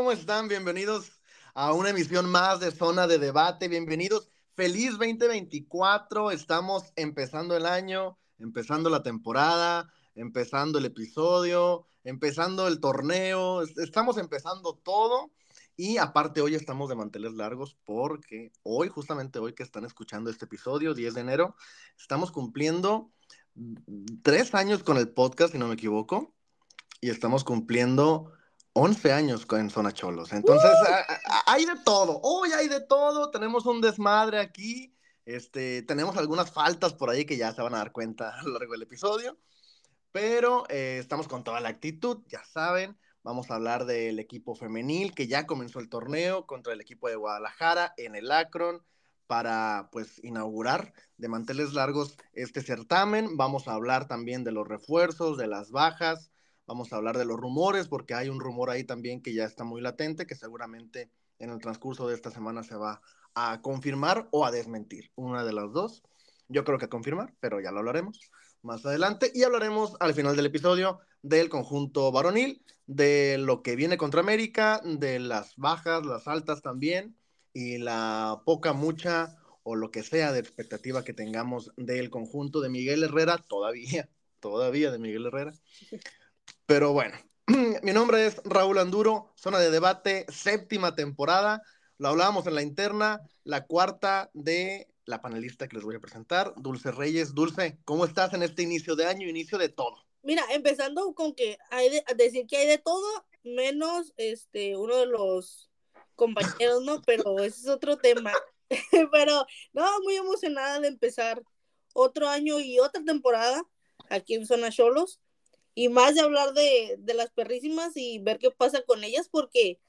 ¿Cómo están? Bienvenidos a una emisión más de Zona de Debate. Bienvenidos. Feliz 2024. Estamos empezando el año, empezando la temporada, empezando el episodio, empezando el torneo. Estamos empezando todo. Y aparte hoy estamos de manteles largos porque hoy, justamente hoy que están escuchando este episodio, 10 de enero, estamos cumpliendo tres años con el podcast, si no me equivoco, y estamos cumpliendo 11 años en Zona Cholos. Entonces, hay de todo. Hoy hay de todo. Tenemos un desmadre aquí. Este, tenemos algunas faltas por ahí que ya se van a dar cuenta a lo largo del episodio. Pero eh, estamos con toda la actitud, ya saben. Vamos a hablar del equipo femenil que ya comenzó el torneo contra el equipo de Guadalajara en el Akron para pues inaugurar de manteles largos este certamen. Vamos a hablar también de los refuerzos, de las bajas, vamos a hablar de los rumores porque hay un rumor ahí también que ya está muy latente que seguramente en el transcurso de esta semana se va a confirmar o a desmentir, una de las dos. Yo creo que a confirmar, pero ya lo hablaremos más adelante y hablaremos al final del episodio del conjunto varonil, de lo que viene contra América, de las bajas, las altas también, y la poca, mucha o lo que sea de expectativa que tengamos del conjunto de Miguel Herrera, todavía, todavía de Miguel Herrera. Pero bueno, mi nombre es Raúl Anduro, zona de debate, séptima temporada. Lo hablábamos en la interna, la cuarta de la panelista que les voy a presentar, Dulce Reyes. Dulce, ¿cómo estás en este inicio de año, inicio de todo? Mira, empezando con que hay de, decir que hay de todo, menos este uno de los compañeros, ¿no? Pero ese es otro tema. Pero no, muy emocionada de empezar otro año y otra temporada aquí en Zona Cholos. Y más de hablar de, de las perrísimas y ver qué pasa con ellas, porque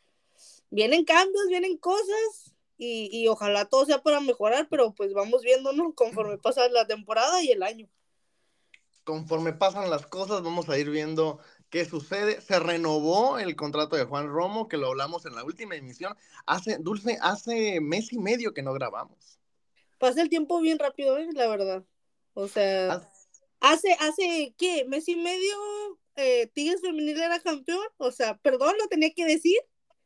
vienen cambios, vienen cosas, y, y, ojalá todo sea para mejorar, pero pues vamos viendo, ¿no? Conforme pasa la temporada y el año conforme pasan las cosas, vamos a ir viendo qué sucede. Se renovó el contrato de Juan Romo, que lo hablamos en la última emisión. Hace, Dulce, hace mes y medio que no grabamos. Pasa el tiempo bien rápido, ¿eh? la verdad. O sea, hace, hace, ¿qué? Mes y medio, eh, Tigres Femenil era campeón. O sea, perdón, lo tenía que decir.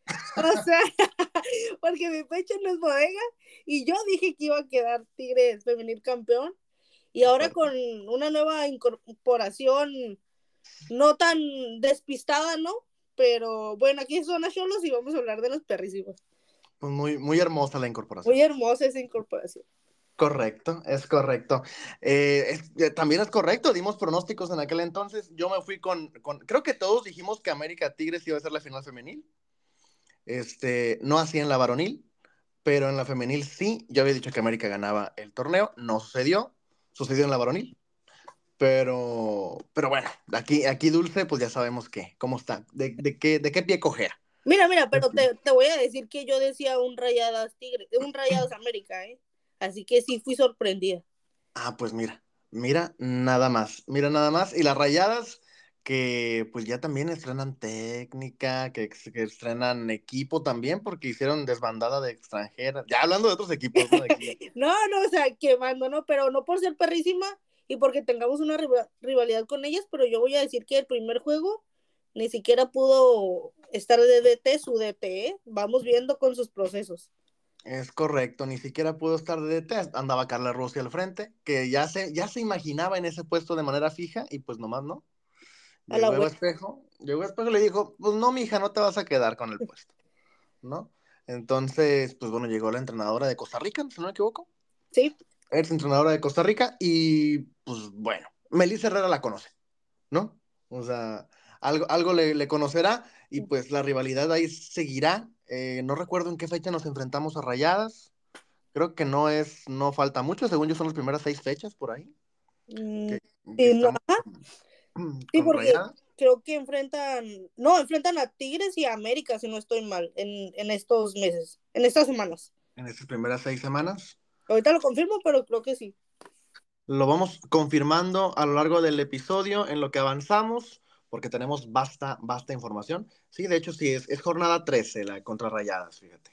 O sea, porque mi pecho no es bodega. Y yo dije que iba a quedar Tigres Femenil campeón. Y ahora con una nueva incorporación no tan despistada, ¿no? Pero bueno, aquí son a Cholos y vamos a hablar de los perrísimos. Pues muy, muy hermosa la incorporación. Muy hermosa esa incorporación. Correcto, es correcto. Eh, eh, también es correcto, dimos pronósticos en aquel entonces. Yo me fui con, con, creo que todos dijimos que América Tigres iba a ser la final femenil. Este, no así en la varonil, pero en la femenil sí. Yo había dicho que América ganaba el torneo, no sucedió sucedió en la varonil. Pero, pero bueno, aquí, aquí Dulce, pues ya sabemos qué, cómo está, de, de qué, de qué pie cojea. Mira, mira, pero te, te, voy a decir que yo decía un Rayadas Tigre, un Rayadas América, ¿eh? Así que sí fui sorprendida. Ah, pues mira, mira nada más, mira nada más. Y las Rayadas que pues ya también estrenan técnica, que, que, estrenan equipo también, porque hicieron desbandada de extranjeras. Ya hablando de otros equipos. ¿no? no, no, o sea, que mando, ¿no? Pero no por ser perrísima y porque tengamos una rivalidad con ellas, pero yo voy a decir que el primer juego ni siquiera pudo estar de DT su DT, ¿eh? Vamos viendo con sus procesos. Es correcto, ni siquiera pudo estar de DT, andaba Carla Rossi al frente, que ya se, ya se imaginaba en ese puesto de manera fija y pues nomás no. Llegó a Espejo, llegó a Espejo y le dijo, pues no, mi hija, no te vas a quedar con el puesto, ¿no? Entonces, pues bueno, llegó la entrenadora de Costa Rica, si no me equivoco. Sí. Es entrenadora de Costa Rica y, pues bueno, Melissa Herrera la conoce, ¿no? O sea, algo, algo le, le conocerá y pues la rivalidad ahí seguirá. Eh, no recuerdo en qué fecha nos enfrentamos a Rayadas. Creo que no es, no falta mucho, según yo son las primeras seis fechas por ahí. Mm, que, que. Sí, porque creo que enfrentan, no, enfrentan a Tigres y a América, si no estoy mal, en, en estos meses, en estas semanas. En estas primeras seis semanas. Ahorita lo confirmo, pero creo que sí. Lo vamos confirmando a lo largo del episodio en lo que avanzamos, porque tenemos basta, basta información. Sí, de hecho, sí, es, es jornada 13, la contra Rayadas, fíjate.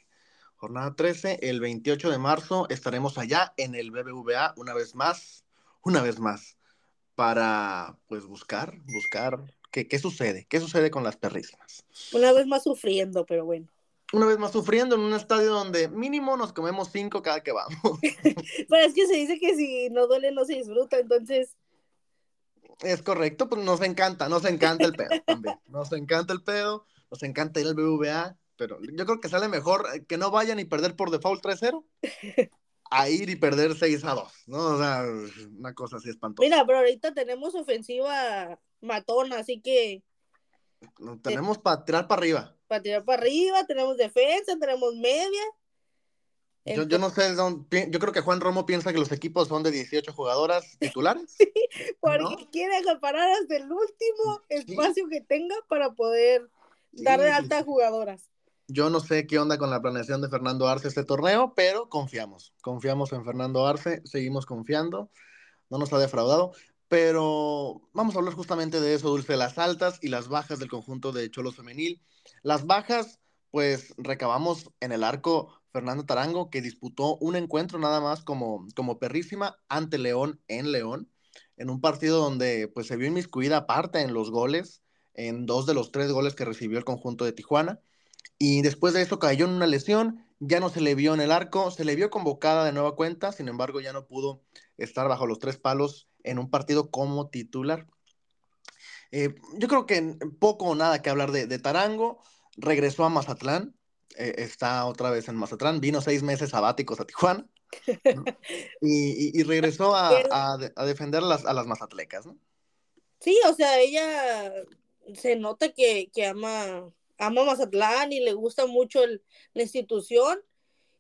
Jornada 13, el 28 de marzo estaremos allá en el BBVA una vez más, una vez más para pues buscar, buscar ¿Qué, ¿Qué sucede? ¿Qué sucede con las perrísimas? Una vez más sufriendo, pero bueno. Una vez más sufriendo en un estadio donde mínimo nos comemos cinco cada que vamos. pero es que se dice que si no duele no se disfruta, entonces es correcto, pues nos encanta, nos encanta el pedo también. Nos encanta el pedo, nos encanta ir al BBVA, pero yo creo que sale mejor que no vayan y perder por default 3-0 a ir y perder 6 a 2, ¿no? O sea, una cosa así espantosa. Mira, pero ahorita tenemos ofensiva matona, así que. tenemos para tirar para arriba. Para tirar para arriba, tenemos defensa, tenemos media. Yo, yo, no sé, yo creo que Juan Romo piensa que los equipos son de 18 jugadoras titulares. Sí, porque quiere acaparar hasta el último espacio que tenga para poder darle alta a jugadoras. Yo no sé qué onda con la planeación de Fernando Arce este torneo, pero confiamos. Confiamos en Fernando Arce, seguimos confiando. No nos ha defraudado. Pero vamos a hablar justamente de eso, Dulce, las altas y las bajas del conjunto de Cholos Femenil. Las bajas, pues recabamos en el arco Fernando Tarango, que disputó un encuentro nada más como, como perrísima ante León en León, en un partido donde pues se vio inmiscuida aparte en los goles, en dos de los tres goles que recibió el conjunto de Tijuana. Y después de eso cayó en una lesión, ya no se le vio en el arco, se le vio convocada de nueva cuenta, sin embargo ya no pudo estar bajo los tres palos en un partido como titular. Eh, yo creo que poco o nada que hablar de, de Tarango, regresó a Mazatlán, eh, está otra vez en Mazatlán, vino seis meses sabáticos a Tijuana y, regresó a, defender a las, a las mazatlecas, ¿no? Sí, o sea, ella se nota que, ama, ama Mazatlán y le gusta mucho la institución.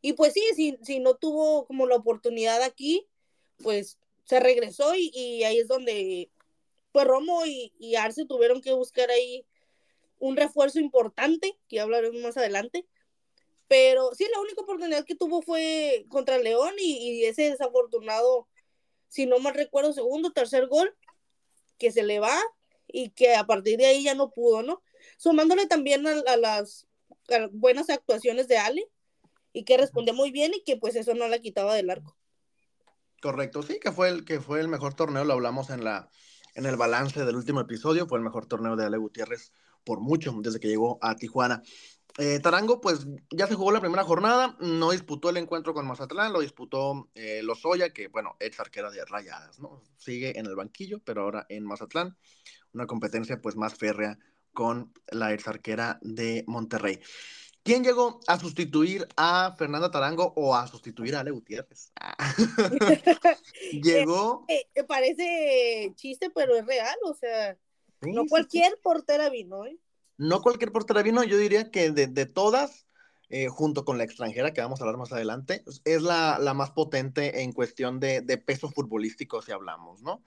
Y pues sí, si, si, no tuvo como la oportunidad aquí, pues se regresó y, ahí es donde pues Romo y, y, Arce tuvieron que buscar ahí un refuerzo importante, que hablaremos más adelante, pero sí, la única oportunidad que tuvo fue contra León y, ese desafortunado, si no mal recuerdo, segundo, tercer gol, que se le va y que a partir de ahí ya no pudo, ¿no? Sumándole también a, las buenas actuaciones de Ale y que respondió muy bien y que pues eso no la quitaba del arco. Correcto, sí, que fue el que fue el mejor torneo, lo hablamos en la en el balance del último episodio, fue el mejor torneo de Ale Gutiérrez por mucho desde que llegó a Tijuana. Eh, Tarango, pues ya se jugó la primera jornada, no disputó el encuentro con Mazatlán, lo disputó eh, Lozoya, que bueno, es arquera de rayadas, ¿no? Sigue en el banquillo, pero ahora en Mazatlán, una competencia pues más férrea con la ex arquera de Monterrey. ¿Quién llegó a sustituir a Fernanda Tarango o a sustituir a Ale Gutiérrez? llegó. Eh, eh, parece chiste, pero es real, o sea, no cualquier portera vino, ¿eh? No cualquier portera vino, yo diría que de, todas, eh, junto con la extranjera, que vamos a hablar más adelante, es la, más potente en cuestión de, peso futbolístico, si hablamos, ¿no?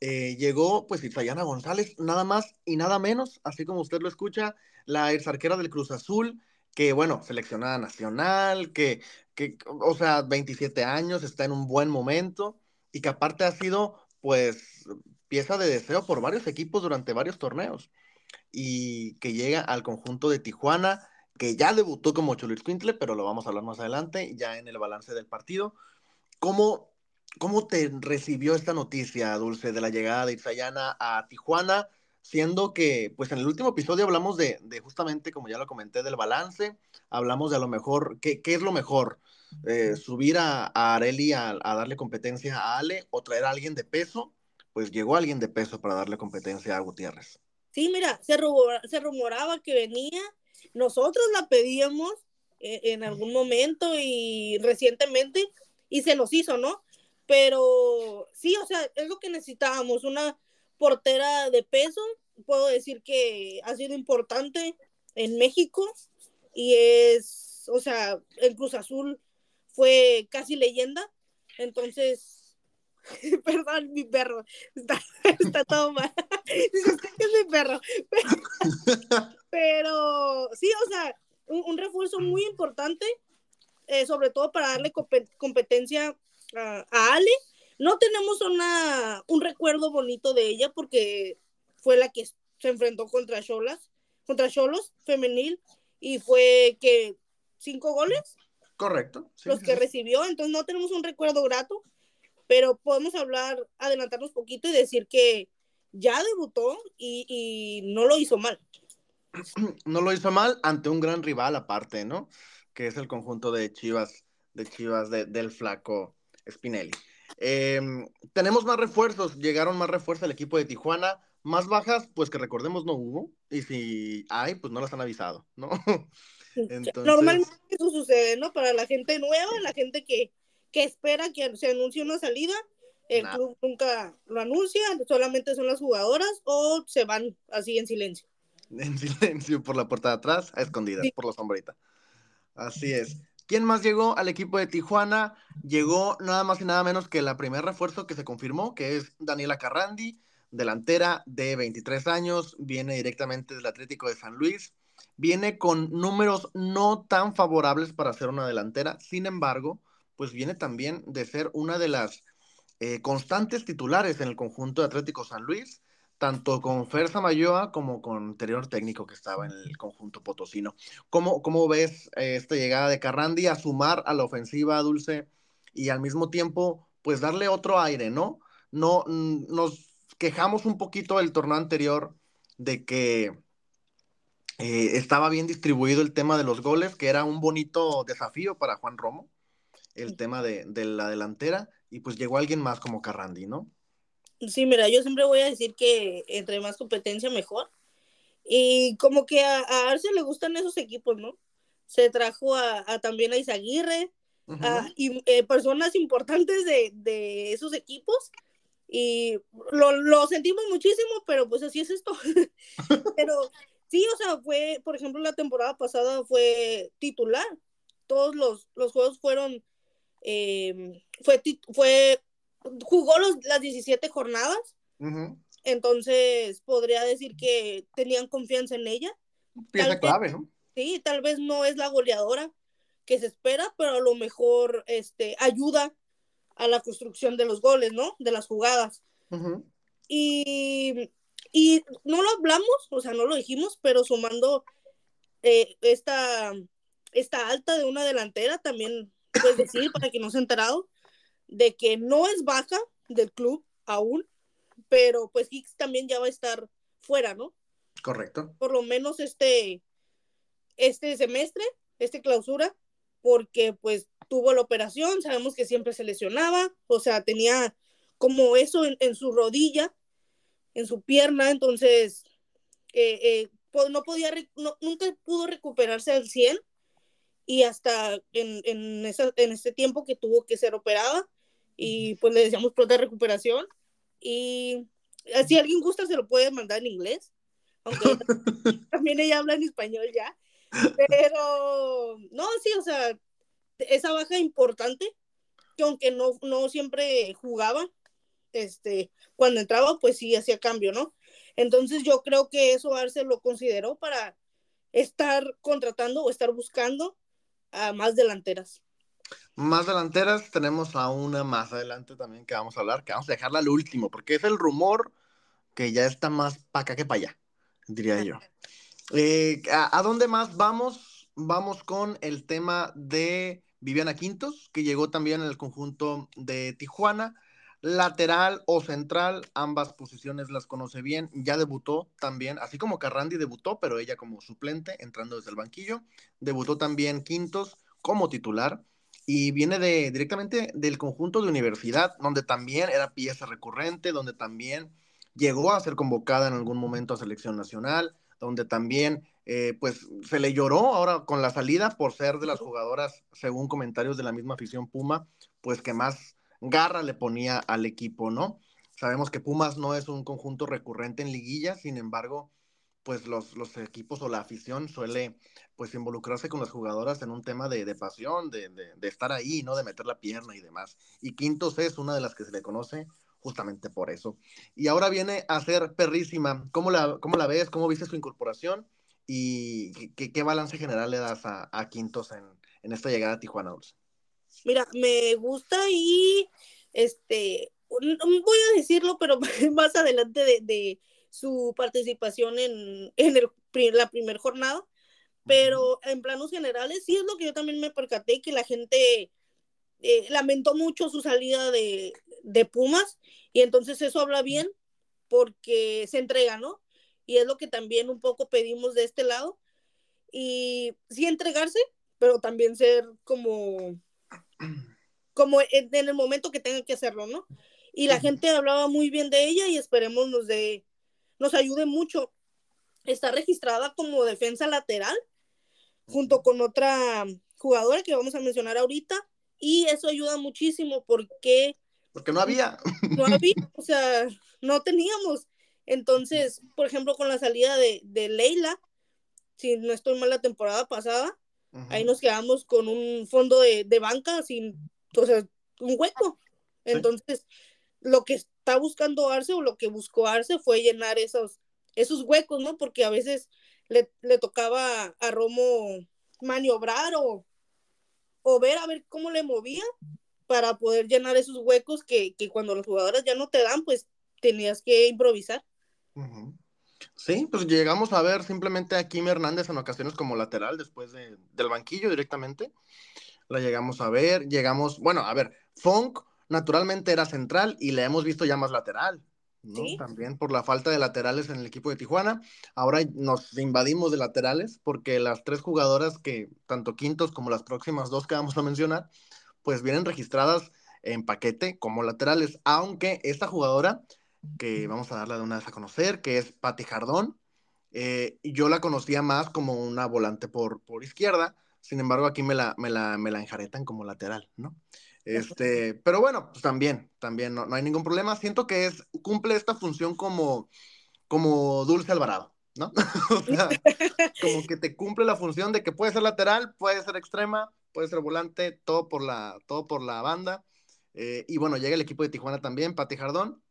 Eh, llegó, pues, Isayana González, nada más y nada menos, así como usted lo escucha, la ex arquera del Cruz Azul, que, bueno, seleccionada nacional, que, que, o sea, 27 años, está en un buen momento, y que aparte ha sido, pues, pieza de deseo por varios equipos durante varios torneos y que llega al conjunto de Tijuana, que ya debutó como Quintle, pero lo vamos a hablar más adelante, ya en el balance del partido. ¿Cómo, cómo te recibió esta noticia, Dulce, de la llegada de Itzayana a Tijuana? Siendo que, pues en el último episodio hablamos de, de justamente, como ya lo comenté, del balance, hablamos de a lo mejor, ¿qué, qué es lo mejor? Eh, subir a, a Areli a, a, darle competencia a Ale o traer a alguien de peso, pues llegó alguien de peso para darle competencia a Gutiérrez. Sí, mira, se, se rumoraba que venía, nosotros la pedíamos eh, en algún momento y recientemente y se nos hizo, ¿no? Pero sí, o sea, es lo que necesitábamos, una portera de peso, puedo decir que ha sido importante en México y es, o sea, el Cruz Azul fue casi leyenda, entonces Perdón, mi perro. Está, está todo mal. Dice usted que es mi perro. Pero, sí, o sea, un, refuerzo muy importante, eh, sobre todo para darle competencia a, Ale. No tenemos una, un recuerdo bonito de ella porque fue la que se enfrentó contra Cholas, contra Cholos femenil, y fue que cinco goles. Correcto. los que recibió, entonces no tenemos un recuerdo grato pero podemos hablar, adelantarnos poquito y decir que, ya debutó y, y no lo hizo mal. No lo hizo mal ante un gran rival aparte, ¿no? Que es el conjunto de Chivas, de Chivas de, del flaco Spinelli. Eh, tenemos más refuerzos, llegaron más refuerzos al equipo de Tijuana, más bajas, pues que recordemos no hubo, y si hay, pues no las han avisado, ¿no? Entonces... Normalmente eso sucede, ¿no? Para la gente nueva, la gente que, que espera que se anuncie una salida, el nah. club nunca lo anuncia, solamente son las jugadoras o se van así en silencio. En silencio por la puerta de atrás, a escondidas, sí. por la sombrita. Así es. ¿Quién más llegó al equipo de Tijuana? Llegó nada más y nada menos que la primer refuerzo que se confirmó, que es Daniela Carrandi, delantera de 23 años, viene directamente del Atlético de San Luis, viene con números no tan favorables para ser una delantera, sin embargo, pues viene también de ser una de las eh, constantes titulares en el conjunto de Atlético San Luis, tanto con Ferza Mayoa como con anterior técnico que estaba en el conjunto potosino. ¿Cómo, cómo ves eh, esta llegada de Carrandi a sumar a la ofensiva Dulce y al mismo tiempo, pues darle otro aire, ¿no? No nos quejamos un poquito del torneo anterior de que eh, estaba bien distribuido el tema de los goles, que era un bonito desafío para Juan Romo, el tema de, de la delantera, y pues llegó alguien más como Carrandi, ¿no? Sí, mira, yo siempre voy a decir que entre más competencia mejor. Y como que a, a Arce le gustan esos equipos, ¿no? Se trajo a, a también a Izaguirre, uh -huh. a, y eh, personas importantes de, de, esos equipos. Y lo, lo, sentimos muchísimo, pero pues así es esto. pero sí, o sea, fue, por ejemplo, la temporada pasada fue titular. Todos los, los juegos fueron, eh, fue, fue jugó los, las 17 jornadas. Uh -huh. Entonces, podría decir que tenían confianza en ella. Pieza clave, ¿no? Sí, tal vez no es la goleadora que se espera, pero a lo mejor este, ayuda a la construcción de los goles, ¿no? De las jugadas. Uh -huh. y, y, no lo hablamos, o sea, no lo dijimos, pero sumando eh, esta, esta alta de una delantera, también puedes decir, para que no se ha enterado, de que no es baja del club aún, pero pues Hicks también ya va a estar fuera, ¿no? Correcto. Por lo menos este, este semestre, este clausura, porque pues tuvo la operación, sabemos que siempre se lesionaba, o sea, tenía como eso en, en su rodilla, en su pierna, entonces eh, eh, pues no podía, no, nunca pudo recuperarse al 100 y hasta en, en, esa, en este tiempo que tuvo que ser operada, y pues le decíamos pronta recuperación. Y eh, si alguien gusta, se lo puede mandar en inglés, aunque también ella habla en español ya. Pero, no, sí, o sea, esa baja importante, que aunque no, no siempre jugaba, este, cuando entraba, pues sí hacía cambio, ¿no? Entonces yo creo que eso Arce lo consideró para estar contratando o estar buscando a más delanteras. Más delanteras, tenemos a una más adelante también que vamos a hablar, que vamos a dejarla al último, porque es el rumor que ya está más para acá que para allá, diría yo. Eh, ¿a, ¿a, dónde más vamos? Vamos con el tema de Viviana Quintos, que llegó también en el conjunto de Tijuana. Lateral o central, ambas posiciones las conoce bien, ya debutó también, así como Carrandi debutó, pero ella como suplente, entrando desde el banquillo. Debutó también Quintos como titular y viene de, directamente del conjunto de universidad, donde también era pieza recurrente, donde también llegó a ser convocada en algún momento a selección nacional, donde también eh, pues se le lloró ahora con la salida por ser de las jugadoras, según comentarios de la misma afición Puma, pues que más garra le ponía al equipo, ¿no? Sabemos que Pumas no es un conjunto recurrente en liguilla, sin embargo, pues los, los, equipos o la afición suele pues involucrarse con las jugadoras en un tema de, de pasión, de, de, estar ahí, ¿no? De meter la pierna y demás. Y Quintos es una de las que se le conoce justamente por eso. Y ahora viene a ser perrísima. ¿Cómo la, cómo la ves? ¿Cómo viste su incorporación? ¿Y qué, qué balance general le das a, a Quintos en, en, esta llegada a Tijuana Dulce? Mira, me gusta y este, voy a decirlo, pero más adelante de, de su participación en, en el, la primera jornada, pero en planos generales sí es lo que yo también me percaté, que la gente eh, lamentó mucho su salida de, de, Pumas y entonces eso habla bien porque se entrega, ¿no? Y es lo que también un poco pedimos de este lado. Y sí entregarse, pero también ser como, como en, el momento que tenga que hacerlo, ¿no? Y la gente hablaba muy bien de ella y esperemos nos, de, nos ayude mucho. Está registrada como defensa lateral junto con otra jugadora que vamos a mencionar ahorita y eso ayuda muchísimo porque... Porque no había. No había, o sea, no teníamos. Entonces, por ejemplo, con la salida de, de Leila, si no estoy mal la temporada pasada, ahí nos quedamos con un fondo de, de, banca sin, o sea, un hueco. Entonces, lo que está buscando Arce o lo que buscó Arce fue llenar esos, esos huecos, ¿no? Porque a veces le, le tocaba a Romo maniobrar o, o ver a ver cómo le movía para poder llenar esos huecos que, que cuando los jugadores ya no te dan, pues tenías que improvisar. Sí, pues llegamos a ver simplemente a Kim Hernández en ocasiones como lateral después de, del banquillo directamente. La llegamos a ver, llegamos, bueno, a ver, Funk naturalmente era central y le hemos visto ya más lateral. ¿no? También por la falta de laterales en el equipo de Tijuana. Ahora nos invadimos de laterales porque las tres jugadoras que, tanto Quintos como las próximas dos que vamos a mencionar, pues vienen registradas en paquete como laterales, aunque esta jugadora, que vamos a darla de una vez a conocer, que es Patti Jardón, eh, yo la conocía más como una volante por, por izquierda, sin embargo aquí me la, me la, me la enjaretan como lateral, ¿no? Este, pero bueno, pues también, también no, no, hay ningún problema. Siento que es, cumple esta función como, como Dulce Alvarado, ¿no? o sea, como que te cumple la función de que puede ser lateral, puede ser extrema, puede ser volante, todo por la, todo por la banda. Eh, y bueno, llega el equipo de Tijuana también, Pati Jardón,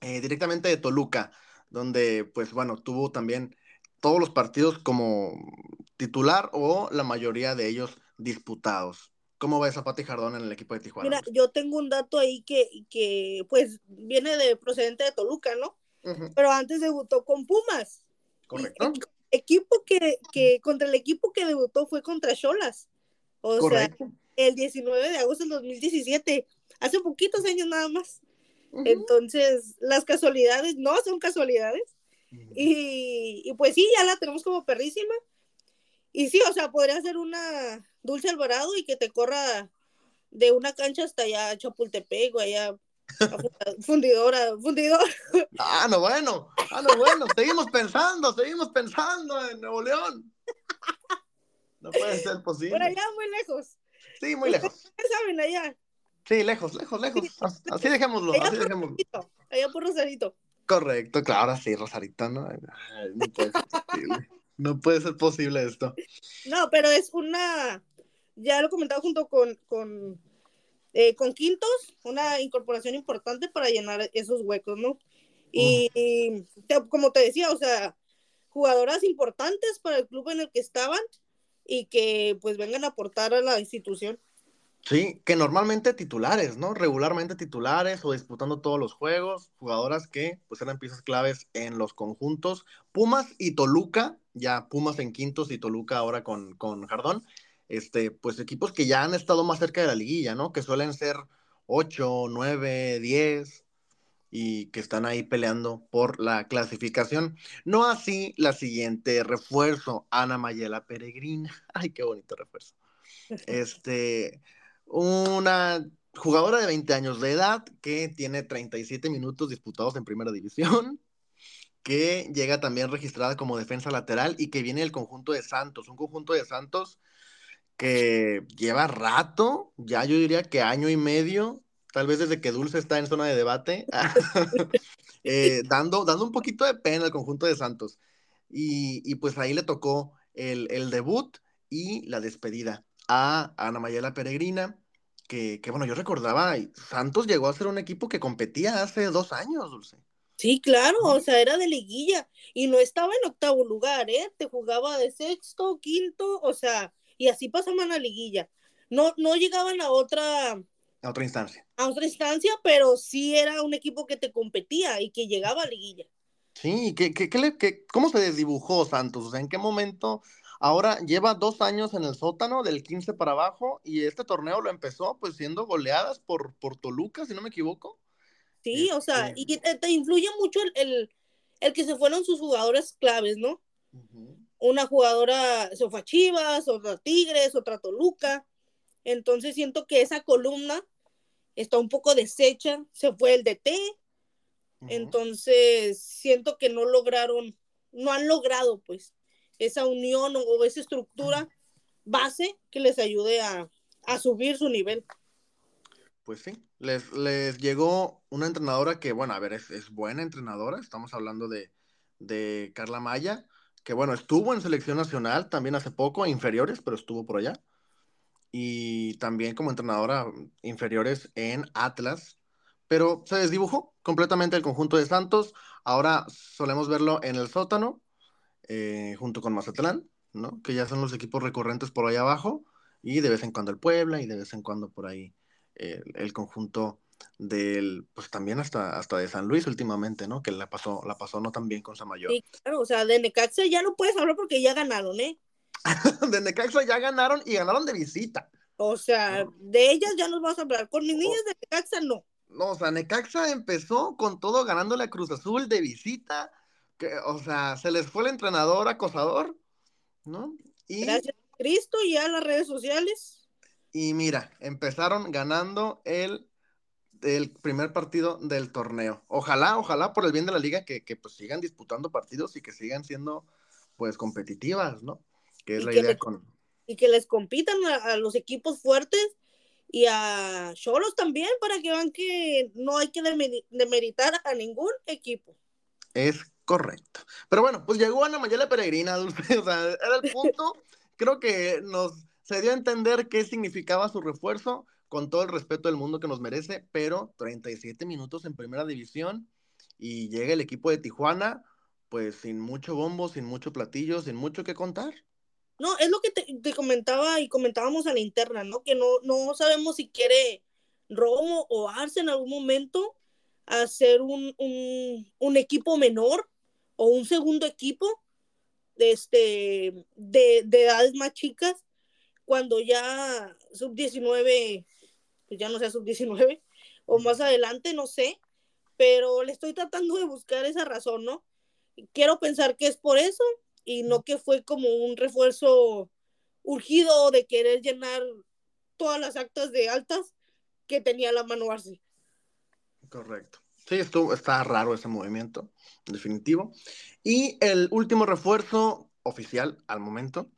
eh, directamente de Toluca, donde pues bueno, tuvo también todos los partidos como titular o la mayoría de ellos disputados. ¿Cómo va esa Pati Jardón en el equipo de Tijuana? Mira, yo tengo un dato ahí que, que pues viene de procedente de Toluca, ¿no? Pero antes debutó con Pumas. Correcto. equipo que, que, contra el equipo que debutó fue contra Cholas. O Correcto. sea, el 19 de agosto del 2017, hace poquitos años nada más. Entonces, las casualidades no son casualidades. y, y, pues sí, ya la tenemos como perrísima. Y sí, o sea, podría ser una Dulce Alvarado y que te corra de una cancha hasta allá Chapultepec o allá fundidora, fundidor. Ah, no, bueno, ah, no, bueno, seguimos pensando, seguimos pensando en Nuevo León. No puede ser posible. Por allá muy lejos. Sí, muy lejos. ¿Qué saben allá? Sí, lejos, lejos, lejos. Así dejémoslo, allá así dejémoslo. Rosarito, allá por Rosarito. Correcto, claro, sí, Rosarito, ¿no? No puede ser posible. No puede ser posible esto. No, pero es una, ya lo he comentado junto con, con, eh, con Quintos, una incorporación importante para llenar esos huecos, ¿no? Y, como te decía, o sea, jugadoras importantes para el club en el que estaban y que pues vengan a aportar a la institución. Sí, que normalmente titulares, ¿no? Regularmente titulares o disputando todos los juegos, jugadoras que pues eran piezas claves en los conjuntos. Pumas y Toluca, ya Pumas en quintos y Toluca ahora con, con Jardón, este, pues equipos que ya han estado más cerca de la liguilla, ¿no? Que suelen ser 8, 9, 10 y que están ahí peleando por la clasificación. No así la siguiente refuerzo, Ana Mayela Peregrina. Ay, qué bonito refuerzo. Este, una jugadora de 20 años de edad que tiene 37 minutos disputados en primera división, que llega también registrada como defensa lateral y que viene del conjunto de Santos, un conjunto de Santos que lleva rato, ya yo diría que año y medio, tal vez desde que Dulce está en zona de debate, eh, dando, dando un poquito de pena al conjunto de Santos. Y, pues ahí le tocó el, el debut y la despedida a Ana Mayela Peregrina, que, que, bueno, yo recordaba, Santos llegó a ser un equipo que competía hace dos años, Dulce. Sí, claro, o sea, era de liguilla y no estaba en octavo lugar, ¿eh? Te jugaba de sexto, quinto, o sea, y así pasaban a liguilla. No, no llegaban a otra... A otra instancia. A otra instancia, pero sí era un equipo que te competía y que llegaba a liguilla. Sí, ¿qué, qué, qué, ¿cómo se desdibujó Santos? O sea, ¿en qué momento Ahora lleva dos años en el sótano del 15 para abajo y este torneo lo empezó pues siendo goleadas por, por Toluca, si no me equivoco. Sí, o sea, y te, influye mucho el, que se fueron sus jugadores claves, ¿no? Una jugadora se fue a Chivas, otra a Tigres, otra a Toluca. Entonces siento que esa columna está un poco deshecha. Se fue el DT. Entonces siento que no lograron, no han logrado pues esa unión o, esa estructura base que les ayude a, a subir su nivel. Pues sí, les, les llegó una entrenadora que, bueno, a ver, es, buena entrenadora. Estamos hablando de, de, Carla Maya, que, bueno, estuvo en selección nacional también hace poco, inferiores, pero estuvo por allá. Y también como entrenadora inferiores en Atlas. Pero se desdibujó completamente el conjunto de Santos. Ahora solemos verlo en el sótano, eh, junto con Mazatlán, ¿no? Que ya son los equipos recurrentes por ahí abajo. Y de vez en cuando el Puebla y de vez en cuando por ahí el, conjunto del, pues también hasta, hasta de San Luis últimamente, ¿no? Que la pasó, la pasó no tan bien con Samayoa. Sí, claro, o sea, de Necaxa ya no puedes hablar porque ya ganaron, ¿eh? de Necaxa ya ganaron y ganaron de visita. O sea, de ellas ya nos vamos a hablar. Con mis niñas de Necaxa no. No, o sea, Necaxa empezó con todo ganando la Cruz Azul de visita. Que, o sea, se les fue el entrenador acosador, ¿no? Y... Gracias a Cristo y a las redes sociales. Y mira, empezaron ganando el, el primer partido del torneo. Ojalá, ojalá por el bien de la liga que, pues sigan disputando partidos y que sigan siendo pues competitivas, ¿no? Que es la idea con... Y que les compitan a, los equipos fuertes y a Cholos también para que vean que no hay que demeritar a ningún equipo. Es correcto. Pero bueno, pues llegó Ana Mayela Peregrina, Dulce. O sea, era el punto. Creo que nos se dio a entender qué significaba su refuerzo, con todo el respeto del mundo que nos merece, pero 37 minutos en primera división y llega el equipo de Tijuana, pues sin mucho bombo, sin mucho platillo, sin mucho que contar. No, es lo que te, comentaba y comentábamos a la interna, ¿no? Que no, no sabemos si quiere Romo o Arce en algún momento hacer un, un, equipo menor o un segundo equipo de, este, de, de edades más chicas cuando ya sub-19, pues ya no sea sub-19, o más adelante, no sé, pero le estoy tratando de buscar esa razón, ¿no? Quiero pensar que es por eso y no que fue como un refuerzo urgido de querer llenar todas las actas de altas que tenía la mano Arce. Correcto. Sí, esto, está raro ese movimiento, definitivo. Y el último refuerzo oficial al momento,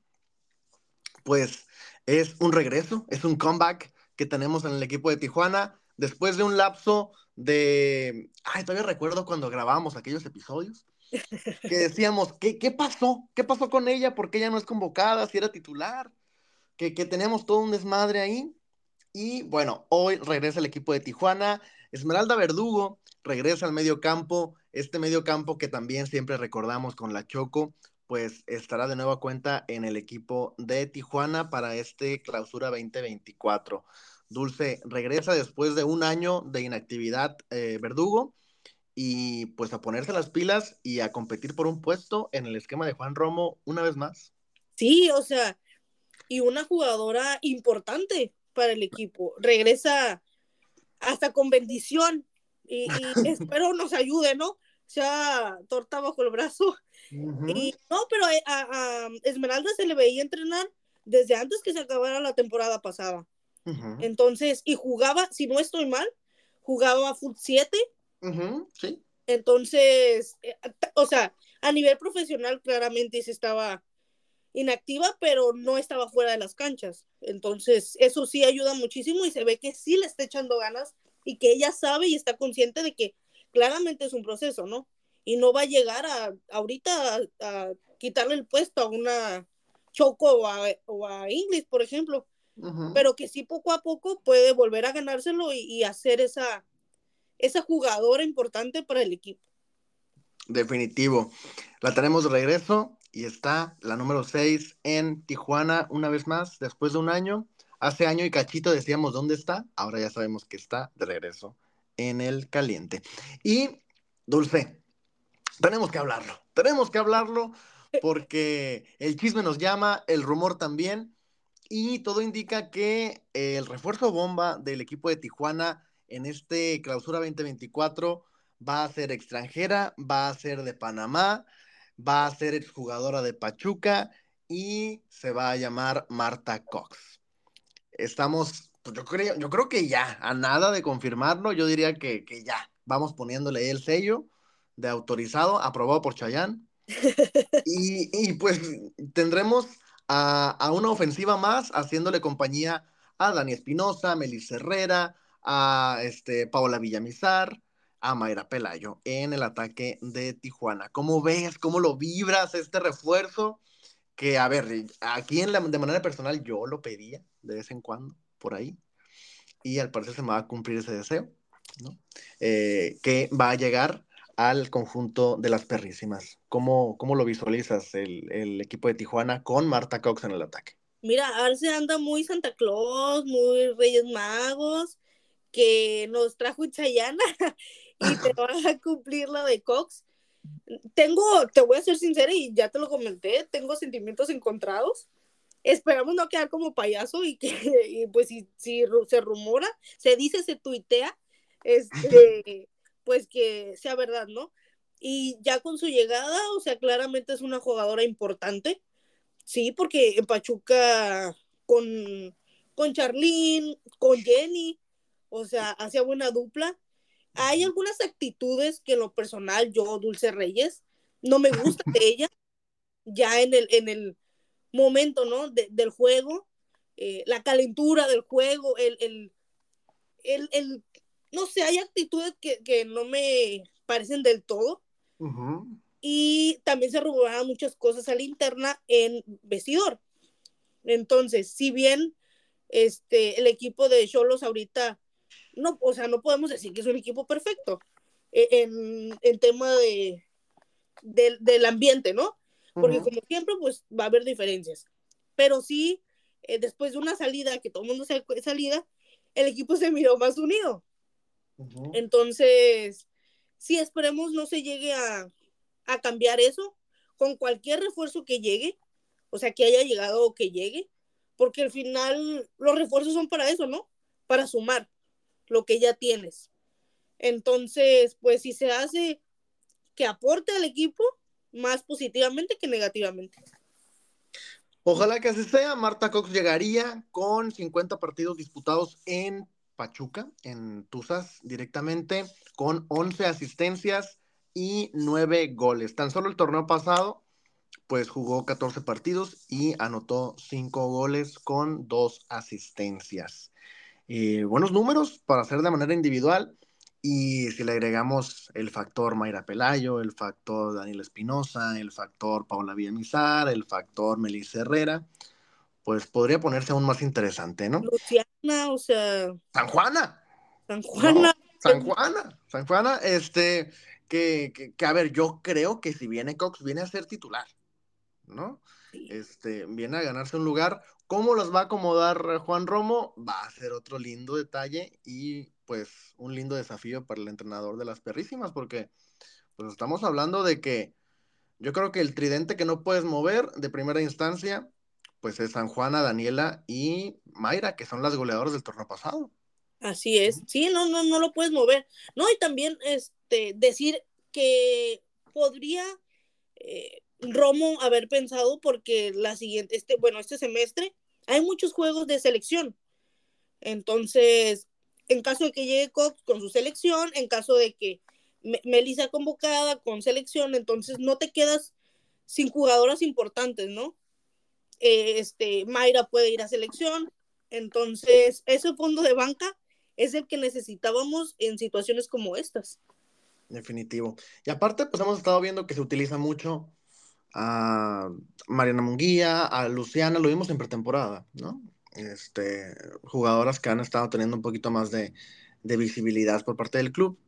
pues es un regreso, es un comeback que tenemos en el equipo de Tijuana después de un lapso de, ay, todavía recuerdo cuando grabamos aquellos episodios, que decíamos, ¿qué, ¿qué, pasó? ¿Qué pasó con ella? ¿Por qué ella no es convocada? Si era titular, que, que tenemos todo un desmadre ahí. Y bueno, hoy regresa el equipo de Tijuana. Esmeralda Verdugo regresa al medio campo, este medio campo que también siempre recordamos con la Choco, pues estará de nueva cuenta en el equipo de Tijuana para este clausura 2024. Dulce regresa después de un año de inactividad eh, Verdugo y pues a ponerse las pilas y a competir por un puesto en el esquema de Juan Romo una vez más. Sí, o sea, y una jugadora importante para el equipo. Regresa hasta con bendición y, y espero nos ayude, ¿no? sea torta bajo el brazo. Y no, pero eh, a, Esmeralda se le veía entrenar desde antes que se acabara la temporada pasada. Entonces, y jugaba, si no estoy mal, jugaba Foot 7. Sí. Entonces, eh, o sea, a nivel profesional claramente se estaba inactiva, pero no estaba fuera de las canchas. Entonces, eso sí ayuda muchísimo y se ve que sí le está echando ganas y que ella sabe y está consciente de que claramente es un proceso, ¿no? Y no va a llegar a ahorita a, quitarle el puesto a una Choco o a, o Inglis, por ejemplo, pero que sí poco a poco puede volver a ganárselo y, hacer esa, esa jugadora importante para el equipo. Definitivo. La tenemos de regreso y está la número 6 en Tijuana una vez más, después de un año. Hace año y cachito decíamos dónde está, ahora ya sabemos que está de regreso en el caliente. Y, Dulce, tenemos que hablarlo, tenemos que hablarlo porque el chisme nos llama, el rumor también, y todo indica que el refuerzo bomba del equipo de Tijuana en este clausura 2024 va a ser extranjera, va a ser de Panamá, va a ser exjugadora de Pachuca y se va a llamar Marta Cox. Estamos, pues yo creo, yo creo que ya, a nada de confirmarlo, yo diría que, que ya, vamos poniéndole el sello de autorizado, aprobado por Chayán. y, y, pues tendremos a, a, una ofensiva más haciéndole compañía a Dani Espinosa, Melissa Herrera, a este, Paola Villamizar, a Mayra Pelayo en el ataque de Tijuana. ¿Cómo ves? ¿Cómo lo vibras este refuerzo? Que, a ver, aquí en de manera personal yo lo pedía de vez en cuando, por ahí, y al parecer se me va a cumplir ese deseo, ¿no? Eh, que va a llegar al conjunto de las perrísimas. ¿Cómo, cómo lo visualizas el, el, equipo de Tijuana con Marta Cox en el ataque? Mira, Arce anda muy Santa Claus, muy Reyes Magos, que nos trajo Chayana y te van a cumplir la de Cox. Tengo, te voy a ser sincera y ya te lo comenté, tengo sentimientos encontrados. Esperamos no quedar como payaso y que, y pues si, si se rumora, se dice, se tuitea, este, pues que sea verdad, ¿no? Y ya con su llegada, o sea, claramente es una jugadora importante, sí, porque en Pachuca con, con Charlene, con Jenny, o sea, hacía buena dupla hay algunas actitudes que en lo personal yo, Dulce Reyes, no me gusta de ella, ya en el, en el momento, ¿no? del juego, eh, la calentura del juego, el, el, el, el, no sé, hay actitudes que, que, no me parecen del todo. Y también se robaban muchas cosas a la interna en vestidor. Entonces, si bien este, el equipo de Cholos ahorita no, o sea, no podemos decir que es un equipo perfecto e, en, en tema de, del ambiente, ¿no? Porque como siempre, pues va a haber diferencias. Pero sí, eh, después de una salida, que todo el mundo se salida, el equipo se miró más unido. Entonces, sí, esperemos no se llegue a, a cambiar eso con cualquier refuerzo que llegue, o sea, que haya llegado o que llegue, porque al final los refuerzos son para eso, ¿no? Para sumar lo que ya tienes. Entonces, pues si se hace que aporte al equipo más positivamente que negativamente. Ojalá que así sea. Marta Cox llegaría con 50 partidos disputados en Pachuca, en Tuzas directamente, con 11 asistencias y 9 goles. Tan solo el torneo pasado, pues jugó 14 partidos y anotó 5 goles con 2 asistencias. Eh, buenos números para hacer de manera individual. Y si le agregamos el factor Mayra Pelayo, el factor Daniel Espinosa, el factor Paula Villamizar, el factor Melissa Herrera, pues podría ponerse aún más interesante, ¿no? Luciana, o sea. San Juana. San Juana. San Juana. San Juana, este, que, que, que, a ver, yo creo que si viene Cox, viene a ser titular, ¿no? Este, viene a ganarse un lugar. ¿Cómo los va a acomodar Juan Romo? Va a ser otro lindo detalle y pues un lindo desafío para el entrenador de las perrísimas, porque pues estamos hablando de que yo creo que el tridente que no puedes mover de primera instancia, pues es San Juana, Daniela y Mayra, que son las goleadoras del torneo pasado. Así es, sí, no, no, no lo puedes mover. No, y también este, decir que podría eh, Romo haber pensado porque la siguiente, este, bueno, este semestre hay muchos juegos de selección. Entonces, en caso de que llegue Cox con su selección, en caso de que Melissa convocada con selección, entonces no te quedas sin jugadoras importantes, ¿no? Eh, este, Mayra puede ir a selección, entonces ese fondo de banca es el que necesitábamos en situaciones como estas. Definitivo. Y aparte, pues hemos estado viendo que se utiliza mucho a Mariana Munguía, a Luciana, lo vimos en pretemporada, ¿no? Este, jugadoras que han estado teniendo un poquito más de, de visibilidad por parte del club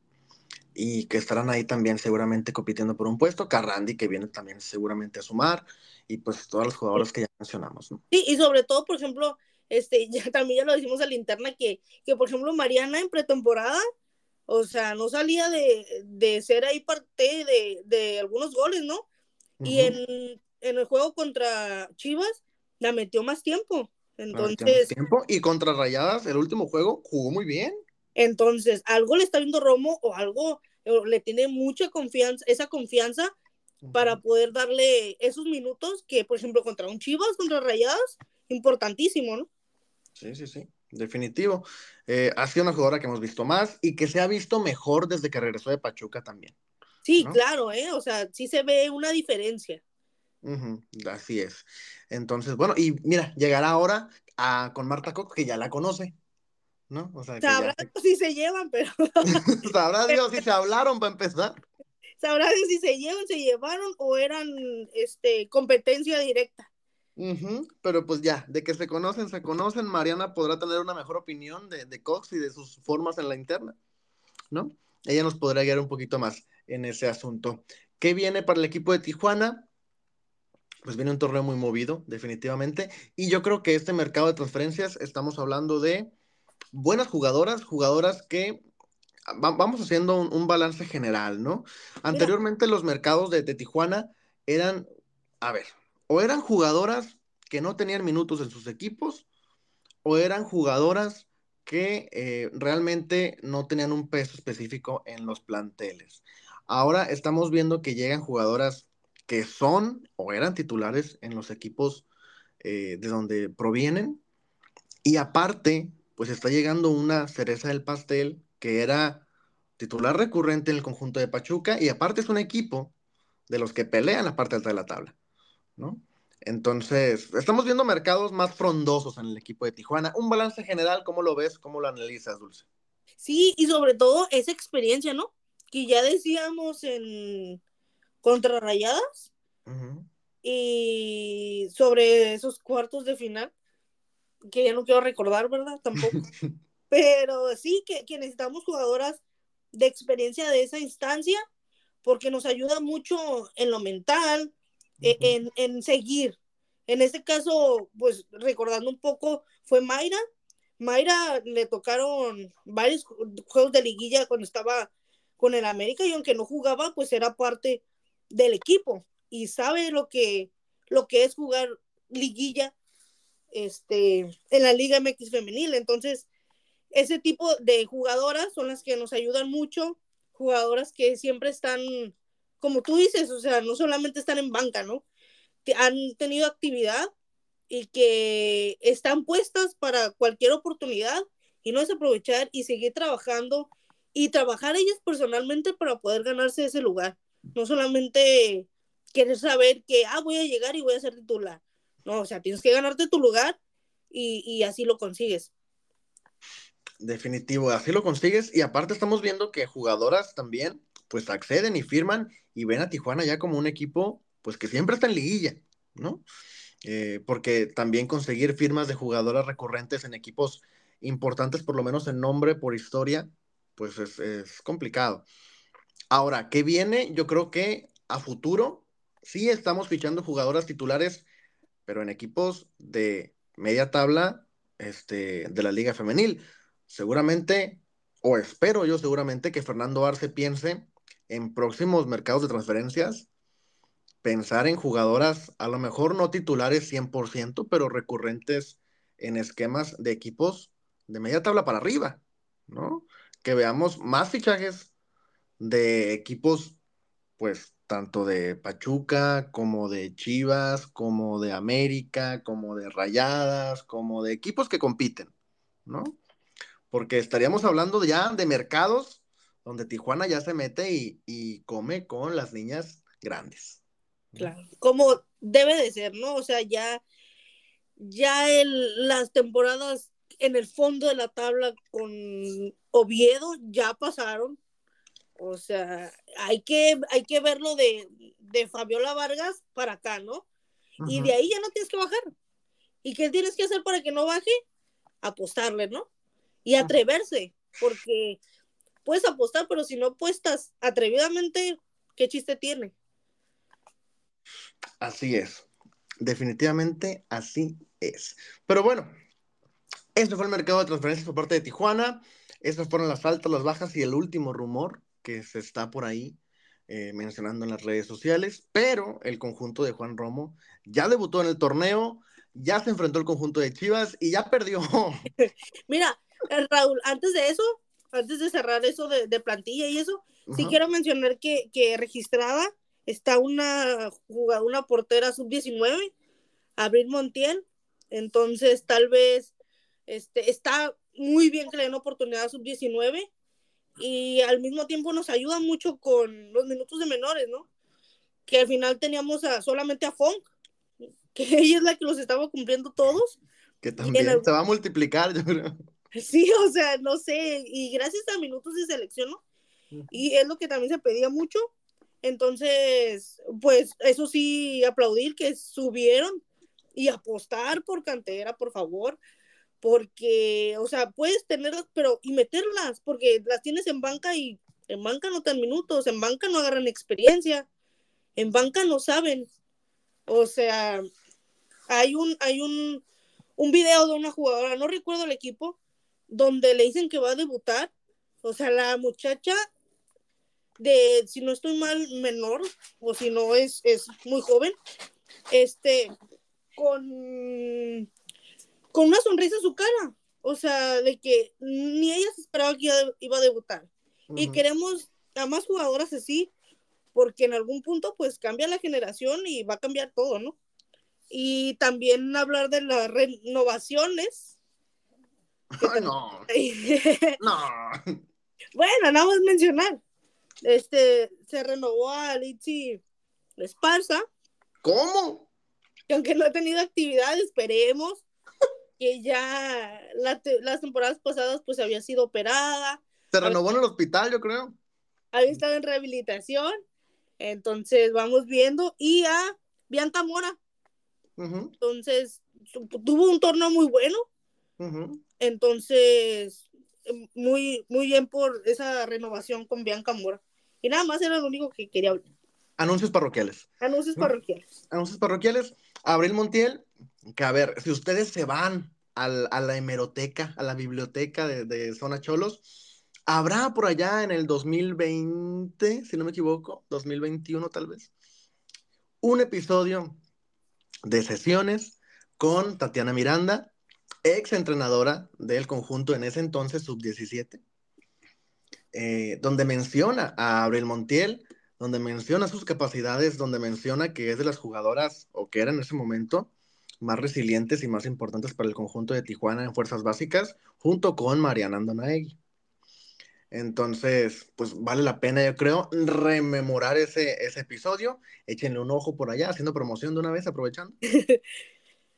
y que estarán ahí también seguramente compitiendo por un puesto. Carrandi, que viene también seguramente a sumar, y pues todas las jugadoras que ya mencionamos. ¿no? Sí, y sobre todo, por ejemplo, este, ya, también ya lo decimos a la interna, que, que por ejemplo Mariana en pretemporada, o sea, no salía de, de ser ahí parte de, de algunos goles, ¿no? Y en, en, el juego contra Chivas la metió más tiempo. Entonces. tiempo. Y contra Rayadas, el último juego, jugó muy bien. Entonces, algo le está viendo Romo o algo le tiene mucha confianza, esa confianza para poder darle esos minutos que, por ejemplo, contra un Chivas, contra Rayadas, importantísimo, ¿no? Sí, sí, sí, definitivo. Eh, ha sido una jugadora que hemos visto más y que se ha visto mejor desde que regresó de Pachuca también. Sí, claro, ¿eh? O sea, sí se ve una diferencia. así es. Entonces, bueno, y mira, llegará ahora a, con Marta Cox, que ya la conoce, ¿no? O sea, Sabrá si se llevan, pero... Sabrá Dios si se hablaron para empezar. Sabrá Dios si se llevan, se llevaron o eran este, competencia directa. Pero pues ya, de que se conocen, se conocen, Mariana podrá tener una mejor opinión de, de Cox y de sus formas en la interna, ¿no? Ella nos podrá guiar un poquito más en ese asunto. ¿Qué viene para el equipo de Tijuana? Pues viene un torneo muy movido, definitivamente. Y yo creo que este mercado de transferencias, estamos hablando de buenas jugadoras, jugadoras que vamos haciendo un, balance general, ¿no? Anteriormente los mercados de, de Tijuana eran, a ver, o eran jugadoras que no tenían minutos en sus equipos, o eran jugadoras que eh, realmente no tenían un peso específico en los planteles. Ahora estamos viendo que llegan jugadoras que son o eran titulares en los equipos eh, de donde provienen. Y aparte, pues está llegando una cereza del pastel que era titular recurrente en el conjunto de Pachuca y aparte es un equipo de los que pelean la parte alta de la tabla. ¿no? Entonces, estamos viendo mercados más frondosos en el equipo de Tijuana. Un balance general, ¿cómo lo ves? ¿Cómo lo analizas, Dulce? Sí, y sobre todo esa experiencia, ¿no? Que ya decíamos en Contrarrayadas y sobre esos cuartos de final, que ya no quiero recordar, ¿verdad? Tampoco. Pero sí que, que necesitamos jugadoras de experiencia de esa instancia porque nos ayuda mucho en lo mental, e, en, seguir. En este caso, pues recordando un poco, fue Mayra. Mayra le tocaron varios juegos de liguilla cuando estaba con el América y aunque no jugaba, pues era parte del equipo y sabe lo que, lo que es jugar liguilla este, en la Liga MX femenil. Entonces, ese tipo de jugadoras son las que nos ayudan mucho, jugadoras que siempre están como tú dices, o sea, no solamente están en banca, ¿no? Han tenido actividad y que están puestas para cualquier oportunidad y no es aprovechar y seguir trabajando y trabajar ellas personalmente para poder ganarse ese lugar. No solamente querer saber que, ah, voy a llegar y voy a ser titular. No, o sea, tienes que ganarte tu lugar y, y así lo consigues. Definitivo, así lo consigues. Y aparte estamos viendo que jugadoras también pues acceden y firman y ven a Tijuana ya como un equipo, pues que siempre está en liguilla, ¿no? Eh, porque también conseguir firmas de jugadoras recurrentes en equipos importantes, por lo menos en nombre, por historia, pues es, complicado. Ahora, ¿qué viene? Yo creo que a futuro sí estamos fichando jugadoras titulares, pero en equipos de media tabla este, de la liga femenil. Seguramente, o espero yo seguramente que Fernando Arce piense en próximos mercados de transferencias pensar en jugadoras, a lo mejor no titulares 100%, pero recurrentes en esquemas de equipos de media tabla para arriba, ¿no? Que veamos más fichajes de equipos, pues, tanto de Pachuca, como de Chivas, como de América, como de Rayadas, como de equipos que compiten, ¿no? Porque estaríamos hablando ya de mercados donde Tijuana ya se mete y, come con las niñas grandes. Claro, como debe de ser, ¿no? O sea, ya, ya las temporadas en el fondo de la tabla con Oviedo ya pasaron. O sea, hay que, hay que verlo de, de Fabiola Vargas para acá, ¿no? Y de ahí ya no tienes que bajar. ¿Y qué tienes que hacer para que no baje? Apostarle, ¿no? Y atreverse, porque puedes apostar, pero si no apuestas atrevidamente, ¿qué chiste tiene? Así es. Definitivamente así es. Pero bueno, este fue el mercado de transferencias por parte de Tijuana. Estas fueron las altas, las bajas y el último rumor que se está por ahí eh, mencionando en las redes sociales. Pero el conjunto de Juan Romo ya debutó en el torneo, ya se enfrentó al conjunto de Chivas y ya perdió. Mira, eh, Raúl, antes de eso, antes de cerrar eso de, de plantilla y eso, sí quiero mencionar que, que registrada está una jugadora, una portera sub-19, Abril Montiel, entonces tal vez este, está muy bien que le den oportunidad a sub-19 y al mismo tiempo nos ayuda mucho con los minutos de menores, ¿no? Que al final teníamos a, solamente a Funk, que ella es la que los estaba cumpliendo todos. Que también se va a multiplicar, yo creo. Sí, o sea, no sé, y gracias a minutos de selección, ¿no? Y es lo que también se pedía mucho. Entonces, pues eso sí, aplaudir que subieron y apostar por cantera, por favor, porque, o sea, puedes tenerlas, pero y meterlas, porque las tienes en banca y en banca no dan minutos, en banca no agarran experiencia, en banca no saben. O sea, hay un, hay un, un video de una jugadora, no recuerdo el equipo, donde le dicen que va a debutar. O sea, la muchacha de, si no estoy mal, menor, o si no es, es muy joven, este, con, con una sonrisa en su cara. O sea, de que ni ella se esperaba que iba a debutar. Y queremos a más jugadoras así, porque en algún punto pues cambia la generación y va a cambiar todo, ¿no? Y también hablar de las renovaciones. no. no. Bueno, nada más mencionar. Este, se renovó a Litsi Esparza. ¿Cómo? Que aunque no ha tenido actividad, esperemos que ya las temporadas pasadas pues había sido operada. Se renovó en el hospital, yo creo. Había estado en rehabilitación. Entonces vamos viendo. Y a Bianca Mora. Entonces tuvo un torneo muy bueno. Entonces, muy, muy bien por esa renovación con Bianca Mora. Y nada más era lo único que quería hablar. Anuncios parroquiales. Anuncios parroquiales. Anuncios parroquiales. Abril Montiel, que a ver, si ustedes se van a la hemeroteca, a la biblioteca de, de, Zona Cholos, habrá por allá en el 2020, si no me equivoco, 2021 tal vez, un episodio de sesiones con Tatiana Miranda, ex entrenadora del conjunto en ese entonces, sub-17, eh, donde menciona a Abril Montiel, donde menciona sus capacidades, donde menciona que es de las jugadoras, o que era en ese momento, más resilientes y más importantes para el conjunto de Tijuana en fuerzas básicas, junto con Mariana Andonaegui. Entonces, pues vale la pena, yo creo, rememorar ese, ese episodio. Échenle un ojo por allá, haciendo promoción de una vez, aprovechando.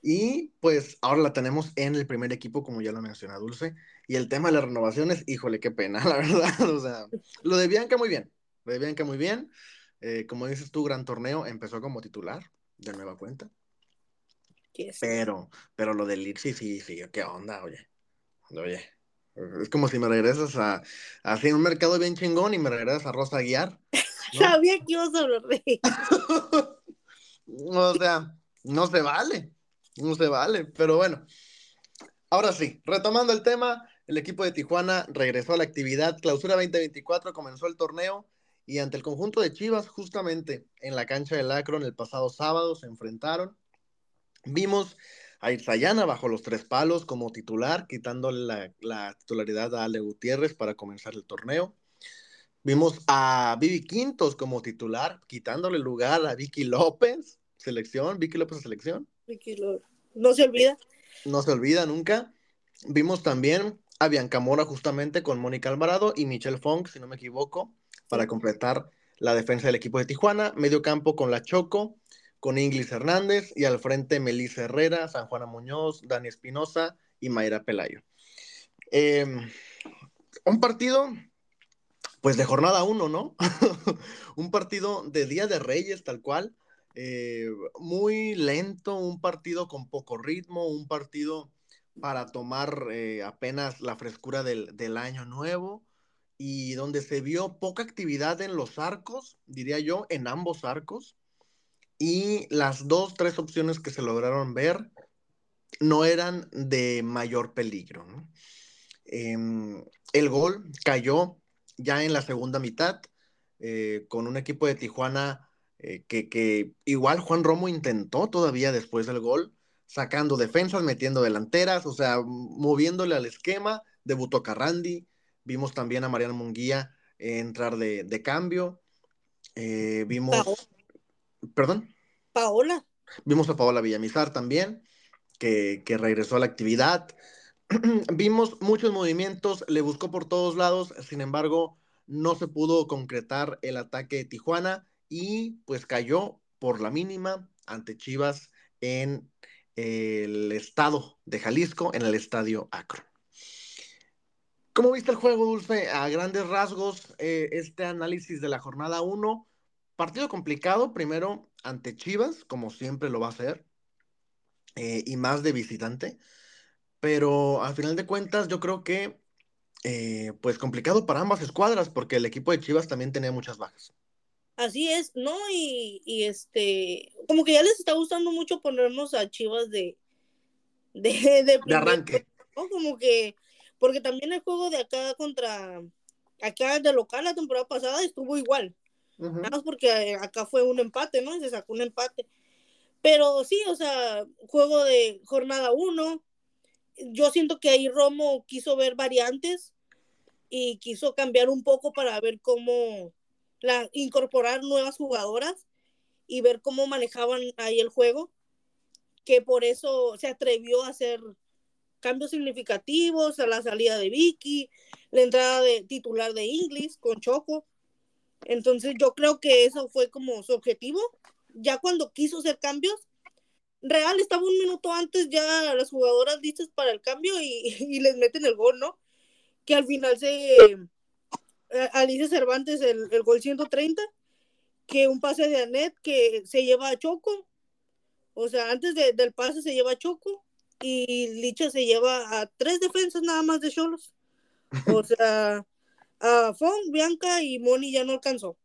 y pues ahora la tenemos en el primer equipo, como ya lo menciona Dulce. Y el tema de las renovaciones, híjole, qué pena, la verdad. O sea, lo de Bianca muy bien. Lo de Bianca muy bien. Eh, como dices tú, gran torneo, empezó como titular, de nueva cuenta. Pero, pero lo del Lipsy sí, sí, qué onda, oye. Oye. Es como si me regresas a, un mercado bien chingón y me regresas a Rosa Guiar. Sabía que ibas a hablar de O sea, no se vale. No se vale. Pero bueno. Ahora sí, retomando el tema, el equipo de Tijuana regresó a la actividad. Clausura 2024 comenzó el torneo y ante el conjunto de Chivas, justamente en la cancha del Acron el pasado sábado, se enfrentaron. Vimos a Irzayana bajo los tres palos como titular, quitándole la, titularidad a Ale Gutiérrez para comenzar el torneo. Vimos a Vivi Quintos como titular, quitándole lugar a Vicky López, selección, Vicky López selección. Vicky López. No se olvida. No se olvida nunca. Vimos también a Bianca Mora justamente con Mónica Alvarado y Michelle Funk, si no me equivoco, para completar la defensa del equipo de Tijuana. Medio campo con la Choco, con Inglis Hernández y al frente Melissa Herrera, San Juana Muñoz, Dani Espinosa y Mayra Pelayo. Em, un partido, pues de jornada uno, ¿no? un partido de Día de Reyes, tal cual. Eh, muy lento, un partido con poco ritmo, un partido para tomar eh, apenas la frescura del, del año nuevo y donde se vio poca actividad en los arcos, diría yo, en ambos arcos. Y las dos, tres opciones que se lograron ver no eran de mayor peligro. Em, el gol cayó ya en la segunda mitad eh, con un equipo de Tijuana eh, que, que, igual Juan Romo intentó todavía después del gol, sacando defensas, metiendo delanteras, o sea, moviéndole al esquema, debutó Carrandi, Vimos también a Mariano Munguía entrar de, cambio. vimos. ¿Perdón? Paola. Vimos a Paola Villamizar también, que, que regresó a la actividad. Vimos muchos movimientos, le buscó por todos lados, sin embargo, no se pudo concretar el ataque de Tijuana y pues cayó por la mínima ante Chivas en el estado de Jalisco, en el estadio Acro. ¿Cómo viste el juego, Dulce? A grandes rasgos, eh, este análisis de la jornada 1, partido complicado, primero ante Chivas, como siempre lo va a hacer, eh, y más de visitante, pero al final de cuentas yo creo que eh, pues complicado para ambas escuadras, porque el equipo de Chivas también tenía muchas bajas. Así es, ¿no? Y, y, este, como que ya les está gustando mucho ponernos a Chivas de, de, de, arranque. ¿no? Como que, porque también el juego de acá contra, acá de local la temporada pasada estuvo igual. Nada más porque acá fue un empate, ¿no? Se sacó un empate. Pero sí, o sea, juego de jornada uno. Yo siento que ahí Romo quiso ver variantes y quiso cambiar un poco para ver cómo la, incorporar nuevas jugadoras y ver cómo manejaban ahí el juego, que por eso se atrevió a hacer cambios significativos a la salida de Vicky, la entrada de titular de Inglis con Choco. Entonces yo creo que eso fue como su objetivo. Ya cuando quiso hacer cambios, Real estaba un minuto antes ya las jugadoras listas para el cambio y, y les meten el gol, ¿no? Que al final se Alicia Cervantes el, el, gol 130, que un pase de Anet que se lleva a Choco, o sea, antes de, del pase se lleva a Choco y Licha se lleva a tres defensas nada más de Cholos. O sea, a Fong, Bianca y Moni ya no alcanzó.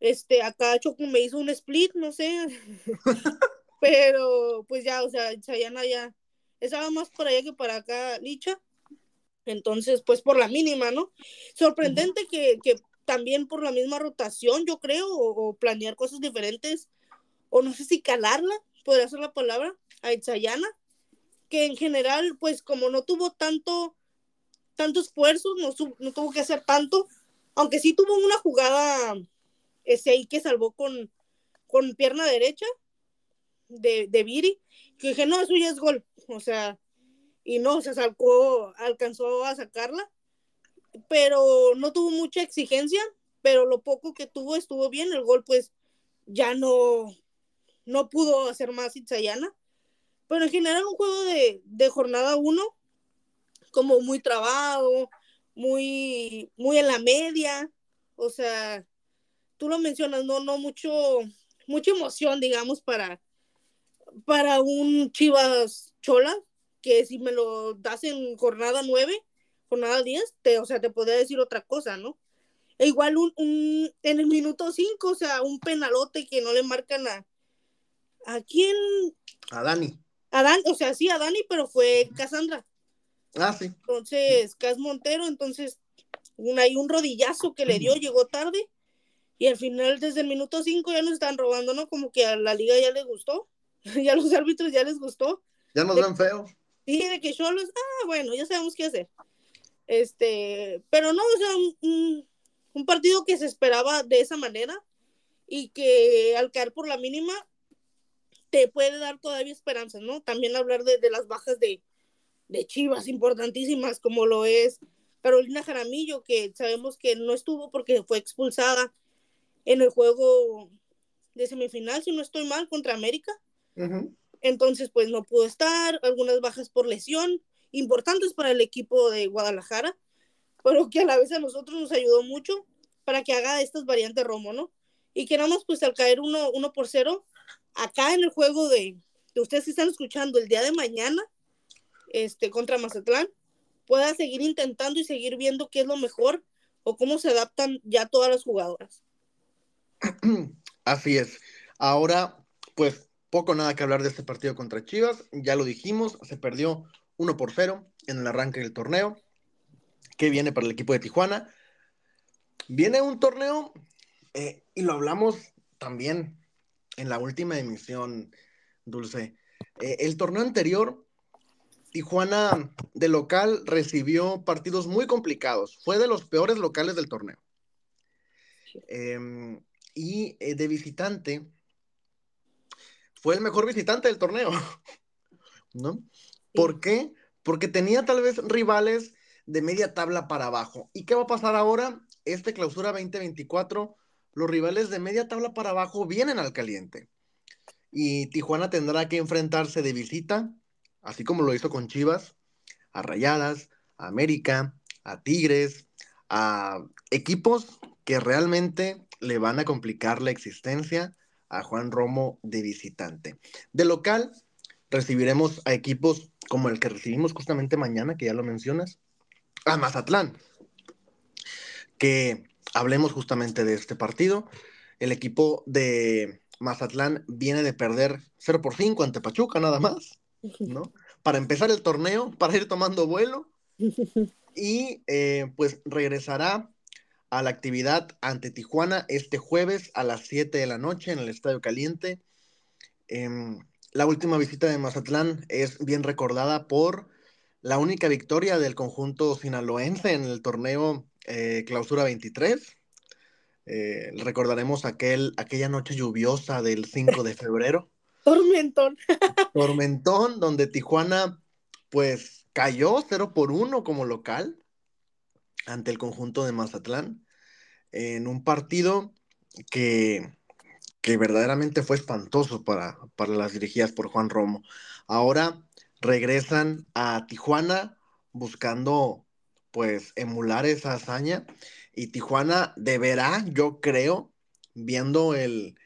Este, acá Choco me hizo un split, no sé. Pero pues ya, o sea, Sayana ya estaba más por allá que para acá Licha. Entonces, pues por la mínima, ¿no? Sorprendente que, que, también por la misma rotación, yo creo, o, planear cosas diferentes, o no sé si calarla, podría ser la palabra, a Itzayana, que en general, pues como no tuvo tanto, tanto esfuerzo, no, no tuvo que hacer tanto, aunque sí tuvo una jugada ese ahí que salvó con, con pierna derecha de, de Viri, que dije, no, eso ya es gol, o sea, y no, se sacó, alcanzó a sacarla, pero no tuvo mucha exigencia, pero lo poco que tuvo estuvo bien, el gol pues ya no, no pudo hacer más Itzayana, pero en general un juego de, de jornada uno, como muy trabado, muy, muy en la media, o sea, tú lo mencionas, no, no mucho, mucha emoción, digamos, para, para un Chivas Chola, que si me lo das en jornada 9, jornada 10, te, o sea, te podría decir otra cosa, ¿no? E igual un, un, en el minuto 5, o sea, un penalote que no le marcan a... ¿A quién? A Dani. A Dani, o sea, sí, a Dani, pero fue Cassandra. Ah, sí. Entonces, Cas Montero, entonces, un, hay un rodillazo que le dio, llegó tarde, y al final, desde el minuto 5 ya nos están robando, ¿no? Como que a la liga ya les gustó, ya a los árbitros ya les gustó. Ya nos ven feo. Sí, de que Cholos, ah, bueno, ya sabemos qué hacer. Este, pero no, o sea, un, un, partido que se esperaba de esa manera y que al caer por la mínima te puede dar todavía esperanza, ¿no? También hablar de, de las bajas de, de Chivas importantísimas, como lo es Carolina Jaramillo, que sabemos que no estuvo porque fue expulsada en el juego de semifinal, si no estoy mal, contra América. Uh entonces, pues no pudo estar, algunas bajas por lesión, importantes para el equipo de Guadalajara, pero que a la vez a nosotros nos ayudó mucho para que haga estas variantes Romo, ¿no? Y queramos, pues, al caer uno, uno por cero, acá en el juego de, de ustedes que están escuchando el día de mañana, este, contra Mazatlán, pueda seguir intentando y seguir viendo qué es lo mejor o cómo se adaptan ya todas las jugadoras. Así es. Ahora, pues poco nada que hablar de este partido contra Chivas, ya lo dijimos, se perdió 1 por 0 en el arranque del torneo. ¿Qué viene para el equipo de Tijuana? Viene un torneo, eh, y lo hablamos también en la última emisión, Dulce. Eh, el torneo anterior Tijuana de local recibió partidos muy complicados. Fue de los peores locales del torneo. Em, y eh, de visitante, fue el mejor visitante del torneo. ¿No? ¿Por qué? Porque tenía tal vez rivales de media tabla para abajo. ¿Y qué va a pasar ahora? Este clausura 2024, los rivales de media tabla para abajo vienen al caliente. Y Tijuana tendrá que enfrentarse de visita, así como lo hizo con Chivas, a Rayadas, a América, a Tigres, a equipos que realmente le van a complicar la existencia a Juan Romo de visitante. De local, recibiremos a equipos como el que recibimos justamente mañana, que ya lo mencionas, a Mazatlán. Que hablemos justamente de este partido. El equipo de Mazatlán viene de perder 0 por 5 ante Pachuca, nada más, ¿no? Para empezar el torneo, para ir tomando vuelo. Y eh, pues regresará a la actividad ante Tijuana este jueves a las 7 de la noche en el Estadio Caliente. Em, la última visita de Mazatlán es bien recordada por la única victoria del conjunto sinaloense en el torneo eh, Clausura 23. Eh, recordaremos aquel, aquella noche lluviosa del 5 de febrero. Tormentón. Tormentón, donde Tijuana, pues, cayó 0 por 1 como local ante el conjunto de Mazatlán en un partido que, que verdaderamente fue espantoso para, para las dirigidas por Juan Romo. Ahora regresan a Tijuana buscando pues emular esa hazaña y Tijuana deberá, yo creo, viendo el,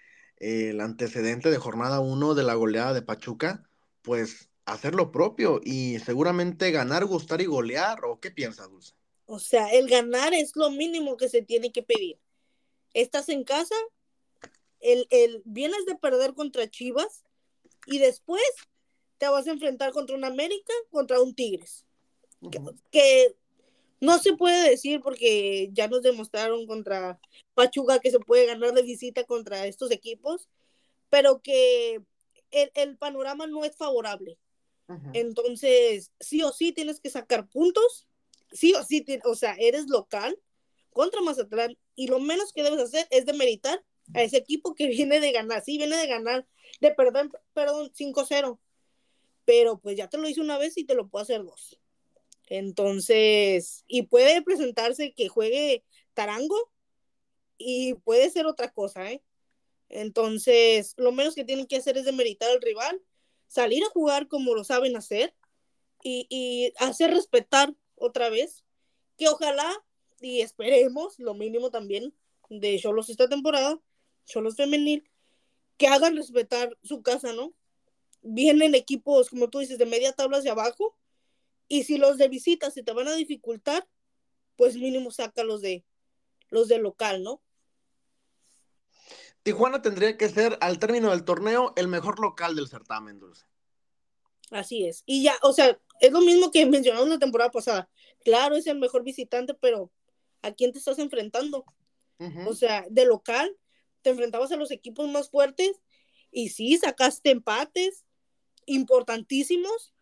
antecedente de jornada 1 de la goleada de Pachuca, pues hacer lo propio y seguramente ganar, gustar y golear. ¿O qué piensas, Dulce? O sea, el ganar es lo mínimo que se tiene que pedir. Estás en casa, el, el, vienes de perder contra Chivas y después te vas a enfrentar contra un América, contra un Tigres. que, no se puede decir porque ya nos demostraron contra Pachuca que se puede ganar de visita contra estos equipos, pero que el, panorama no es favorable. Entonces, sí o sí tienes que sacar puntos, sí o sí, o sea, eres local contra Mazatlán y lo menos que debes hacer es demeritar a ese equipo que viene de ganar, sí, viene de ganar, de perdón, perdón, 5-0, pero pues ya te lo hice una vez y te lo puedo hacer dos. Entonces, y puede presentarse que juegue tarango y puede ser otra cosa, ¿eh? Entonces, lo menos que tienen que hacer es demeritar al rival, salir a jugar como lo saben hacer y, y hacer respetar otra vez, que ojalá y esperemos, lo mínimo también de Cholos esta temporada, Cholos femenil, que hagan respetar su casa, ¿no? Vienen equipos, como tú dices, de media tabla hacia abajo y si los de visita se te van a dificultar, pues mínimo saca los de los de local, ¿no? Tijuana tendría que ser al término del torneo el mejor local del certamen, Dulce. Así es. Y ya, o sea, es lo mismo que mencionamos la temporada pasada. Claro, es el mejor visitante, pero ¿a quién te estás enfrentando? O sea, de local te enfrentabas a los equipos más fuertes y sí, sacaste empates importantísimos,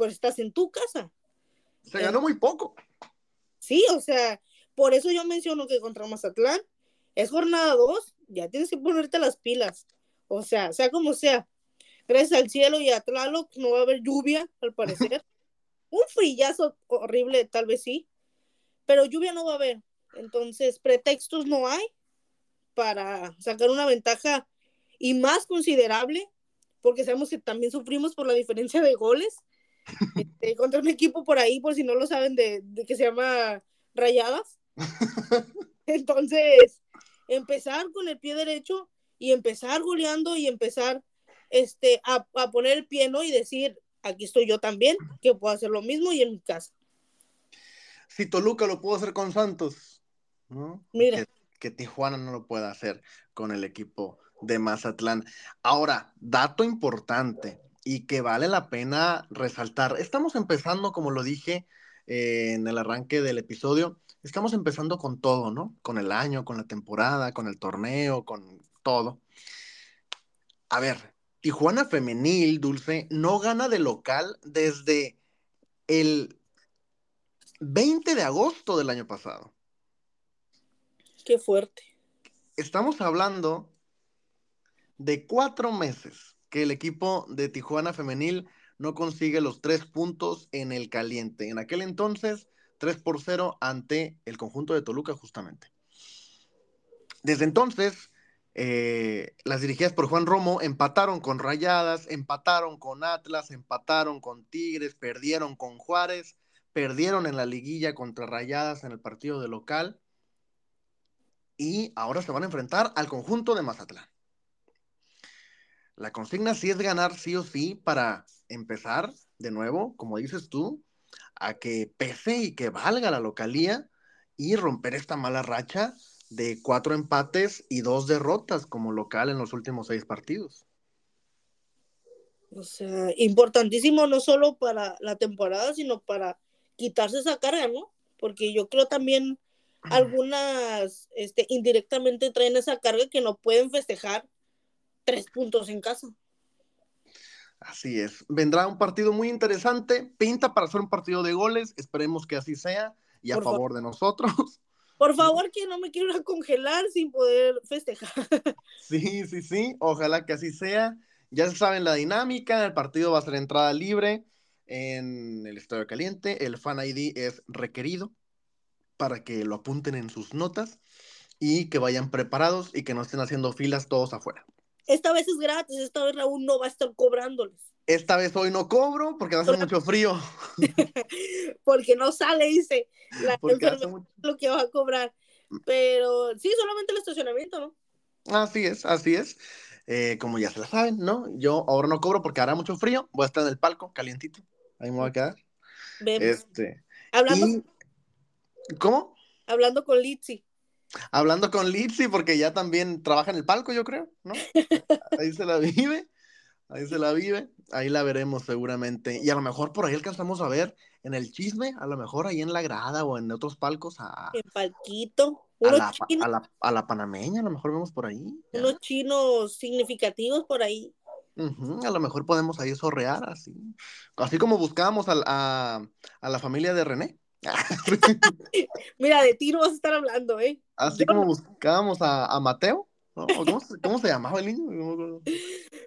pues estás en tu casa. Se ganó muy poco. Sí, o sea, por eso yo menciono que contra Mazatlán es jornada 2, ya tienes que ponerte las pilas. O sea, sea como sea, gracias al cielo y a Tlaloc no va a haber lluvia, al parecer. Un frillazo horrible, tal vez sí, pero lluvia no va a haber. Entonces, pretextos no hay para sacar una ventaja y más considerable, porque sabemos que también sufrimos por la diferencia de goles. Este, contra un equipo por ahí, por si no lo saben, de, que se llama Rayadas. Entonces, empezar con el pie derecho y empezar goleando y empezar este, a, poner el pie, ¿no? Y decir, aquí estoy yo también, que puedo hacer lo mismo y en mi casa. Si Toluca lo pudo hacer con Santos, ¿no? Mira. Que, que Tijuana no lo pueda hacer con el equipo de Mazatlán. Ahora, dato importante, y que vale la pena resaltar. Estamos empezando, como lo dije eh, en el arranque del episodio, estamos empezando con todo, ¿no? Con el año, con la temporada, con el torneo, con todo. A ver, Tijuana Femenil, Dulce, no gana de local desde el 20 de agosto del año pasado. Qué fuerte. Estamos hablando de cuatro meses que el equipo de Tijuana Femenil no consigue los tres puntos en el caliente. En aquel entonces, 3 por 0 ante el conjunto de Toluca, justamente. Desde entonces, eh, las dirigidas por Juan Romo empataron con Rayadas, empataron con Atlas, empataron con Tigres, perdieron con Juárez, perdieron en la liguilla contra Rayadas en el partido de local y ahora se van a enfrentar al conjunto de Mazatlán. La consigna sí es ganar sí o sí para empezar de nuevo, como dices tú, a que pese y que valga la localía y romper esta mala racha de cuatro empates y dos derrotas como local en los últimos seis partidos. O sea, importantísimo no solo para la temporada, sino para quitarse esa carga, ¿no? Porque yo creo también algunas este, indirectamente traen esa carga que no pueden festejar tres puntos en casa. Así es. Vendrá un partido muy interesante. Pinta para ser un partido de goles. Esperemos que así sea y a favor de nosotros. Por favor, que no me quiero congelar sin poder festejar. Sí, sí, sí. Ojalá que así sea. Ya se saben la dinámica. El partido va a ser entrada libre en el Estadio Caliente. El Fan ID es requerido para que lo apunten en sus notas y que vayan preparados y que no estén haciendo filas todos afuera. Esta vez es gratis, esta vez Raúl no va a estar cobrándoles. Esta vez hoy no cobro porque va a hacer mucho frío. porque no sale, dice. La lo que va a cobrar. Pero sí, solamente el estacionamiento, ¿no? Así es, así es. Eh, como ya se la saben, ¿no? Yo ahora no cobro porque hará mucho frío. Voy a estar en el palco, calientito. Ahí me voy a quedar. Este. Hablando. ¿Cómo? Hablando con Litsi. Hablando con Litsi, porque ya también trabaja en el palco, yo creo, ¿no? Ahí se la vive. Ahí se la vive, ahí la veremos seguramente. Y a lo mejor por ahí alcanzamos a ver en el chisme, a lo mejor ahí en la grada o en otros palcos a... En palquito. A la, a, la, a la, panameña, a lo mejor vemos por ahí. Unos chinos significativos por ahí. a lo mejor podemos ahí sorrear así. Así como buscábamos a, a, a la familia de René. Mira, de tiro vas a estar hablando, ¿eh? Así como buscábamos a, a Mateo. ¿Cómo, se, llamaba el niño?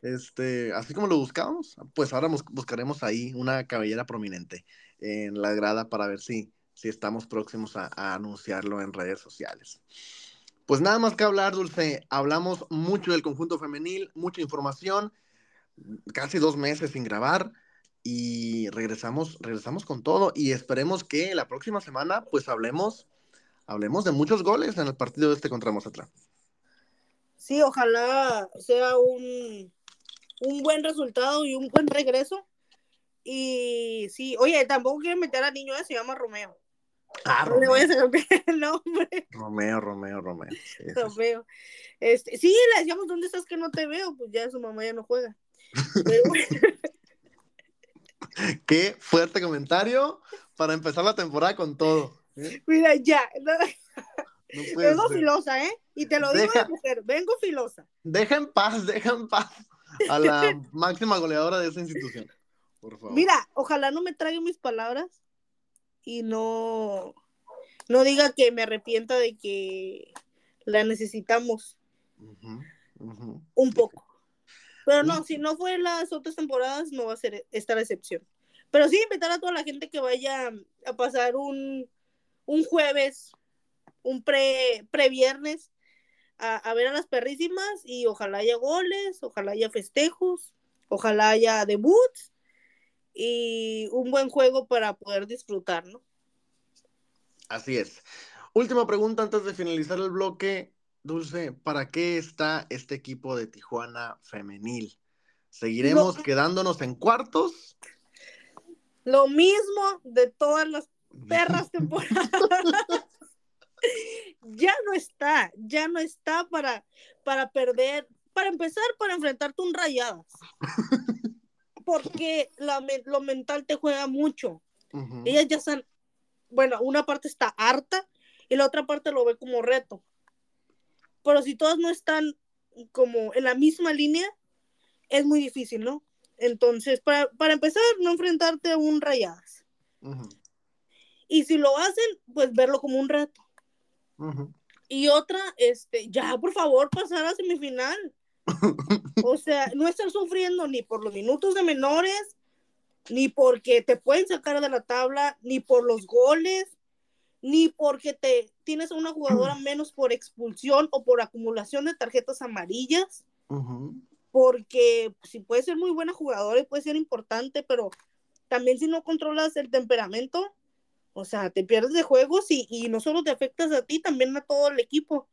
Este, así como lo buscábamos, pues ahora buscaremos ahí una cabellera prominente en la grada para ver si, si estamos próximos a, anunciarlo en redes sociales. Pues nada más que hablar, Dulce. Hablamos mucho del conjunto femenil, mucha información, casi dos meses sin grabar y regresamos, regresamos con todo y esperemos que la próxima semana pues hablemos, hablemos de muchos goles en el partido de este contra Mazatlán sí, ojalá sea un, buen resultado y un buen regreso. Y sí, oye, tampoco quiero meter al niño, se llama Romeo. Ah, Romeo. voy a el nombre. Romeo, Romeo, Romeo. Sí, Romeo. Este, sí, le decíamos, ¿dónde estás que no te veo? Pues ya su mamá ya no juega. Qué fuerte comentario para empezar la temporada con todo. ¿Eh? Mira, ya. vengo filosa, ¿eh? Y te lo digo de mujer, vengo filosa. Deja en paz, deja en paz a la máxima goleadora de esa institución. Por favor. Mira, ojalá no me traigan mis palabras y no, no diga que me arrepienta de que la necesitamos. Un poco. Pero no, si no fue las otras temporadas, no va a ser esta la excepción. Pero sí invitar a toda la gente que vaya a pasar un, un jueves un pre, pre viernes a, ver a las perrísimas y ojalá haya goles, ojalá haya festejos, ojalá haya debuts y un buen juego para poder disfrutar, ¿no? Así es. Última pregunta antes de finalizar el bloque. Dulce, ¿para qué está este equipo de Tijuana femenil? ¿Seguiremos quedándonos en cuartos? Lo mismo de todas las perras temporadas ya no está, ya no está para, para perder, para empezar, para enfrentarte un rayadas. Porque lo mental te juega mucho. Ellas ya están, bueno, una parte está harta y la otra parte lo ve como reto. Pero si todas no están como en la misma línea, es muy difícil, ¿no? Entonces, para, para empezar, no enfrentarte a un rayadas. Y si lo hacen, pues verlo como un reto. Y otra, este, ya por favor pasar a semifinal. o sea, no estar sufriendo ni por los minutos de menores, ni porque te pueden sacar de la tabla, ni por los goles, ni porque te tienes a una jugadora menos por expulsión o por acumulación de tarjetas amarillas. Porque si puede ser muy buena jugadora y puede ser importante, pero también si no controlas el temperamento, o sea, te pierdes de juegos y, y no solo te afectas a ti, también a todo el equipo.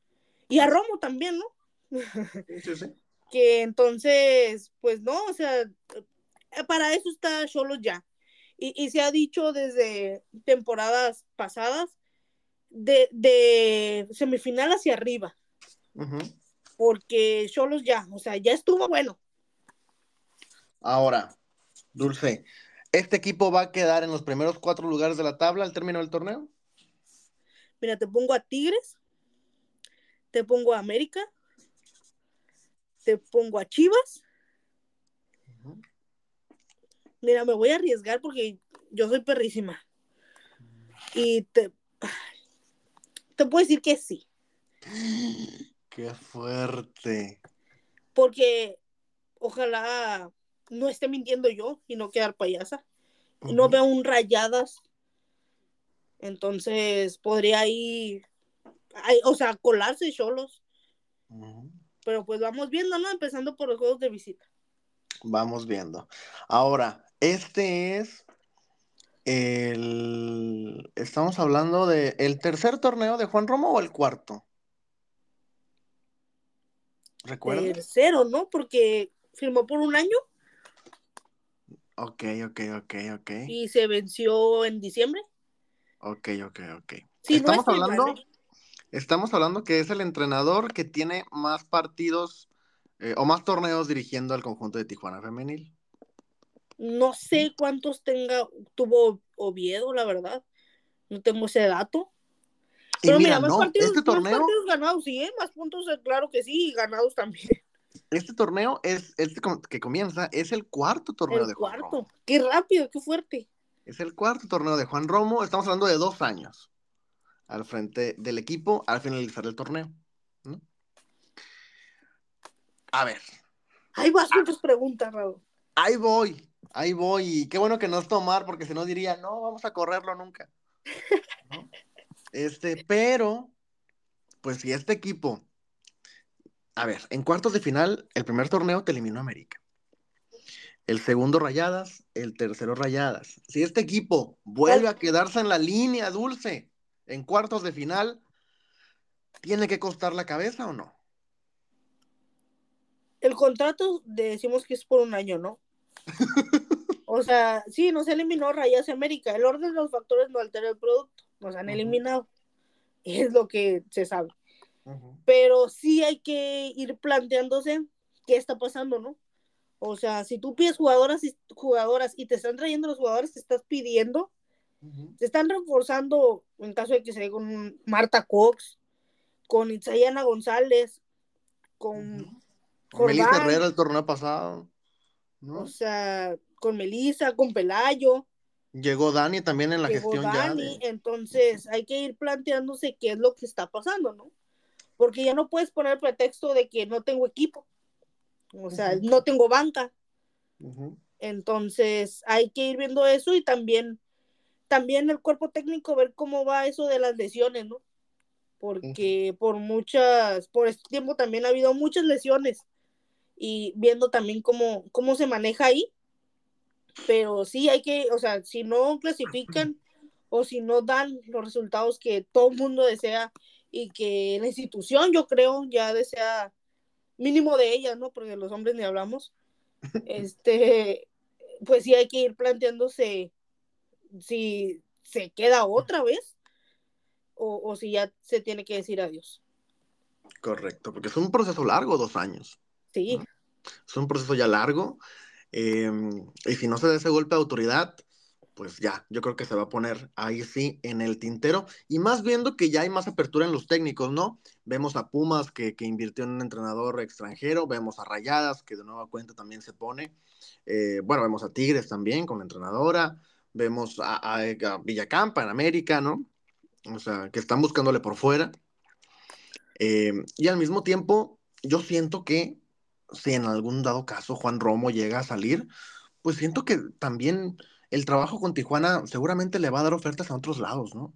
Y a Romo también, ¿no? Sí, sí. que entonces, pues no, o sea, para eso está solo ya. Y, y, se ha dicho desde temporadas pasadas de, semifinal hacia arriba. Porque solos ya, o sea, ya estuvo bueno. Ahora, Dulce, ¿este equipo va a quedar en los primeros cuatro lugares de la tabla al término del torneo? Mira, te pongo a Tigres, te pongo a América, te pongo a Chivas. Mira, me voy a arriesgar porque yo soy perrísima. Y te, te puedo decir que sí. Qué fuerte. Porque ojalá no esté mintiendo yo y no quedar payasa. No veo un rayadas. Entonces podría ir, o sea, colarse solos. Pero pues vamos viendo, ¿no? Empezando por los juegos de visita. Vamos viendo. Ahora, este es el, estamos hablando de el tercer torneo de Juan Romo o el cuarto. ¿Recuerdas? Tercero, ¿no? Porque firmó por un año. Ok, ok, ok, ok. Y se venció en diciembre. Ok, ok, ok. estamos hablando, estamos hablando que es el entrenador que tiene más partidos eh, o más torneos dirigiendo al conjunto de Tijuana Femenil. No sé cuántos tenga, tuvo Oviedo, la verdad. No tengo ese dato. Pero mira, más, partidos, este torneo, más partidos ganados, sí, ¿eh? más puntos, eh, claro que sí, y ganados también. Este torneo es, este que comienza, es el cuarto torneo de Juan cuarto. Qué rápido, qué fuerte. Es el cuarto torneo de Juan Romo. Estamos hablando de dos años al frente del equipo al finalizar el torneo. A ver. Hay bastantes preguntas, Raúl. Ahí voy. Ahí voy, y qué bueno que no es tomar, porque si no diría, no, vamos a correrlo nunca. Este, pero, pues si este equipo, a ver, en cuartos de final, el primer torneo te eliminó América. El segundo rayadas, el tercero rayadas. Si este equipo vuelve a quedarse en la línea dulce en cuartos de final, ¿tiene que costar la cabeza o no? El contrato decimos que es por un año, ¿no? o sea, sí, nos eliminó Rayas América. El orden de los factores no altera el producto. Nos han eliminado. Es lo que se sabe. Pero sí hay que ir planteándose qué está pasando, ¿no? O sea, si tú pides jugadoras y jugadoras y te están trayendo los jugadores que estás pidiendo, te están reforzando en caso de que se con Marta Cox, con Itzayana González, con, Melissa Herrera el torneo pasado. O sea, con Melissa, con Pelayo. Llegó Dani también en la gestión Dani, entonces hay que ir planteándose qué es lo que está pasando, ¿no? Porque ya no puedes poner pretexto de que no tengo equipo. O sea, no tengo banca. Entonces hay que ir viendo eso y también, también el cuerpo técnico ver cómo va eso de las lesiones, ¿no? Porque por muchas, por este tiempo también ha habido muchas lesiones y viendo también cómo, cómo se maneja ahí. Pero sí hay que, o sea, si no clasifican o si no dan los resultados que todo el mundo desea y que la institución, yo creo, ya desea mínimo de ellas, ¿no? Porque los hombres ni hablamos. Este, pues sí hay que ir planteándose si se queda otra vez o, o si ya se tiene que decir adiós. Correcto, porque es un proceso largo, dos años. Sí. Es un proceso ya largo. Em, y si no se da ese golpe de autoridad, pues ya, yo creo que se va a poner ahí sí en el tintero. Y más viendo que ya hay más apertura en los técnicos, ¿no? Vemos a Pumas que, invirtió en un entrenador extranjero, vemos a Rayadas que de nueva cuenta también se pone. Eh, bueno, vemos a Tigres también con la entrenadora. vemos a, Villacampa en América, ¿no? O sea, que están buscándole por fuera. Eh, y al mismo tiempo, yo siento que si en algún dado caso Juan Romo llega a salir, pues siento que también el trabajo con Tijuana seguramente le va a dar ofertas a otros lados, ¿no?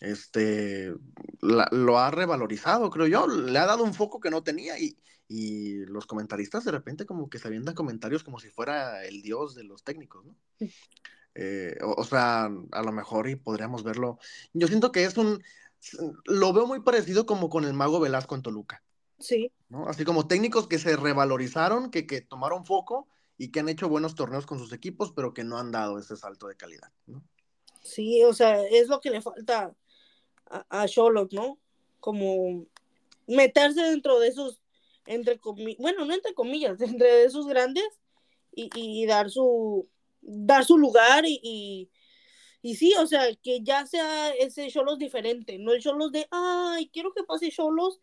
Este, lo ha revalorizado, creo yo, le ha dado un foco que no tenía y, y los comentaristas de repente como que se avientan comentarios como si fuera el dios de los técnicos, ¿no? Eh, o, sea, a lo mejor y podríamos verlo. Yo siento que es un, lo veo muy parecido como con el mago Velasco en Toluca. Sí. ¿no? Así como técnicos que se revalorizaron, que, que tomaron foco y que han hecho buenos torneos con sus equipos, pero que no han dado ese salto de calidad, ¿no? Sí, o sea, es lo que le falta a Sholot, ¿no? Como meterse dentro de esos, entre comillas, bueno, no entre comillas, entre esos grandes y, dar su dar su lugar y, y, y, sí, o sea, que ya sea ese Cholos diferente, no el Cholos de, ay, quiero que pase Cholos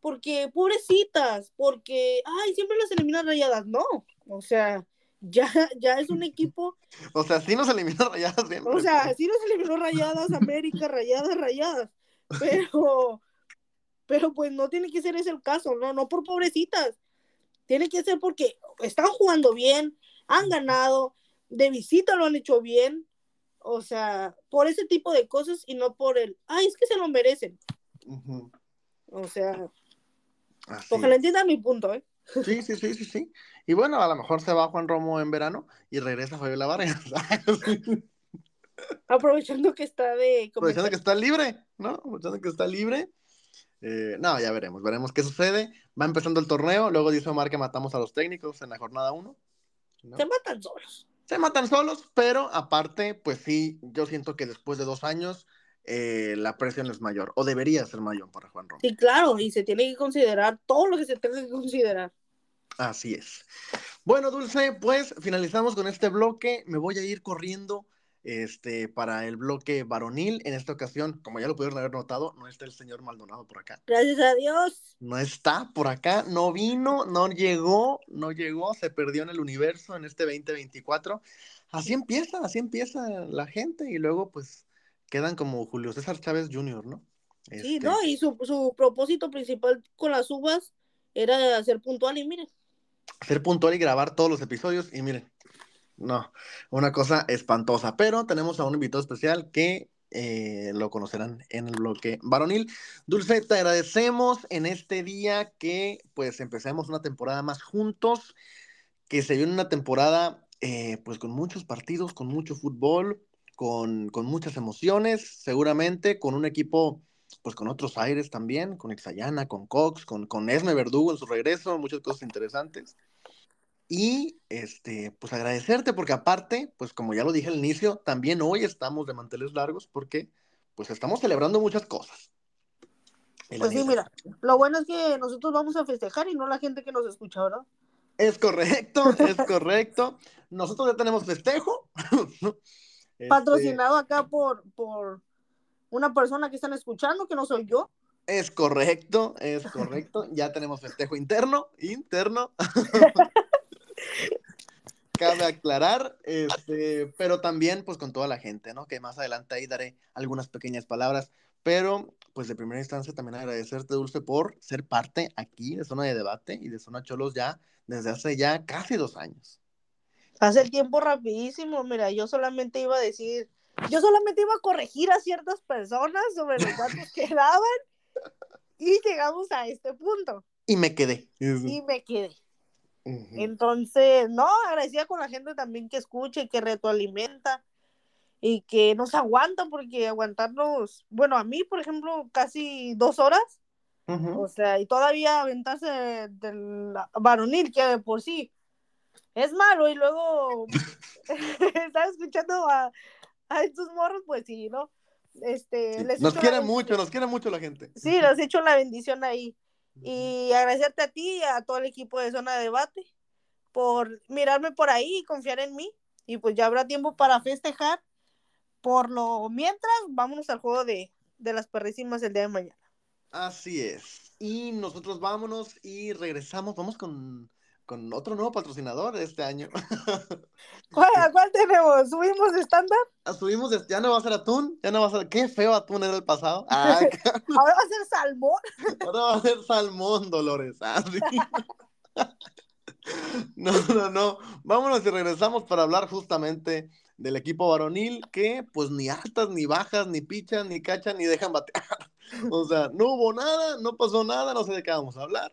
porque pobrecitas, porque, ay, siempre las eliminan rayadas, no, o sea, ya, ya es un equipo. O sea, sí nos eliminó rayadas siempre. O sea, sí nos eliminó rayadas, América, rayadas, rayadas. Pero, pero pues no tiene que ser ese el caso, no, no por pobrecitas. Tiene que ser porque están jugando bien, han ganado, de visita lo han hecho bien. O sea, por ese tipo de cosas y no por el, ay, es que se lo merecen. O sea, ojalá entiendan mi punto, ¿eh? Sí, sí, sí, sí, sí. Y bueno, a lo mejor se va Juan Romo en verano y regresa Fabiola Vargas. Aprovechando que está de... Aprovechando que está libre, ¿no? Aprovechando que está libre. Eh, no, ya veremos, veremos qué sucede. Va empezando el torneo, luego dice Omar que matamos a los técnicos en la jornada 1. Se matan solos. Se matan solos, pero aparte, pues sí, yo siento que después de dos años eh, la presión es mayor, o debería ser mayor para Juan Romo. Sí, claro, y se tiene que considerar todo lo que se tenga que considerar. Así es. Bueno, Dulce, pues finalizamos con este bloque. Me voy a ir corriendo este, para el bloque varonil. En esta ocasión, como ya lo pudieron haber notado, no está el señor Maldonado por acá. Gracias a Dios. No está por acá, no vino, no llegó, no llegó, se perdió en el universo en este 2024. Así empieza, así empieza la gente y luego pues quedan como Julio César Chávez Jr., ¿no? Sí, no, este y su, su propósito principal con las uvas era ser puntual y miren ser puntual y grabar todos los episodios. Y miren, no, una cosa espantosa. Pero tenemos a un invitado especial que eh, lo conocerán en el bloque varonil. Dulce, te agradecemos en este día que pues empecemos una temporada más juntos, que se viene una temporada eh, pues con muchos partidos, con mucho fútbol, con, con muchas emociones, seguramente con un equipo pues con otros aires también, con Ixayana, con Cox, con, con Esme Verdugo en su regreso, muchas cosas interesantes. Y este, pues agradecerte porque aparte, pues como ya lo dije al inicio, también hoy estamos de manteles largos porque pues estamos celebrando muchas cosas. Pues sí, mira, lo bueno es que nosotros vamos a festejar y no la gente que nos escucha, ¿verdad? Es correcto, es correcto. Nosotros ya tenemos festejo. Patrocinado acá por, por una persona que están escuchando, que no soy yo. Es correcto, es correcto. Ya tenemos festejo interno, interno. Cabe aclarar, este, pero también pues con toda la gente, ¿no? Que más adelante ahí daré algunas pequeñas palabras, pero pues de primera instancia también agradecerte, Dulce, por ser parte aquí de Zona de Debate y de Zona Cholos ya desde hace ya casi dos años. Hace el tiempo rapidísimo, mira, yo solamente iba a decir yo solamente iba a corregir a ciertas personas sobre los datos que daban y llegamos a este punto. Y me quedé. Y me quedé. Entonces, no, agradecida con la gente también que escucha y que retroalimenta y que nos aguanta, porque aguantarnos, bueno, a mí, por ejemplo, casi dos horas, o sea, y todavía aventarse del varonil, que de por sí es malo, y luego estaba escuchando a, a estos morros, pues sí, ¿no? Este, nos quiere mucho, nos quiere mucho la gente. Sí, les he hecho la bendición ahí. Y agradecerte a ti y a todo el equipo de Zona de Debate por mirarme por ahí y confiar en mí. Y pues ya habrá tiempo para festejar. Por lo mientras, vámonos al juego de, de las perrísimas el día de mañana. Así es. Y nosotros vámonos y regresamos. Vamos con con otro nuevo patrocinador este año. ¿Cuál, ¿Cuál tenemos? ¿Subimos estándar? Ah, subimos, ya no va a ser atún, ya no va a ser, qué feo atún era el pasado. Ah, Ahora va a ser salmón. Ahora va a ser salmón, Dolores. Ah, sí. No, no, no. Vámonos y regresamos para hablar justamente del equipo varonil que pues ni altas, ni bajas, ni pichan, ni cachan, ni dejan batear. O sea, no hubo nada, no pasó nada, no sé de qué vamos a hablar.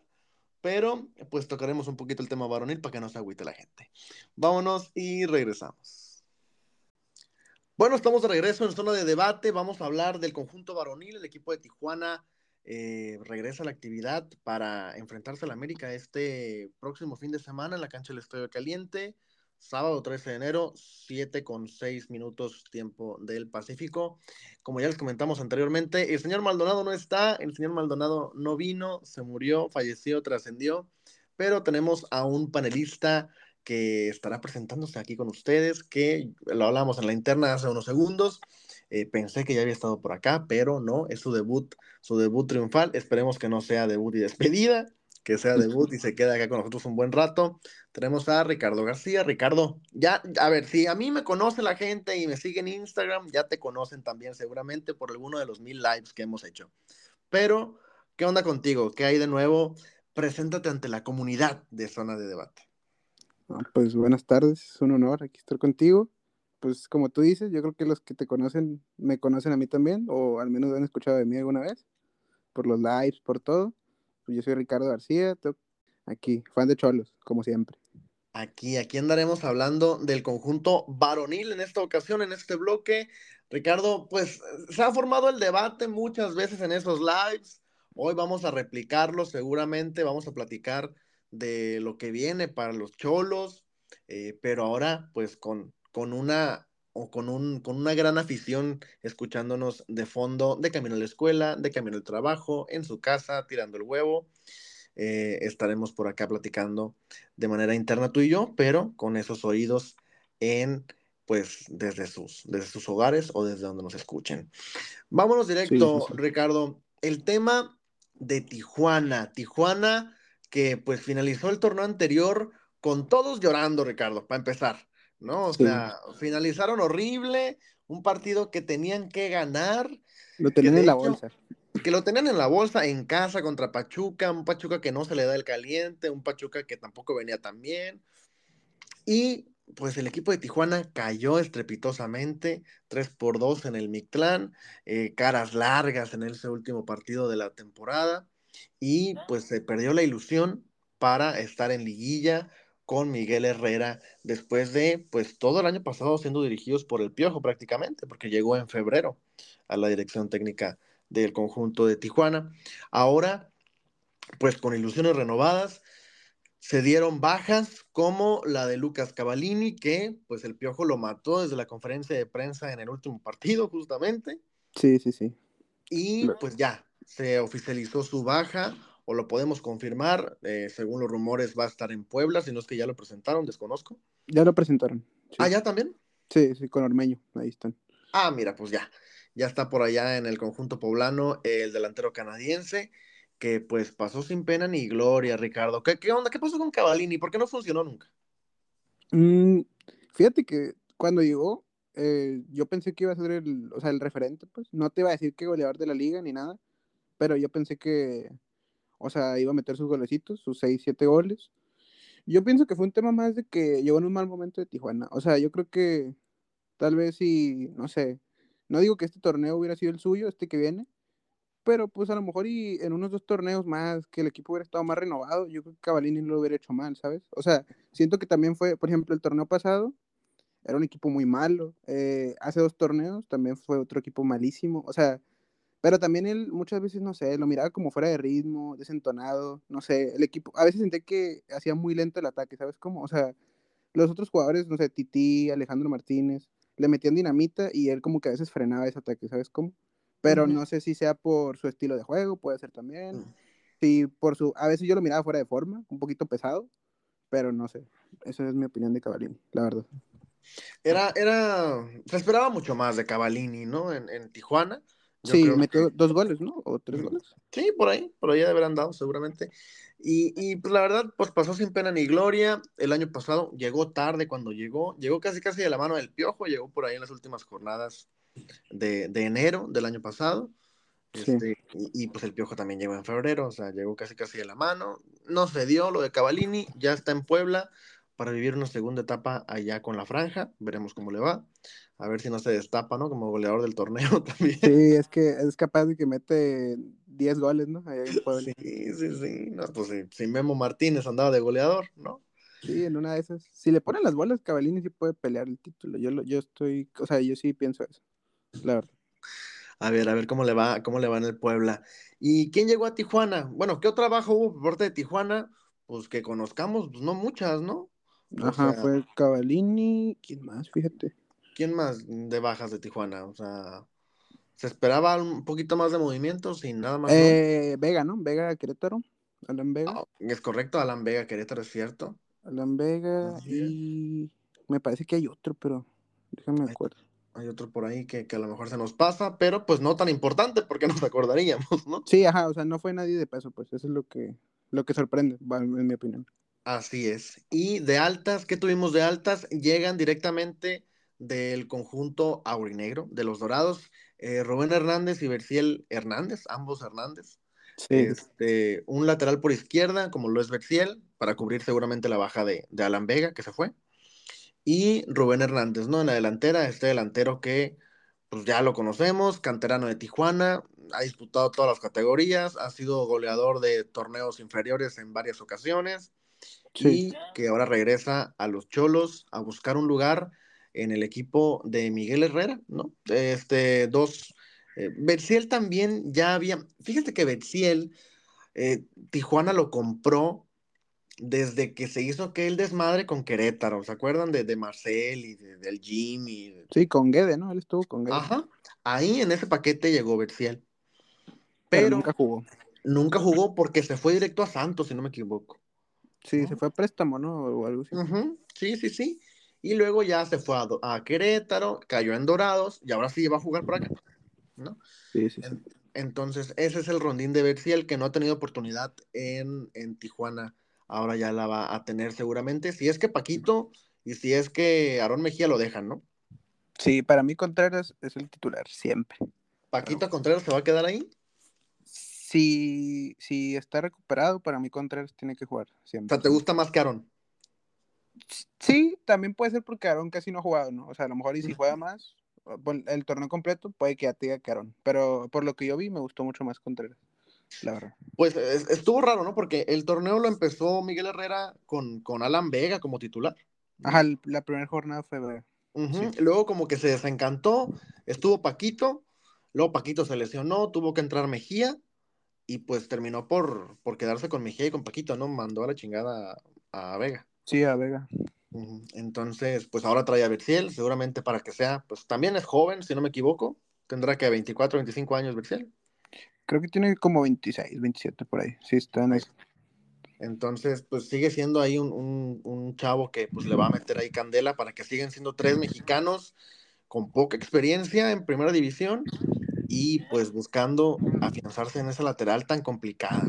Pero pues tocaremos un poquito el tema varonil para que no se agüite la gente. Vámonos y regresamos. Bueno, estamos de regreso en zona de debate. Vamos a hablar del conjunto varonil, el equipo de Tijuana eh, regresa a la actividad para enfrentarse al América este próximo fin de semana en la cancha del Estadio Caliente, sábado 13 de enero, 7 con 6 minutos tiempo del Pacífico. Como ya les comentamos anteriormente, el señor Maldonado no está, el señor Maldonado no vino, se murió, falleció, trascendió, pero tenemos a un panelista que estará presentándose aquí con ustedes, que lo hablamos en la interna hace unos segundos. Eh, pensé que ya había estado por acá, pero no, es su debut, su debut triunfal. Esperemos que no sea debut y despedida, que sea debut y se quede acá con nosotros un buen rato. Tenemos a Ricardo García. Ricardo, ya, a ver, si a mí me conoce la gente y me sigue en Instagram, ya te conocen también seguramente por alguno de los mil lives que hemos hecho. Pero, ¿qué onda contigo? ¿Qué hay de nuevo? Preséntate ante la comunidad de Zona de Debate. Ah, pues buenas tardes, es un honor aquí estar contigo pues como tú dices, yo creo que los que te conocen me conocen a mí también, o al menos han escuchado de mí alguna vez, por los lives, por todo. Pues yo soy Ricardo García, aquí, fan de Cholos, como siempre. Aquí, aquí andaremos hablando del conjunto varonil en esta ocasión, en este bloque. Ricardo, pues se ha formado el debate muchas veces en esos lives. Hoy vamos a replicarlo seguramente, vamos a platicar de lo que viene para los cholos, eh, pero ahora pues con con una o con, un, con una gran afición escuchándonos de fondo, de camino a la escuela, de camino al trabajo, en su casa, tirando el huevo. Eh, estaremos por acá platicando de manera interna tú y yo, pero con esos oídos en, pues, desde sus, desde sus hogares o desde donde nos escuchen. Vámonos directo, Ricardo. El tema de Tijuana. Tijuana que pues finalizó el torneo anterior con todos llorando, Ricardo, para empezar. ¿No? O sea, finalizaron horrible, un partido que tenían que ganar. Lo tenían en la bolsa. Que lo tenían en la bolsa en casa contra Pachuca, un Pachuca que no se le da el caliente, un Pachuca que tampoco venía tan bien. Y pues el equipo de Tijuana cayó estrepitosamente, 3 por 2 en el Mictlán, eh, caras largas en ese último partido de la temporada, y pues se perdió la ilusión para estar en liguilla, con Miguel Herrera después de pues todo el año pasado siendo dirigidos por el Piojo prácticamente, porque llegó en febrero a la dirección técnica del conjunto de Tijuana. Ahora, pues con ilusiones renovadas, se dieron bajas como la de Lucas Cavallini, que pues el Piojo lo mató desde la conferencia de prensa en el último partido justamente. Sí, sí, sí. Y pues ya, se oficializó su baja o lo podemos confirmar. Eh, según los rumores, va a estar en Puebla, si no es que ya lo presentaron, desconozco. Ya lo presentaron. Ah, ya también. Sí, sí, con Ormeño, ahí están. Ah, mira, pues ya. Ya está por allá en el conjunto poblano el delantero canadiense, que pues pasó sin pena ni gloria, Ricardo. ¿Qué, qué onda? ¿Qué pasó con Cavallini? ¿Por qué no funcionó nunca? Mm, fíjate que cuando llegó, eh, yo pensé que iba a ser el, o sea, el referente, pues. No te iba a decir que goleador de la liga ni nada, pero yo pensé que, o sea, iba a meter sus golecitos, sus 6, 7 goles. Yo pienso que fue un tema más de que llegó en un mal momento de Tijuana. O sea, yo creo que tal vez si, no sé, no digo que este torneo hubiera sido el suyo, este que viene, pero pues a lo mejor y en unos dos torneos más que el equipo hubiera estado más renovado, yo creo que Cavallini no lo hubiera hecho mal, ¿sabes? O sea, siento que también fue, por ejemplo, el torneo pasado era un equipo muy malo. Eh, hace dos torneos también fue otro equipo malísimo. O sea, pero también él muchas veces, no sé, lo miraba como fuera de ritmo, desentonado, no sé, el equipo, a veces sentí que hacía muy lento el ataque, ¿sabes cómo? O sea, los otros jugadores, no sé, Titi, Alejandro Martínez, le metían dinamita y él como que a veces frenaba ese ataque, ¿sabes cómo? Pero no sé si sea por su estilo de juego, puede ser también. Mm. Sí, por su, a veces yo lo miraba fuera de forma, un poquito pesado, pero no sé. Esa es mi opinión de Cavallini, la verdad. Era, era, se esperaba mucho más de Cavallini, ¿no? En, en Tijuana Yo sí, metió que- dos goles, ¿no? O tres goles. Sí, por ahí, por ahí habrán dado seguramente. Y, y pues la verdad, pues pasó sin pena ni gloria. El año pasado llegó tarde cuando llegó, llegó casi casi de la mano del piojo, llegó por ahí en las últimas jornadas de, de enero del año pasado. Sí. Este, y, y, pues el piojo también llegó en febrero, o sea, llegó casi casi de la mano. No se dio lo de Cavalini, ya está en Puebla para vivir una segunda etapa allá con la franja. Veremos cómo le va. A ver si no se destapa, ¿no? Como goleador del torneo también. Sí, es que es capaz de que mete 10 goles, ¿no? Allá en. Sí, sí, sí. No, pues si, si Memo Martínez andaba de goleador, ¿no? Sí, en una de esas. Si le ponen las bolas, Cavallini sí puede pelear el título. Yo, lo- yo estoy, o sea, yo sí pienso eso, la verdad. A ver, a ver cómo le va, cómo le va en el Puebla. ¿Y quién llegó a Tijuana? Bueno, ¿qué otro trabajo hubo por parte de Tijuana? Pues que conozcamos, pues no muchas, ¿no? O Ajá, sea, fue Cavallini, ¿quién más? Fíjate. ¿quién más de bajas de Tijuana? O sea, se esperaba un poquito más de movimiento sin nada más. ¿no? Eh, Vega, ¿no? Vega Querétaro. Alan Vega. Ah, es correcto, Alan Vega Querétaro, es cierto. Alan Vega y me parece que hay otro, pero déjame acuerdo. Hay otro por ahí que, que a lo mejor se nos pasa, pero pues no tan importante porque nos acordaríamos, ¿no? Sí, ajá, o sea, no fue nadie de peso, pues eso es lo que, lo que sorprende, en mi opinión. Así es. Y de altas, ¿qué tuvimos de altas? Llegan directamente del conjunto aurinegro, de los Dorados, eh, Rubén Hernández y Berciel Hernández, ambos Hernández. Sí, Este, un lateral por izquierda, como lo es Berciel, para cubrir seguramente la baja de, de Alan Vega, que se fue. Y Rubén Hernández, ¿no? En la delantera, este delantero que pues ya lo conocemos, canterano de Tijuana, ha disputado todas las categorías, ha sido goleador de torneos inferiores en varias ocasiones sí. y que ahora regresa a los Cholos a buscar un lugar en el equipo de Miguel Herrera, ¿no? Este, dos. Eh, Betziel también ya había. Fíjate que Betziel, eh, Tijuana lo compró desde que se hizo aquel desmadre con Querétaro. ¿Se acuerdan de, de Marcel y de- del Jimmy? Sí, con Guede, ¿no? Él estuvo con Guede. Ajá. Ahí en ese paquete llegó Betziel. pero, Pero nunca jugó. nunca jugó porque se fue directo a Santos, si no me equivoco. Sí, ¿no? se fue a préstamo, ¿no? O algo así. Sí, sí, sí. Y luego ya se fue a, Querétaro, cayó en Dorados y ahora sí va a jugar por acá, ¿no? Sí, sí, sí. En- entonces, ese es el rondín de Berciel que no ha tenido oportunidad en, en Tijuana. Ahora ya la va a tener seguramente. Si es que Paquito y si es que Aarón Mejía lo dejan, ¿no? Sí, para mí Contreras es el titular, siempre. Paquito Contreras se va a quedar ahí. Si, si está recuperado, para mí Contreras tiene que jugar O siempre. sea, ¿te gusta más que Aarón? Sí, también puede ser porque Aarón casi no ha jugado, ¿no? O sea, a lo mejor y si juega más, o el torneo completo, puede que ya te diga que Aarón. Pero por lo que yo vi, me gustó mucho más Contreras, la verdad. Pues es- estuvo raro, ¿no? Porque el torneo lo empezó Miguel Herrera con, con Alan Vega como titular. Ajá, la primera jornada fue Vega. Sí. Luego como que se desencantó, estuvo Paquito, luego Paquito se lesionó, tuvo que entrar Mejía y pues terminó por, por quedarse con Mejía y con Paquito, ¿no? Mandó a la chingada a, a Vega. Sí, a Vega. Entonces, pues ahora trae a Berciel, seguramente para que sea, pues también es joven, si no me equivoco, tendrá que 24, 25 años Berciel. Creo que tiene como 26, 27 por ahí. Sí, está en eso. Entonces, pues sigue siendo ahí un, un- un chavo que pues le va a meter ahí candela para que sigan siendo tres mexicanos con poca experiencia en primera división y pues buscando afianzarse en esa lateral tan complicada.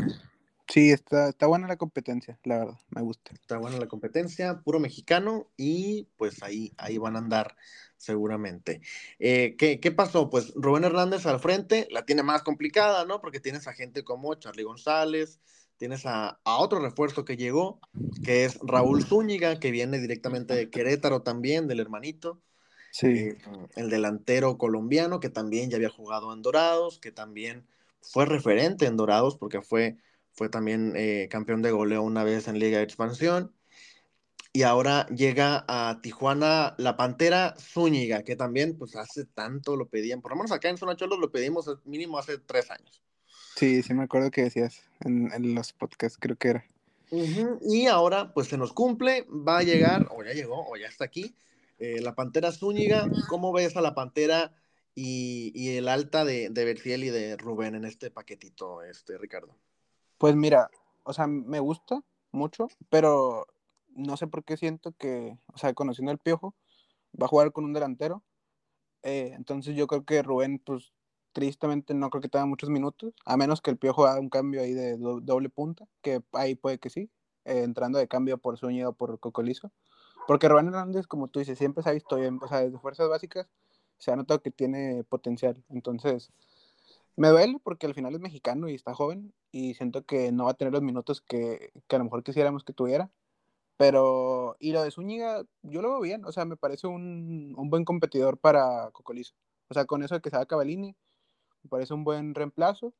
Sí, está, está buena la competencia, la verdad, me gusta. Está buena la competencia, puro mexicano y pues ahí, ahí van a andar seguramente. Eh, ¿qué, qué pasó? Pues Rubén Hernández al frente la tiene más complicada, ¿no? Porque tienes a gente como Charlie González, tienes a, a otro refuerzo que llegó, que es Raúl Zúñiga, que viene directamente de Querétaro también, del hermanito. Sí, Eh, el delantero colombiano que también ya había jugado en Dorados, que también fue referente en Dorados porque fue, fue también eh, campeón de goleo una vez en Liga de Expansión. Y ahora llega a Tijuana la Pantera Zúñiga, que también pues hace tanto lo pedían, por lo menos acá en Zona Cholos lo pedimos mínimo hace tres años. sí, sí me acuerdo que decías en, en los podcasts, creo que era. Y ahora pues se nos cumple, va a llegar, o ya llegó, o ya está aquí, eh, la Pantera Zúñiga. ¿Cómo ves a la Pantera y, y el alta de, de Berciel y de Rubén en este paquetito, este Ricardo? Pues mira, o sea, me gusta mucho, pero no sé por qué siento que, o sea, conociendo al Piojo, va a jugar con un delantero. eh, entonces yo creo que Rubén, pues, tristemente no creo que tenga muchos minutos, a menos que el Piojo haga un cambio ahí de doble punta, que ahí puede que sí, eh, entrando de cambio por Zúñiga o por Cocolizo. Porque Rubén Hernández, como tú dices, siempre se ha visto bien, o sea, desde fuerzas básicas se ha notado que tiene potencial. Entonces, me duele porque al final es mexicano y está joven y siento que no va a tener los minutos que, que a lo mejor quisiéramos que tuviera. Pero, y lo de Zúñiga, yo lo veo bien, o sea, me parece un, un buen competidor para Cocolizo. O sea, con eso de que se va Cavallini, me parece un buen reemplazo.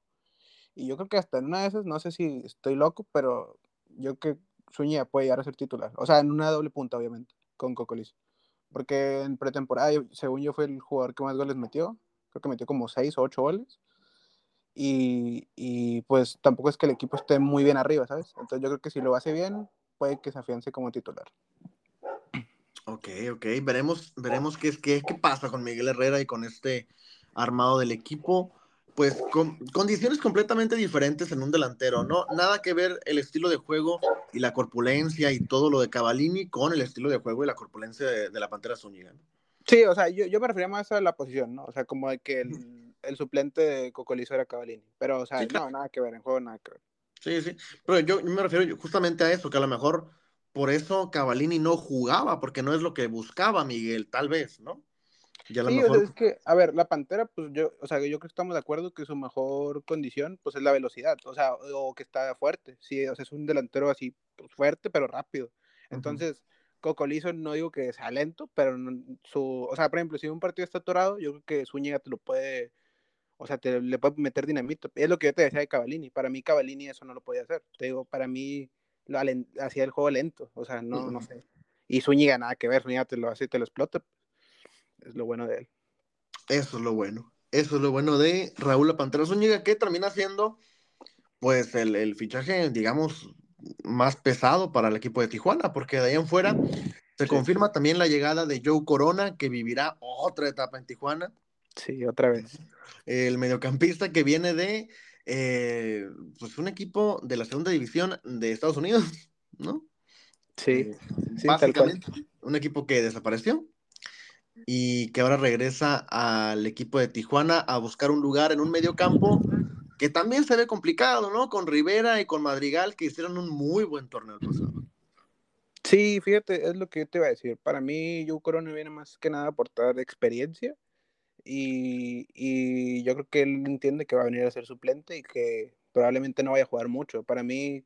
Y yo creo que hasta en una de esas, no sé si estoy loco, pero yo que Zúñiga puede llegar a ser titular. O sea, en una doble punta, obviamente, con Cocolizo. Porque en pretemporada, según yo, fue el jugador que más goles metió. Creo que metió como 6 o 8 goles. Y, y, pues tampoco es que el equipo esté muy bien arriba, ¿sabes? Entonces yo creo que si lo hace bien, puede que se afiance como titular. Ok, ok, veremos, veremos qué, es, qué, qué pasa con Miguel Herrera y con este armado del equipo pues con condiciones completamente diferentes en un delantero, ¿no? Nada que ver el estilo de juego y la corpulencia y todo lo de Cavallini con el estilo de juego y la corpulencia de, la Pantera Zúñiga. Sí, o sea, yo, yo, me refería más a la posición, ¿no? O sea, como de que el, el suplente de Cocolizo era Cavallini, pero, o sea, no, nada que ver, en juego nada que ver. Sí, sí, pero yo, yo me refiero justamente a eso, que a lo mejor por eso Cavallini no jugaba, porque no es lo que buscaba Miguel, tal vez, ¿no? Sí, o sea, es que, a ver, la Pantera, pues yo, o sea, yo creo que estamos de acuerdo que su mejor condición, pues es la velocidad, o sea, o que está fuerte, sí, o sea, es un delantero así pues, fuerte, pero rápido. Entonces, Cocolizo no digo que sea lento, pero su, o sea, por ejemplo, si un partido está atorado, yo creo que Zúñiga te lo puede, o sea, te le puede meter dinamito. Es lo que yo te decía de Cavallini. Para mí, Cavallini eso no lo podía hacer. Te digo, para mí, hacía el juego lento, o sea, no, no sé. Y Zúñiga nada que ver, Zúñiga te lo hace, te lo explota es lo bueno de él. Eso es lo bueno. Eso es lo bueno de Raúl La Pantera Zúñiga, que termina siendo, pues, el, fichaje, digamos, más pesado para el equipo de Tijuana, porque de ahí en fuera se confirma también la llegada de Joe Corona, que vivirá otra etapa en Tijuana. Sí, otra vez. El mediocampista que viene de, eh, pues, un equipo de la segunda división de Estados Unidos, ¿no? Sí, eh, sí básicamente, un equipo que desapareció, y que ahora regresa al equipo de Tijuana a buscar un lugar en un medio campo que también se ve complicado, ¿no? Con Rivera y con Madrigal que hicieron un muy buen torneo pasado. Sí, fíjate, es lo que yo te iba a decir. Para mí, Joe Corona viene más que nada a aportar experiencia y, y yo creo que él entiende que va a venir a ser suplente y que probablemente no vaya a jugar mucho. Para mí,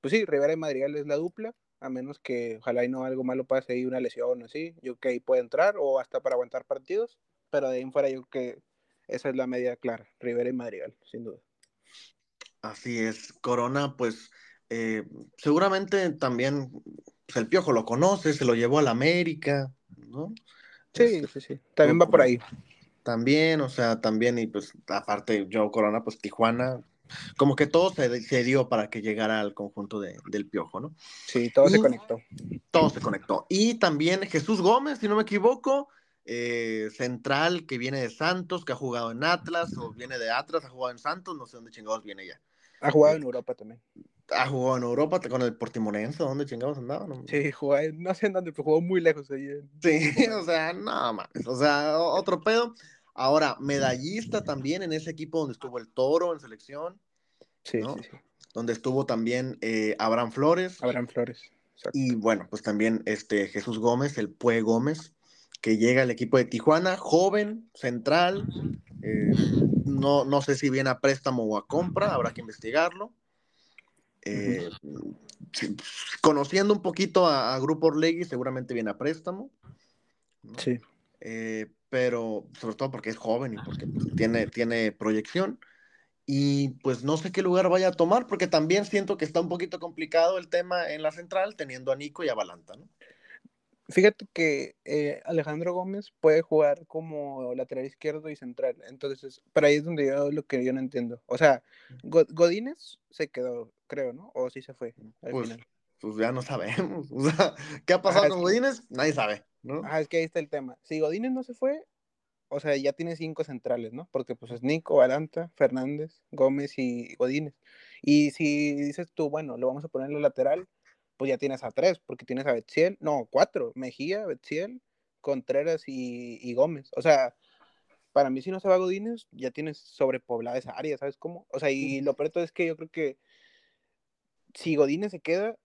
pues sí, Rivera y Madrigal es la dupla, a menos que ojalá y no algo malo pase ahí, una lesión o así, yo creo que ahí puede entrar o hasta para aguantar partidos, pero de ahí en fuera yo creo que esa es la medida clara, Rivera y Madrigal, sin duda. Así es, Corona, pues eh, seguramente también pues, el Piojo lo conoce, se lo llevó a la América, ¿no? Sí, este, sí, sí, también va por ahí. También, o sea, también, y pues aparte, yo Corona, pues Tijuana, como que todo se, dio para que llegara al conjunto del Piojo, ¿no? Sí, todo se conectó. Todo se conectó. Y también Jesús Gómez, si no me equivoco, eh, central que viene de Santos, que ha jugado en Atlas, o viene de Atlas, ha jugado en Santos, no sé dónde chingados viene ya. Ha jugado en Europa también. Ha jugado en Europa con el Portimonense, ¿dónde chingados andaba? No, sí, jugó, no sé en dónde, pero jugó muy lejos ahí. Sí, o sea, no más. O sea, otro pedo. Ahora, medallista también en ese equipo donde estuvo el Toro en selección. Sí, sí, sí. Donde estuvo también eh, Abraham Flores. Abraham Flores. Y bueno, pues también este Jesús Gómez, el Pue Gómez, que llega al equipo de Tijuana, joven, central. Eh, no, no sé si viene a préstamo o a compra, habrá que investigarlo. Eh, conociendo un poquito a, Grupo Orlegui, seguramente viene a préstamo. Sí. Pero sobre todo porque es joven y porque tiene, tiene proyección y pues no sé qué lugar vaya a tomar, porque también siento que está un poquito complicado el tema en la central, teniendo a Nico y a Balanta, ¿no? Fíjate que eh, Alejandro Gómez puede jugar como lateral izquierdo y central, entonces, pero ahí es donde yo lo que yo no entiendo. O sea, Godínez se quedó, creo, ¿no? O sí se fue al pues, final. Pues ya no sabemos. O sea, ¿qué ha pasado con Godínez? Nadie sabe, ¿no? Ah, es que ahí está el tema. Si Godínez no se fue, o sea, ya tiene cinco centrales, ¿no? Porque pues es Nico, Alanta, Fernández, Gómez y Godínez. Y si dices tú, bueno, lo vamos a poner en la lateral, pues ya tienes a tres, porque tienes a Betziel, no, cuatro, Mejía, Betziel, Contreras y, Gómez. O sea, para mí si no se va Godínez, ya tienes sobrepoblada esa área, ¿sabes cómo? O sea, y lo peor es que yo creo que si Godínez se queda,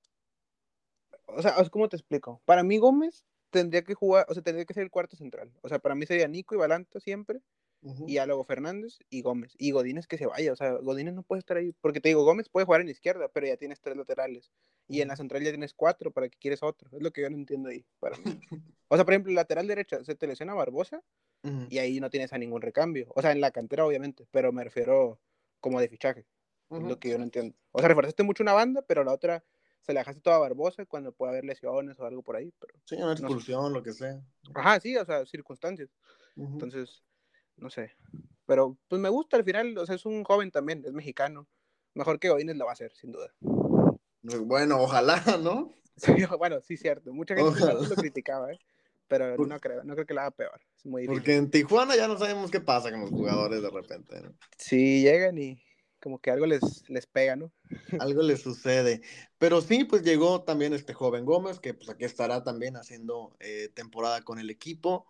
o sea, ¿cómo te explico? Para mí Gómez tendría que jugar, o sea, tendría que ser el cuarto central. O sea, para mí sería Nico y Balanta siempre, y ya luego Fernández y Gómez. Y Godínez que se vaya, o sea, Godínez no puede estar ahí, porque te digo, Gómez puede jugar en la izquierda, pero ya tienes tres laterales. Y en la central ya tienes cuatro, ¿para qué quieres otro? Es lo que yo no entiendo ahí, para mí. O sea, por ejemplo, lateral derecha, se te lesiona Barbosa, y ahí no tienes a ningún recambio. O sea, en la cantera, obviamente, pero me refiero como de fichaje. Es lo que yo no entiendo. O sea, reforzaste mucho una banda, pero la otra se la dejaste toda Barbosa cuando puede haber lesiones o algo por ahí. Pero sí, una expulsión, lo que sea. Ajá, sí, o sea, circunstancias. Entonces, no sé. Pero pues me gusta al final, o sea, es un joven también, es mexicano. Mejor que Godínez lo va a hacer, sin duda. Bueno, ojalá, ¿no? Sí, bueno, sí, cierto. Mucha gente lo criticaba, ¿eh? Pero no creo, no creo que la haga peor. Es muy Porque en Tijuana ya no sabemos qué pasa con los jugadores de repente, ¿no? Sí, llegan y como que algo les, les pega, ¿no? algo les sucede. Pero sí, pues llegó también este joven Gómez, que pues aquí estará también haciendo eh, temporada con el equipo.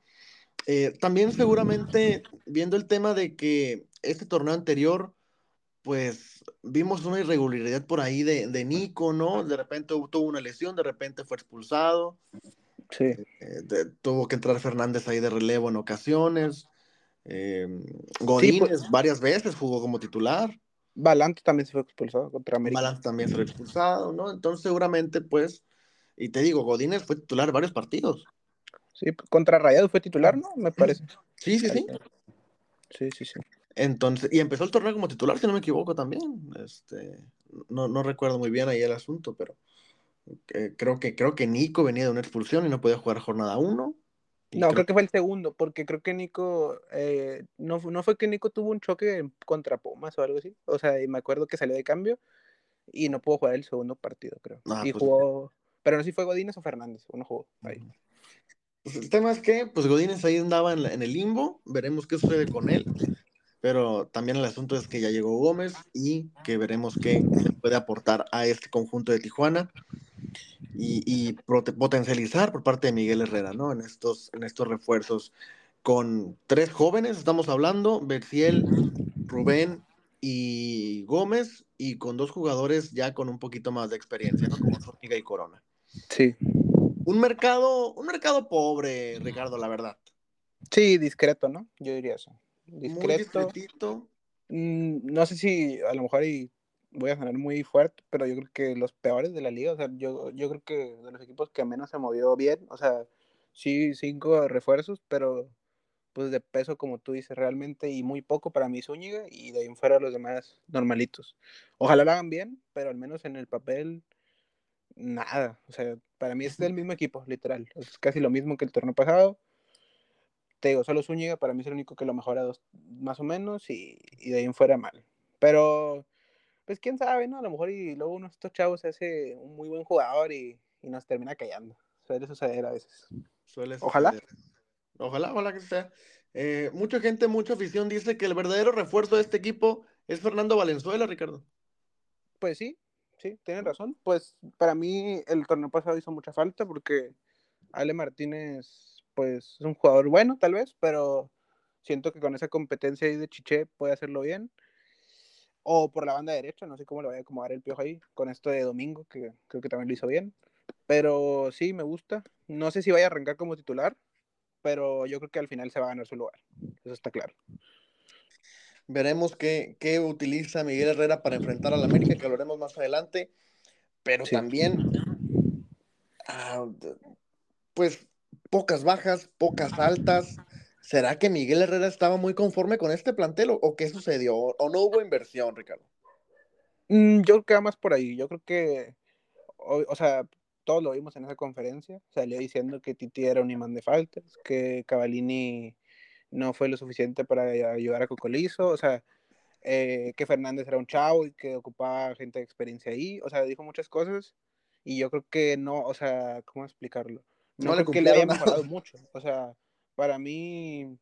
Eh, también seguramente viendo el tema de que este torneo anterior, pues vimos una irregularidad por ahí de, de Nico, ¿no? De repente tuvo una lesión, de repente fue expulsado. Sí. Eh, tuvo que entrar Fernández ahí de relevo en ocasiones. Eh, Godínez pues varias veces jugó como titular. Balante también se fue expulsado contra América. Balante también fue expulsado, ¿no? Entonces seguramente, pues, y te digo, Godínez fue titular varios partidos. Sí, contra Rayado fue titular, ¿no? Me parece. Sí, sí, sí. Sí, sí, sí. Entonces, y empezó el torneo como titular, si no me equivoco también. Este, no, no recuerdo muy bien ahí el asunto, pero creo que creo que Nico venía de una expulsión y no podía jugar jornada 1. No, creo... que fue el segundo, porque creo que Nico, eh, no, no fue que Nico tuvo un choque contra Pumas o algo así. O sea, y me acuerdo que salió de cambio y no pudo jugar el segundo partido, creo. Ah, y pues jugó, pero no sé si fue Godínez o Fernández, uno jugó ahí. Pues el tema es que, pues Godínez ahí andaba en, en el limbo, veremos qué sucede con él. Pero también el asunto es que ya llegó Gómez y que veremos qué puede aportar a este conjunto de Tijuana y, potencializar por parte de Miguel Herrera, ¿no? En estos, en estos refuerzos con tres jóvenes, estamos hablando, Berciel, Rubén y Gómez, y con dos jugadores ya con un poquito más de experiencia, ¿no? Como Zúñiga y Corona. Sí. Un mercado, un mercado pobre, Ricardo, la verdad. Sí, discreto, ¿no? Yo diría eso. Discreto. Mm, no sé si a lo mejor y voy a sonar muy fuerte, pero yo creo que los peores de la liga, o sea, yo, yo creo que de los equipos que menos se movió bien, o sea, sí, cinco refuerzos, pero pues de peso, como tú dices, realmente, y muy poco para mí Zúñiga, y de ahí en fuera los demás normalitos. Ojalá lo hagan bien, pero al menos en el papel, nada. O sea, para mí es el mismo equipo, literal. Es casi lo mismo que el torneo pasado. Te digo, solo Zúñiga para mí es el único que lo mejora dos, más o menos, y, y de ahí en fuera mal. Pero pues quién sabe, ¿no? A lo mejor y luego uno de estos chavos se hace un muy buen jugador y, y nos termina callando. Suele suceder a veces. Suele Ojalá. Ojalá, ojalá que sea. Eh, mucha gente, mucha afición dice que el verdadero refuerzo de este equipo es Fernando Valenzuela, Ricardo. Pues sí, sí, tienen razón. Pues para mí el torneo pasado hizo mucha falta porque Ale Martínez, pues es un jugador bueno, tal vez, pero siento que con esa competencia ahí de Chiché puede hacerlo bien o por la banda derecha, no sé cómo le voy a acomodar el piojo ahí, con esto de Domingo, que creo que también lo hizo bien. Pero sí, me gusta. No sé si vaya a arrancar como titular, pero yo creo que al final se va a ganar su lugar. Eso está claro. Veremos qué, qué utiliza Miguel Herrera para enfrentar a la América, que hablaremos más adelante. Pero también, ah, pues, pocas bajas, pocas altas. ¿Será que Miguel Herrera estaba muy conforme con este plantel o, qué sucedió? ¿O no hubo inversión, Ricardo? Mm, yo creo que más por ahí. Yo creo que, o, sea, todos lo vimos en esa conferencia. Salió diciendo que Titi era un imán de faltas, que Cavallini no fue lo suficiente para ayudar a Cocolizo, o sea, eh, que Fernández era un chavo y que ocupaba gente de experiencia ahí. O sea, dijo muchas cosas y yo creo que no, o sea, ¿cómo explicarlo? No, creo que le haya mejorado mucho. O sea, para mí,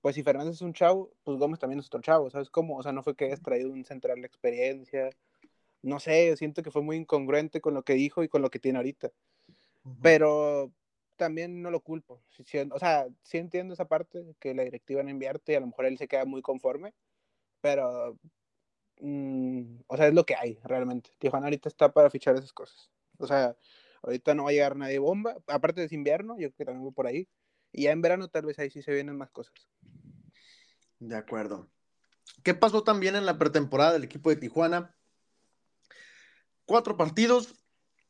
pues si Fernández es un chavo, pues Gómez también es otro chavo, ¿sabes cómo? O sea, no fue que hayas traído un central de experiencia, no sé, siento que fue muy incongruente con lo que dijo y con lo que tiene ahorita. Pero también no lo culpo. o sea, sí entiendo esa parte, que la directiva no invierte y a lo mejor él se queda muy conforme, pero, mm, o sea, es lo que hay realmente. Tijuana ahorita está para fichar esas cosas. O sea, ahorita no va a llegar nadie bomba, aparte de invierno, yo creo que también voy por ahí. Y ya en verano tal vez ahí sí se vienen más cosas. De acuerdo. ¿Qué pasó también en la pretemporada del equipo de Tijuana? Cuatro partidos,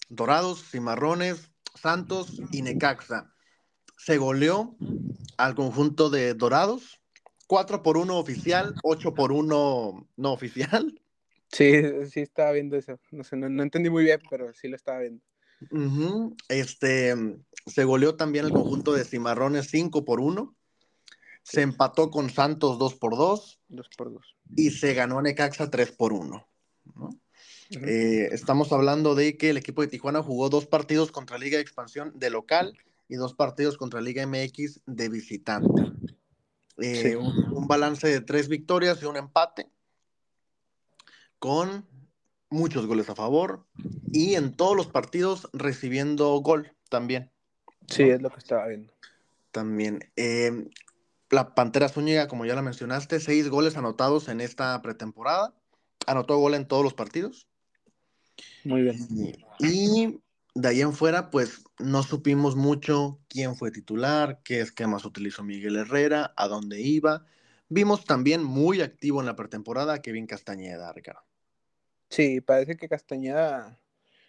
Dorados, Cimarrones, Santos y Necaxa. Se goleó al conjunto de Dorados, 4 por 1 oficial, 8 por 1 no oficial. Sí, sí estaba viendo eso. No sé, no, entendí muy bien, pero sí lo estaba viendo. Este se goleó también el conjunto de Cimarrones 5 por 1. Se empató con Santos 2 por 2. 2 por 2. Y se ganó a Necaxa 3 por 1. Eh, estamos hablando de que el equipo de Tijuana jugó dos partidos contra Liga de Expansión de local y dos partidos contra Liga MX de visitante. Eh, un, balance de tres victorias y un empate con muchos goles a favor y en todos los partidos recibiendo gol también. Sí, es lo que estaba viendo. También. Eh, la Pantera Zúñiga, como ya la mencionaste, seis goles anotados en esta pretemporada. Anotó gol en todos los partidos. Muy bien. Y, de ahí en fuera, pues no supimos mucho quién fue titular, qué esquemas utilizó Miguel Herrera, a dónde iba. Vimos también muy activo en la pretemporada Kevin Castañeda, Ricardo. Sí, parece que Castañeda,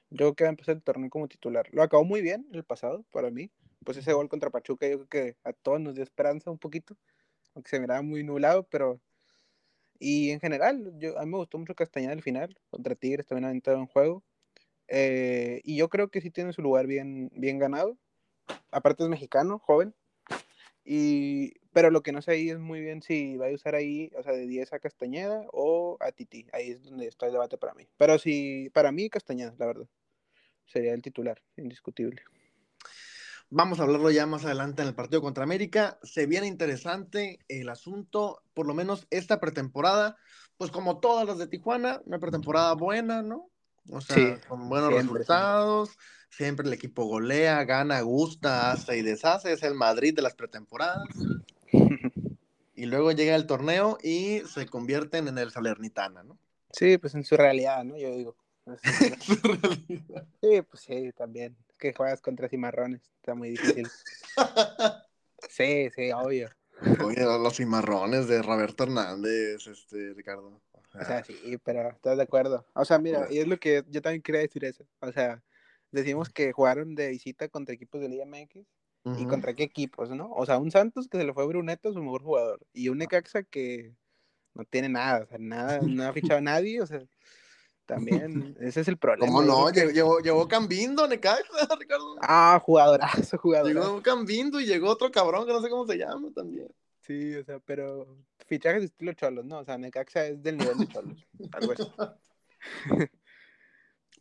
yo creo que va a empezar el torneo como titular. Lo acabó muy bien el pasado, para mí. Pues ese gol contra Pachuca, yo creo que a todos nos dio esperanza un poquito, aunque se miraba muy nublado, pero y en general, yo, a mí me gustó mucho Castañeda al final, contra Tigres también ha entrado en juego. Eh, y yo creo que sí tiene su lugar bien, bien ganado. Aparte es mexicano, joven. Y, pero lo que no sé ahí es muy bien si va a usar ahí, o sea, de 10 a Castañeda o a Titi. Ahí es donde está el debate para mí. Pero sí, para mí Castañeda, la verdad. Sería el titular, indiscutible. Vamos a hablarlo ya más adelante en el partido contra América. Se viene interesante el asunto, por lo menos esta pretemporada, pues como todas las de Tijuana, una pretemporada buena, ¿no? O sea, con buenos resultados. Siempre el equipo golea, gana, gusta, hace y deshace. Es el Madrid de las pretemporadas. y luego llega el torneo y se convierten en el Salernitana, ¿no? Sí, pues en su realidad, ¿no? Yo digo. Sí, pues sí, también que juegas contra cimarrones. Está muy difícil. sí, sí, obvio. Oye, los cimarrones de Roberto Hernández, este, Ricardo. O sea, sí, pero estás de acuerdo. O sea, mira, y es lo que yo también quería decir eso. O sea, decimos que jugaron de visita contra equipos de Liga MX. ¿Y contra qué equipos, no? O sea, un Santos que se le fue Bruneto, su mejor jugador. Y un Necaxa que no tiene nada, o sea, nada, no ha fichado a nadie, o sea, también, ese es el problema. ¿Cómo no? Llegó, llegó, Cambindo, Necaxa, Ricardo. Ah, jugadorazo, jugador. Llegó Cambindo y llegó otro cabrón que no sé cómo se llama también. Sí, o sea, pero fichajes de estilo Cholos, ¿no? O sea, Necaxa es del nivel de Cholos, algo así.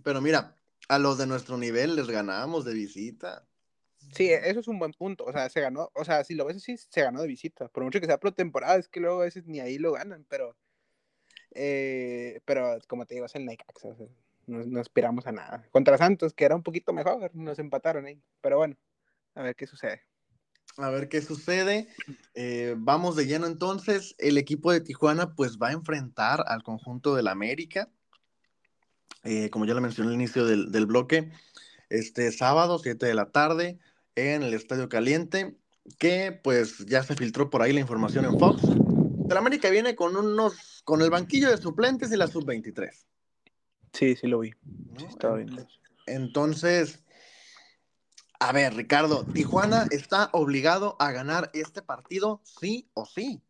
Pero mira, a los de nuestro nivel les ganábamos de visita. Sí, eso es un buen punto. O sea, se ganó, o sea, si lo ves así, se ganó de visita. Por mucho que sea pro temporada, es que luego a veces ni ahí lo ganan, pero eh, pero como te digo, es el Necaxa. no, aspiramos a nada. Contra Santos, que era un poquito mejor, nos empataron ahí. Pero bueno, a ver qué sucede. A ver qué sucede. Eh, vamos de lleno entonces. El equipo de Tijuana pues va a enfrentar al conjunto del América. Eh, como ya lo mencioné al inicio del, del, bloque, este sábado, 7 de la tarde, en el Estadio Caliente, que pues ya se filtró por ahí la información en Fox. El América viene con unos con el banquillo de suplentes y la sub-23. Sí, sí lo vi. estaba bien. Entonces, a ver, Ricardo, Tijuana está obligado a ganar este partido sí o sí.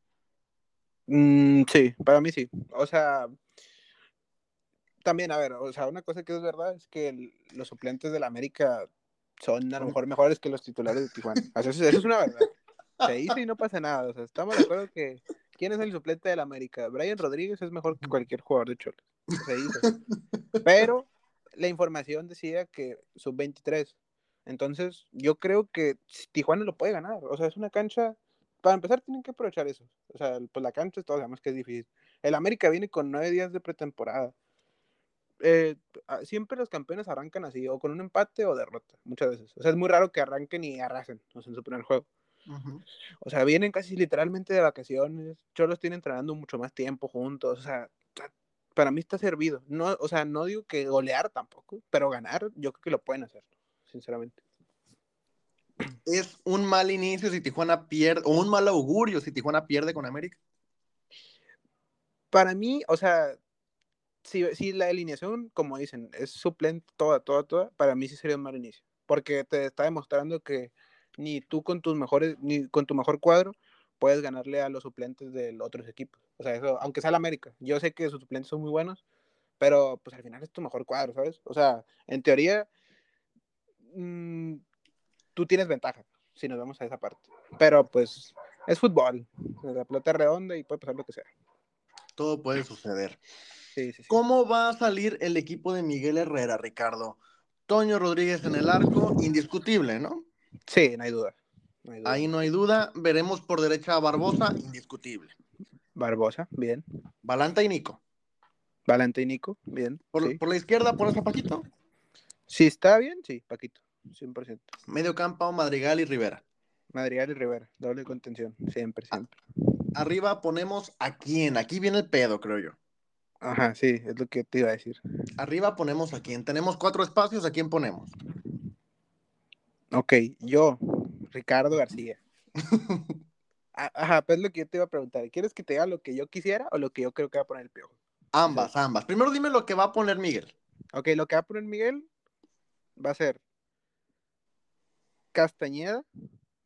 Mm, sí, para mí sí. O sea, también, a ver, o sea, una cosa que es verdad es que los suplentes de la América son a lo mejor mejores que los titulares de Tijuana. eso, es una verdad. Se dice y no pasa nada. O sea, estamos de acuerdo que ¿Quién es el suplente del América? Brian Rodríguez es mejor que cualquier jugador de Cholos. Pero la información decía que sub-23. Entonces, yo creo que Tijuana lo puede ganar. O sea, es una cancha. Para empezar, tienen que aprovechar eso. O sea, pues la cancha, todos sabemos que es difícil. El América viene con nueve días de pretemporada. eh, ah, siempre los campeones arrancan así, o con un empate o derrota, muchas veces. O sea, es muy raro que arranquen y arrasen, o sea, en su primer juego. O sea, vienen casi literalmente de vacaciones. Cholos tienen entrenando mucho más tiempo juntos. O sea, para mí está servido. No, o sea, no digo que golear tampoco, pero ganar yo creo que lo pueden hacer, sinceramente. ¿Es un mal inicio si Tijuana pierde, o un mal augurio si Tijuana pierde con América? Para mí, o sea, si, si la alineación, como dicen, es suplente toda, toda, toda, para mí sí sería un mal inicio. Porque te está demostrando que ni tú con tus mejores, ni con tu mejor cuadro puedes ganarle a los suplentes de otros equipos. O sea, eso, aunque sea la América. Yo sé que sus suplentes son muy buenos, pero pues al final es tu mejor cuadro, ¿sabes? O sea, en teoría, mmm, tú tienes ventaja, si nos vamos a esa parte. Pero pues es fútbol, la pelota es redonda y puede pasar lo que sea. Todo puede suceder. Sí, sí, sí. ¿Cómo va a salir el equipo de Miguel Herrera, Ricardo? Toño Rodríguez en el arco, indiscutible, ¿no? Sí, no hay duda. Ahí no hay duda. Veremos por derecha a Barbosa, indiscutible. Barbosa, bien. Balanta y Nico. Balanta y Nico, bien. Por, por la izquierda pones a Paquito. Sí, está bien, sí, Paquito, 100%. Medio campo, Madrigal y Rivera. Madrigal y Rivera, doble contención, siempre, siempre. Arriba ponemos a quién. Aquí viene el pedo, creo yo. Ajá, sí, es lo que te iba a decir. Arriba ponemos a quién. Tenemos cuatro espacios, ¿a quién ponemos? Ok, yo, Ricardo García. Ajá, pues lo que yo te iba a preguntar. ¿Quieres que te diga lo que yo quisiera o lo que yo creo que va a poner el piojo? Ambas, ambas. Primero dime lo que va a poner Miguel. Ok, lo que va a poner Miguel va a ser Castañeda,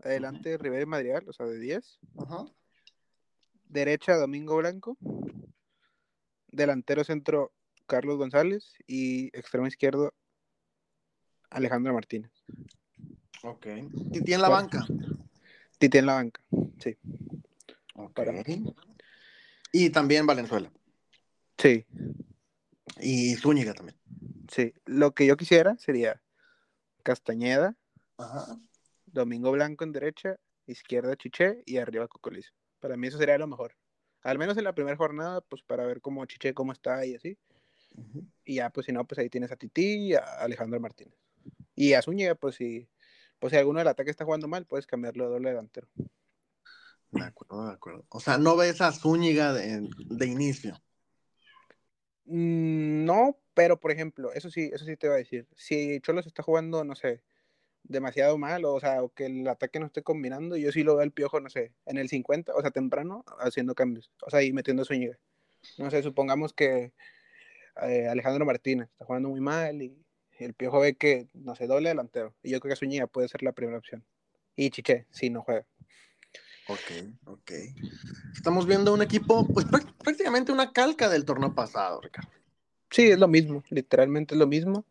adelante Rivera y Madrigal, o sea, de 10. Ajá. Derecha Domingo Blanco. Delantero centro Carlos González y extremo izquierdo Alejandro Martínez. Ok. Titi en la banca. Titi en la banca, sí. Ok. Y también Valenzuela. Sí. Y Zúñiga también. Sí. Lo que yo quisiera sería Castañeda, Domingo Blanco en derecha, izquierda Chiché y arriba Cocolizo. Para mí eso sería lo mejor. Al menos en la primera jornada, pues para ver cómo Chiché, cómo está y así. Y ya, pues si no, pues ahí tienes a Titi y a Alejandro Martínez. Y a Zúñiga, pues si pues si alguno del ataque está jugando mal, puedes cambiarlo de doble delantero. De acuerdo, de acuerdo. O sea, no ves a Zúñiga de, inicio. Mm, no, pero por ejemplo, eso sí, eso sí te voy a decir. Si Cholos está jugando, no sé, demasiado mal, o, sea, o que el ataque no esté combinando, yo sí lo veo al piojo, no sé, en el 50, o sea, temprano, haciendo cambios, o sea, y metiendo a Zúñiga. No sé, supongamos que eh, Alejandro Martínez está jugando muy mal y el Piojo ve que, no sé, doble delantero. Y yo creo que Zúñiga puede ser la primera opción. Y Chiche, si no juega. Ok, ok. Estamos viendo un equipo, pues prácticamente una calca del torneo pasado, Ricardo. Sí, es lo mismo, literalmente es lo mismo.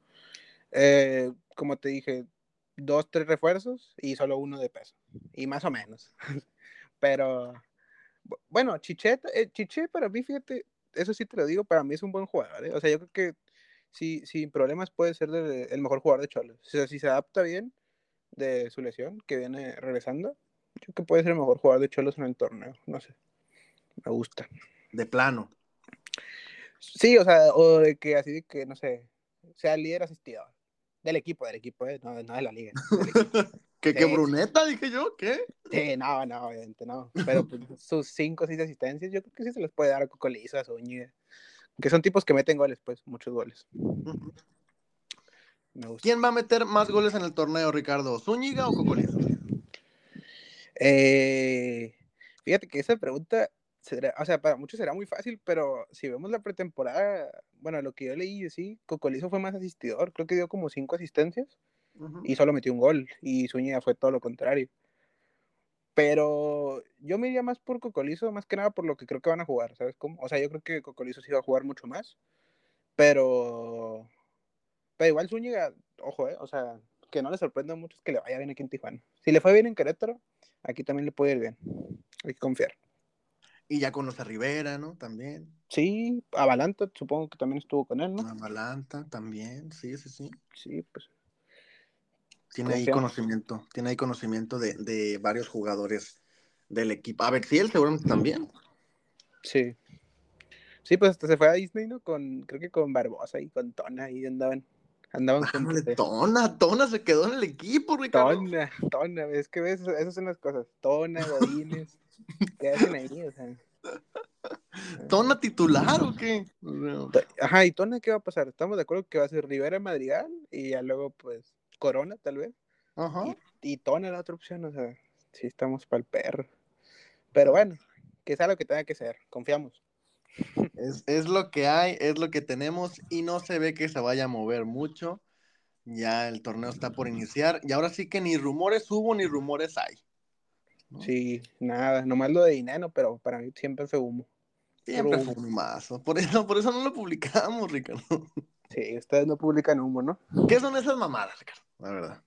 Eh, como te dije, dos, tres refuerzos y solo uno de peso. Y más o menos. Pero, bueno, Chiche, eh, Chiche para mí, fíjate, eso sí te lo digo, para mí es un buen jugador. ¿eh? O sea, yo creo que sí, sin problemas puede ser el mejor jugador de Cholos. O sea, si se adapta bien de su lesión, que viene regresando, yo creo que puede ser el mejor jugador de Cholos en el torneo. No sé. Me gusta. De plano. Sí, o sea, o de que así de que, no sé, sea líder asistido. Del equipo, del equipo, ¿eh? no, no de la liga. ¿Qué, ¿Qué, Bruneta? Dije yo, ¿qué? Sí, no, no, obviamente no. Pero pues, sus cinco o seis asistencias, yo creo que sí se les puede dar a Cocolizo, a Zúñiga. Que son tipos que meten goles, pues, muchos goles. ¿Quién va a meter más goles en el torneo, Ricardo? ¿Zúñiga o Cocolizo? Eh, fíjate que esa pregunta, o sea, para muchos será muy fácil, pero si vemos la pretemporada, bueno, lo que yo leí, sí, Cocolizo fue más asistidor, creo que dio como cinco asistencias y solo metió un gol, y Zúñiga fue todo lo contrario. Pero yo me iría más por Cocolizo, más que nada por lo que creo que van a jugar, ¿sabes cómo? O sea, yo creo que Cocolizo sí va a jugar mucho más, pero... Pero igual Zúñiga, ojo, ¿eh? O sea, que no le sorprenda mucho que le vaya bien aquí en Tijuana. Si le fue bien en Querétaro, aquí también le puede ir bien. Hay que confiar. Y ya conoce a Rivera, ¿no? También. Sí, a Balanta, supongo que también estuvo con él, ¿no? A Balanta también, sí, sí, sí. Sí, pues tiene ahí conocimiento, tiene ahí conocimiento de, varios jugadores del equipo. A ver, si él seguramente también. Sí. Sí, pues hasta se fue a Disney, ¿no? Con, creo que con Barbosa y con Tona y andaban. Andaban con Ándale, Tona, Tona se quedó en el equipo, Ricardo. Tona, Tona, es que ves, esas son las cosas. Tona, Godines, ¿qué hacen ahí? O sea, ¿Tona titular o qué? ajá, ¿y Tona qué va a pasar? Estamos de acuerdo que va a ser Rivera Madrigal y ya luego, pues, Corona, tal vez. Ajá. Y, y Tona la otra opción, o sea, sí estamos para el perro. Pero bueno, que sea lo que tenga que ser, confiamos. Es, es lo que hay, es lo que tenemos y no se ve que se vaya a mover mucho. Ya el torneo está por iniciar y ahora sí que ni rumores hubo ni rumores hay. ¿No? Sí, nada, nomás lo de Dinero, pero para mí siempre fue humo. Siempre fue un mazo. Por eso, por eso no lo publicamos, Ricardo. Sí, ustedes no publican humo, ¿no? ¿Qué son esas mamadas, Ricardo? La verdad.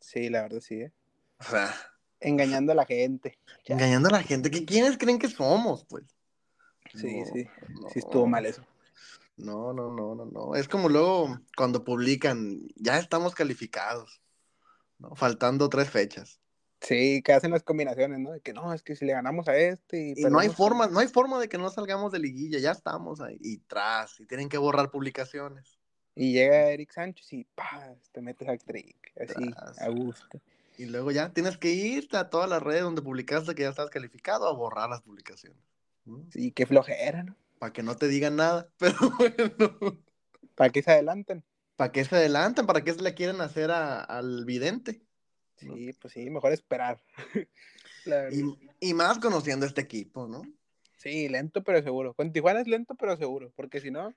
Sí, la verdad sí, ¿eh? O sea, Engañando a la gente. Ya. engañando a la gente. ¿Qué, ¿Quiénes creen que somos, pues? Sí, No, sí, no. sí estuvo mal eso. No, no, no, no, no. Es como luego cuando publican, ya estamos calificados, ¿no? Faltando tres fechas. Sí, que hacen las combinaciones, ¿no? De que no, es que si le ganamos a este y, Y no hay forma, no hay forma de que no salgamos de liguilla, ya estamos ahí y tras, y tienen que borrar publicaciones. Y llega Eric Sánchez y ¡pah! te metes a trick, así, Tras. a gusto. Y luego ya tienes que irte a todas las redes donde publicaste que ya estás calificado a borrar las publicaciones. Sí, qué flojera, ¿no? Para que no te digan nada. Pero bueno, ¿Para qué se adelantan? ¿para qué se adelantan? ¿Para qué se le quieren hacer a- al vidente? Sí, pues sí, mejor esperar. Y, y más conociendo este equipo, ¿no? Sí, lento pero seguro. Con Tijuana es lento pero seguro, porque si no,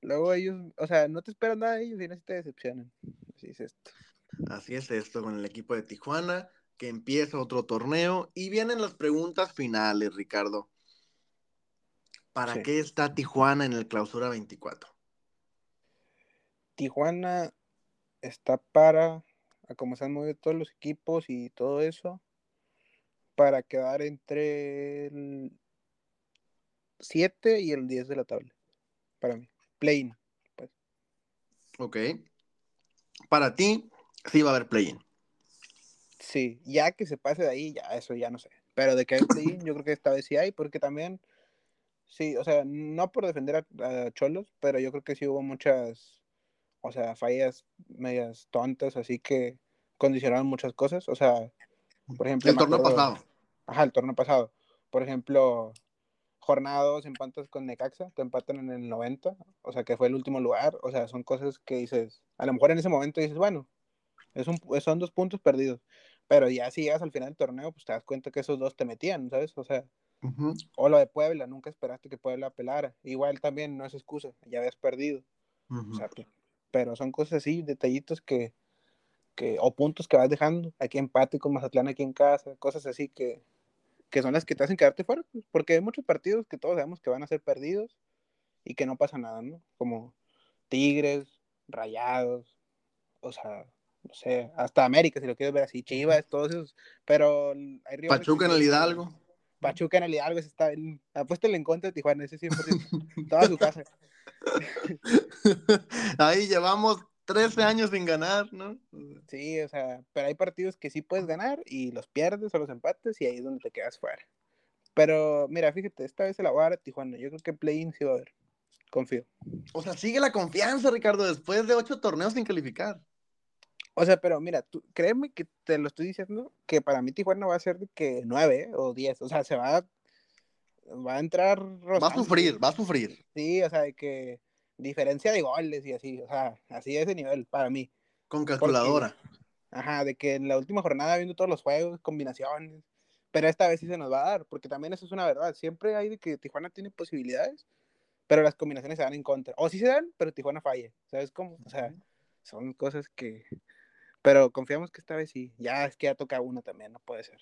luego ellos, o sea, no te esperan nada de ellos y no se te decepcionan. Así es esto. Así es esto con el equipo de Tijuana, que empieza otro torneo y vienen las preguntas finales, Ricardo. ¿Para Sí. qué está Tijuana en el clausura 24? Tijuana está para, a como se han movido todos los equipos y todo eso, para quedar entre el 7 y el 10 de la tabla. Para mí. Play-in. Ok. Para ti, sí va a haber play-in. Sí, ya que se pase de ahí, ya eso ya no sé. Pero de que hay play-in, yo creo que esta vez sí hay, porque también, sí, o sea, no por defender a, a Cholos, pero yo creo que sí hubo muchas, o sea, fallas medias tontas, así que condicionaron muchas cosas. O sea, por ejemplo, El torneo acuerdo- pasado. Ajá, el torneo pasado. Por ejemplo, jornada 2 empatas con Necaxa, te empatan en el 90, o sea, que fue el último lugar. O sea, son cosas que dices, a lo mejor en ese momento dices, bueno, es un, son dos puntos perdidos. Pero ya si llegas al final del torneo, pues te das cuenta que esos dos te metían, ¿sabes? O sea, o lo de Puebla, nunca esperaste que Puebla pelara. Igual también no es excusa, ya habías perdido. O sea, pe- pero son cosas así, detallitos que, que, o puntos que vas dejando. Aquí empate con Mazatlán aquí en casa, cosas así que, que son las que te hacen quedarte fuera. pues, porque hay muchos partidos que todos sabemos que van a ser perdidos y que no pasa nada, ¿no? Como Tigres, Rayados, o sea, no sé, hasta América, si lo quieres ver así, Chivas, todos esos. Pero hay Pachuca en el Hidalgo. Pachuca en el Hidalgo, está en, apuéstale en contra de Tijuana, ese 100%, toda su casa. Ahí llevamos 13 años sin ganar, ¿no? Sí, o sea, pero hay partidos que sí puedes ganar y los pierdes o los empates y ahí es donde te quedas fuera. Pero mira, fíjate, esta vez se la voy a dar a Tijuana. Yo creo que play-in sí va a haber. Confío. O sea, sigue la confianza, Ricardo, después de ocho torneos sin calificar. O sea, pero mira, tú, créeme que te lo estoy diciendo que para mí Tijuana va a ser de que 9 o 10. O sea, se va a, va a entrar. Va a sufrir, va a sufrir. Sí, o sea, de que diferencia de goles y así. O sea, así de ese nivel para mí. Con calculadora. Ajá, de que en la última jornada viendo todos los juegos, combinaciones, pero esta vez sí se nos va a dar, porque también eso es una verdad, siempre hay de que Tijuana tiene posibilidades, pero las combinaciones se dan en contra, o sí se dan, pero Tijuana falla, ¿sabes cómo? O sea, son cosas que, pero confiamos que esta vez sí, ya es que ya toca una también, no puede ser.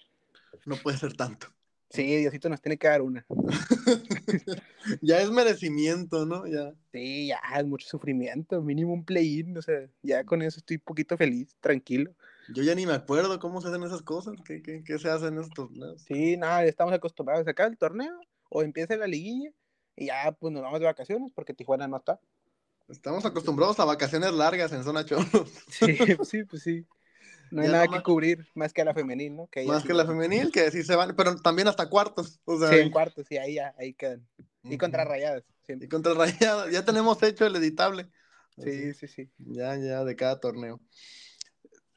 No puede ser tanto. Sí, Diosito nos tiene que dar una. ya es merecimiento, ¿no? Ya. Sí, ya es mucho sufrimiento, mínimo un play-in, o sea, ya con eso estoy un poquito feliz, tranquilo. Yo ya ni me acuerdo cómo se hacen esas cosas, qué, qué, qué se hacen en estos torneos. Sí, nada, ya estamos acostumbrados a acá el torneo o empieza la liguilla y ya pues nos vamos de vacaciones porque Tijuana no está. Estamos acostumbrados a vacaciones largas en zona cholos, Sí, sí, pues sí. No hay Ya nada que cubrir más que a la femenil, ¿no? Que más sí que la femenil, que sí se van, pero también hasta cuartos. O sea, Sí, en cuartos, y ahí ya, ahí quedan. Y contra Ujú. rayadas. Y contra el Rayado, ya tenemos hecho el editable. Sí, sí, sí. Ya, ya, de cada torneo.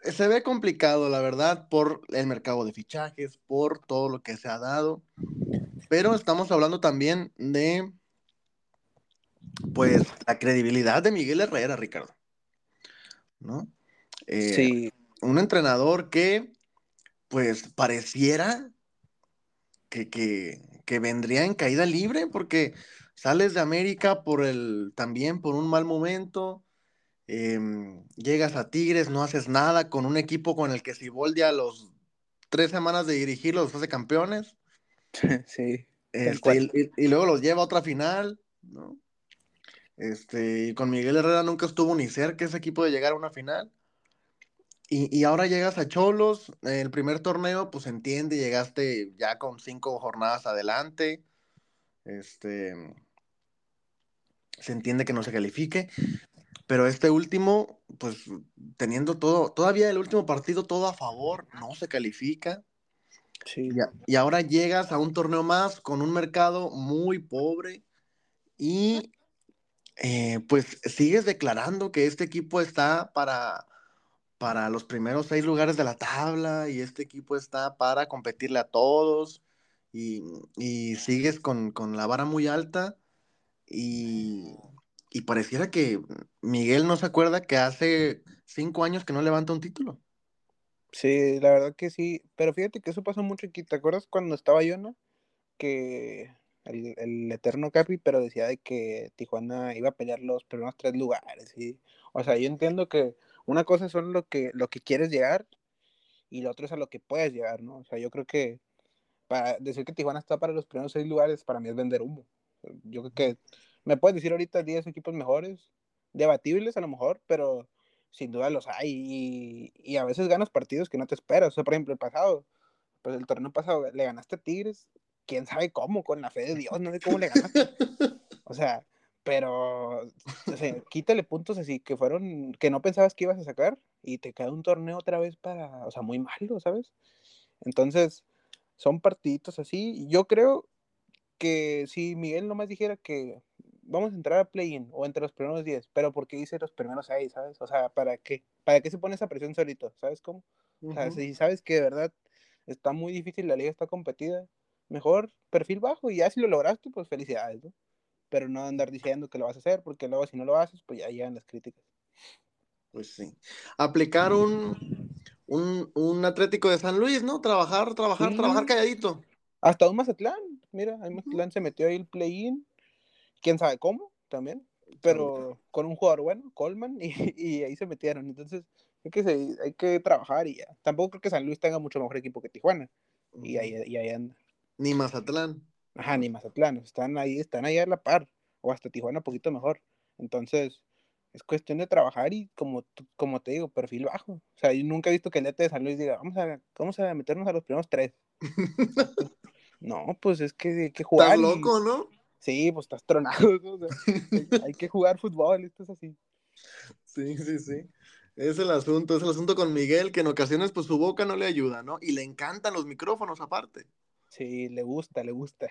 Se ve complicado, la verdad, por el mercado de fichajes, por todo lo que se ha dado. Pero estamos hablando también de, pues, la credibilidad de Miguel Herrera, Ricardo. ¿No? Eh, sí. Un entrenador que, pues, pareciera que, que, que vendría en caída libre, porque sales de América por el, también por un mal momento, em, llegas a Tigres, no haces nada con un equipo con el que Siboldi a los tres semanas de dirigirlo los hace campeones. Sí. Este, y, y, luego los lleva a otra final, ¿no? Este, y con Miguel Herrera nunca estuvo ni cerca ese equipo de llegar a una final. Y, y, ahora llegas a Cholos, el primer torneo, pues entiende, llegaste ya con cinco jornadas adelante. Este, se entiende que no se califique, pero este último, pues teniendo todo, todavía el último partido todo a favor, no se califica. Sí. Y, y, ahora llegas a un torneo más con un mercado muy pobre y eh, pues sigues declarando que este equipo está para, para los primeros seis lugares de la tabla y este equipo está para competirle a todos y, y sigues con, con, la vara muy alta y, y pareciera que Miguel no se acuerda que hace cinco años que no levanta un título. Sí, la verdad que sí, pero fíjate que eso pasó mucho aquí. ¿Te acuerdas cuando estaba Yona? Que el, el, eterno Capi, pero decía de que Tijuana iba a pelear los primeros tres lugares. ¿sí? O sea, yo entiendo que una cosa son lo que, lo que quieres llegar y lo otro es a lo que puedes llegar, ¿no? O sea, yo creo que para decir que Tijuana está para los primeros seis lugares, para mí es vender humo. Yo creo que me puedes decir ahorita 10 equipos mejores, debatibles a lo mejor, pero sin duda los hay y, y, a veces ganas partidos que no te esperas. O sea, por ejemplo, el pasado, pues el torneo pasado le ganaste a Tigres, quién sabe cómo, con la fe de Dios, no sé cómo le ganaste. O sea, pero o sea, quítale puntos así que fueron, que no pensabas que ibas a sacar y te cae un torneo otra vez para, o sea, muy malo, ¿sabes? Entonces, son partiditos así. Yo creo que si Miguel nomás dijera que vamos a entrar a play-in o entre los primeros 10, pero ¿por qué dice los primeros 6, sabes? O sea, ¿para qué? ¿Para qué se pone esa presión solito? ¿Sabes cómo? Uh -huh. O sea, si sabes que de verdad está muy difícil, la liga está competida, mejor perfil bajo y ya si lo lograste, pues felicidades, ¿no? Pero no andar diciendo que lo vas a hacer, porque luego si no lo haces, pues ya llegan las críticas. Pues sí. Aplicar un, un, un Atlético de San Luis, ¿no? Trabajar, trabajar, sí. trabajar calladito. Hasta un Mazatlán, mira, ahí Mazatlán se metió ahí el play-in, quién sabe cómo también, pero con un jugador bueno, Coleman, y, y ahí se metieron. Entonces, hay que, se, hay que trabajar y ya. Tampoco creo que San Luis tenga mucho mejor equipo que Tijuana, y, ahí, y ahí anda. Ni Mazatlán. Ajá, ni Mazatlán, están ahí, están ahí a la par, o hasta Tijuana un poquito mejor. Entonces, es cuestión de trabajar y como, como te digo, perfil bajo. O sea, yo nunca he visto que el ET de San Luis diga, vamos a, vamos a meternos a los primeros tres. no, pues es que hay que jugar. Estás loco, ¿no? Sí, pues estás tronado. ¿no? O sea, hay, hay, que jugar fútbol, esto es así. Sí, sí, sí. Es el asunto, es el asunto con Miguel, que en ocasiones pues su boca no le ayuda, ¿no? Y le encantan los micrófonos aparte. Sí, le gusta, le gusta.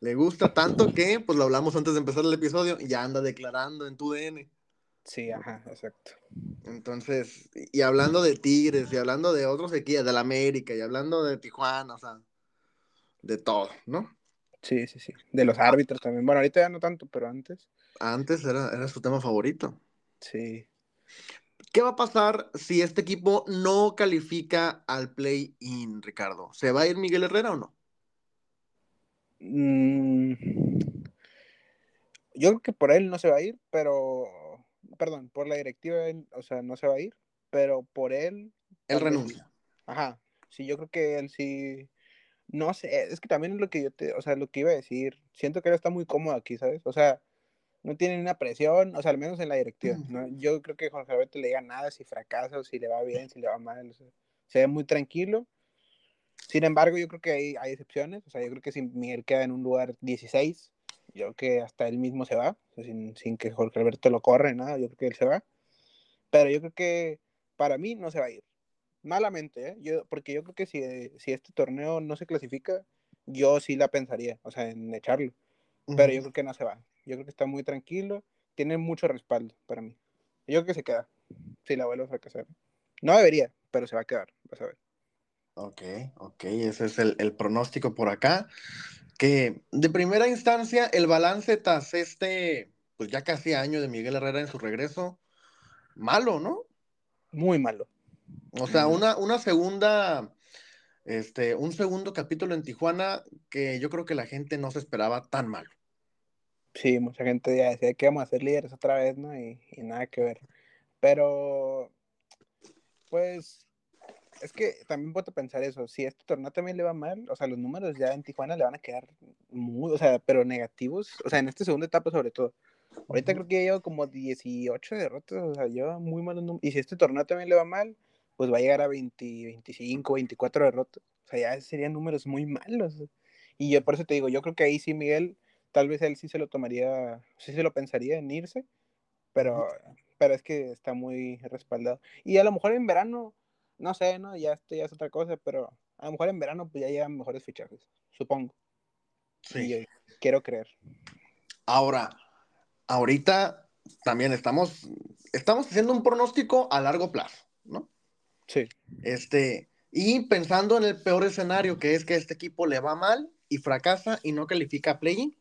Le gusta tanto que, pues lo hablamos antes de empezar el episodio, ya anda declarando en tu DN. Sí, ajá, exacto. Entonces, y hablando de Tigres, y hablando de otros equipos, de la América, y hablando de Tijuana, o sea, de todo, ¿no? Sí, sí, sí. De los árbitros también. Bueno, ahorita ya no tanto, pero antes. Antes era, era su tema favorito. Sí. ¿Qué va a pasar si este equipo no califica al play-in, Ricardo? ¿Se va a ir Miguel Herrera o no? Mm, yo creo que por él no se va a ir, pero. Perdón, por la directiva, él, o sea, no se va a ir, pero por él. Él renuncia. Ajá. Sí, yo creo que él sí. No sé, es que también es lo que yo te. O sea, lo que iba a decir. Siento que él está muy cómodo aquí, ¿sabes? O sea, no tiene una presión, o sea, al menos en la directiva. ¿no? Yo creo que Jorge Alberto le diga nada si fracasa o si le va bien, si le va mal. O sea, se ve muy tranquilo. Sin embargo, yo creo que hay, hay, excepciones. O sea, yo creo que si Miguel queda en un lugar 16, yo creo que hasta él mismo se va, sin, sin, que Jorge Alberto lo corre, nada, yo creo que él se va. Pero yo creo que para mí no se va a ir. Malamente, ¿eh? Yo, porque yo creo que si, si este torneo no se clasifica, yo sí la pensaría, o sea, en echarlo. Uh -huh. Pero yo creo que no se va. Yo creo que está muy tranquilo. Tiene mucho respaldo para mí. Yo creo que se queda. Si la vuelve a fracasar. No debería, pero se va a quedar. Vas a ver. Ok, ok, ese es el, el pronóstico por acá. Que de primera instancia, el balance tras este, pues ya casi año de Miguel Herrera en su regreso, malo, ¿no? Muy malo. O sea, una, una segunda, este, un segundo capítulo en Tijuana que yo creo que la gente no se esperaba tan malo. Sí, mucha gente ya decía que íbamos a ser líderes otra vez, ¿no? Y, y nada que ver. Pero, pues, es que también puedo pensar eso. Si este torneo también le va mal, o sea, los números ya en Tijuana le van a quedar muy, o sea, pero negativos. O sea, en esta segunda etapa sobre todo. Ahorita creo que ya lleva como 18 derrotas, o sea, lleva muy malos números. Y si este torneo también le va mal, pues va a llegar a 20, 25, 24 derrotas. O sea, ya serían números muy malos. Y yo por eso te digo, yo creo que ahí sí Miguel, tal vez él sí se lo tomaría, sí se lo pensaría en irse, pero, pero es que está muy respaldado. Y a lo mejor en verano, no sé, ¿no? Ya esto ya es otra cosa, pero a lo mejor en verano pues ya llegan mejores fichajes, supongo. Sí. Y yo quiero creer. Ahora, ahorita también estamos, estamos haciendo un pronóstico a largo plazo, ¿no? Sí. Este, y pensando en el peor escenario, que es que este equipo le va mal y fracasa y no califica a play.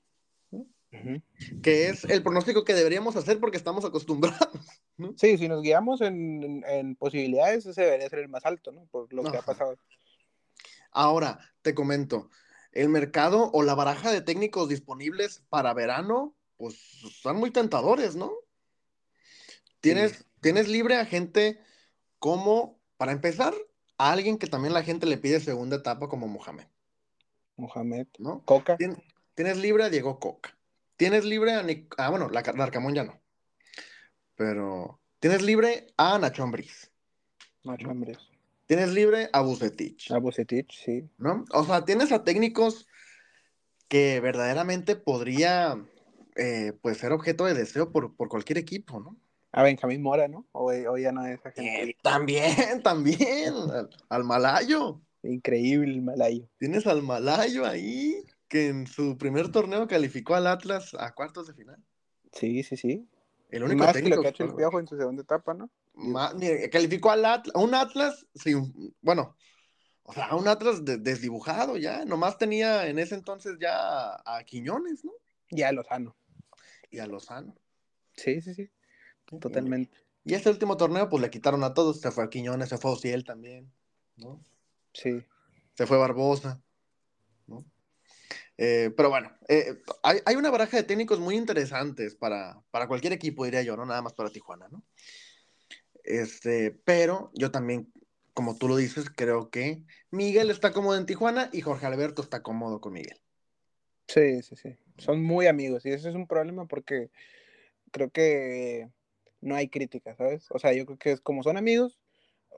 Que es el pronóstico que deberíamos hacer porque estamos acostumbrados. ¿no? Sí, si nos guiamos en, en- en posibilidades, ese debería ser el más alto, ¿no? Por lo que ha pasado. Ahora, te comento, el mercado o la baraja de técnicos disponibles para verano, pues son muy tentadores, ¿no? Tienes, tienes libre a gente como, para empezar, a alguien que también la gente le pide segunda etapa como Mohamed, Mohamed. ¿no? Coca. Tien- tienes libre a Diego Coca. Tienes libre a Nic- Ah, bueno, la Larcamón ya no. Pero tienes libre a Nacho Ambriz. Nacho Ambriz. Tienes libre a Bucetich. A Bucetich, sí. ¿no? O sea, tienes a técnicos que verdaderamente podría eh, pues ser objeto de deseo por, por cualquier equipo, ¿no? A Benjamín Mora, ¿no? O, o ya no es. Eh, también, también, al, al Malayo. Increíble el malayo. Tienes al Malayo ahí, que en su primer torneo calificó al Atlas a cuartos de final. Sí, sí, sí. El Y único más que técnico lo que ha hecho el que- Piojo en su segunda etapa, ¿no? Ma- mire, calificó al Atlas, a un Atlas, sin, bueno, o sea, a un Atlas de- desdibujado ya, nomás tenía en ese entonces ya a Quiñones, ¿no? Ya Lozano. Y a Lozano. Sí, sí, sí. Totalmente. Y este último torneo, pues le quitaron a todos, se fue a Quiñones, se fue a Ociel también, ¿no? Sí. Se fue Barbosa. Eh, pero bueno, eh, hay, hay una baraja de técnicos muy interesantes para, para cualquier equipo, diría yo, no nada más para Tijuana, ¿no? Este, pero yo también, como tú lo dices, creo que Miguel está cómodo en Tijuana y Jorge Alberto está cómodo con Miguel. Sí, sí, sí. Son muy amigos y ese es un problema porque creo que no hay crítica, ¿sabes? O sea, yo creo que es como son amigos,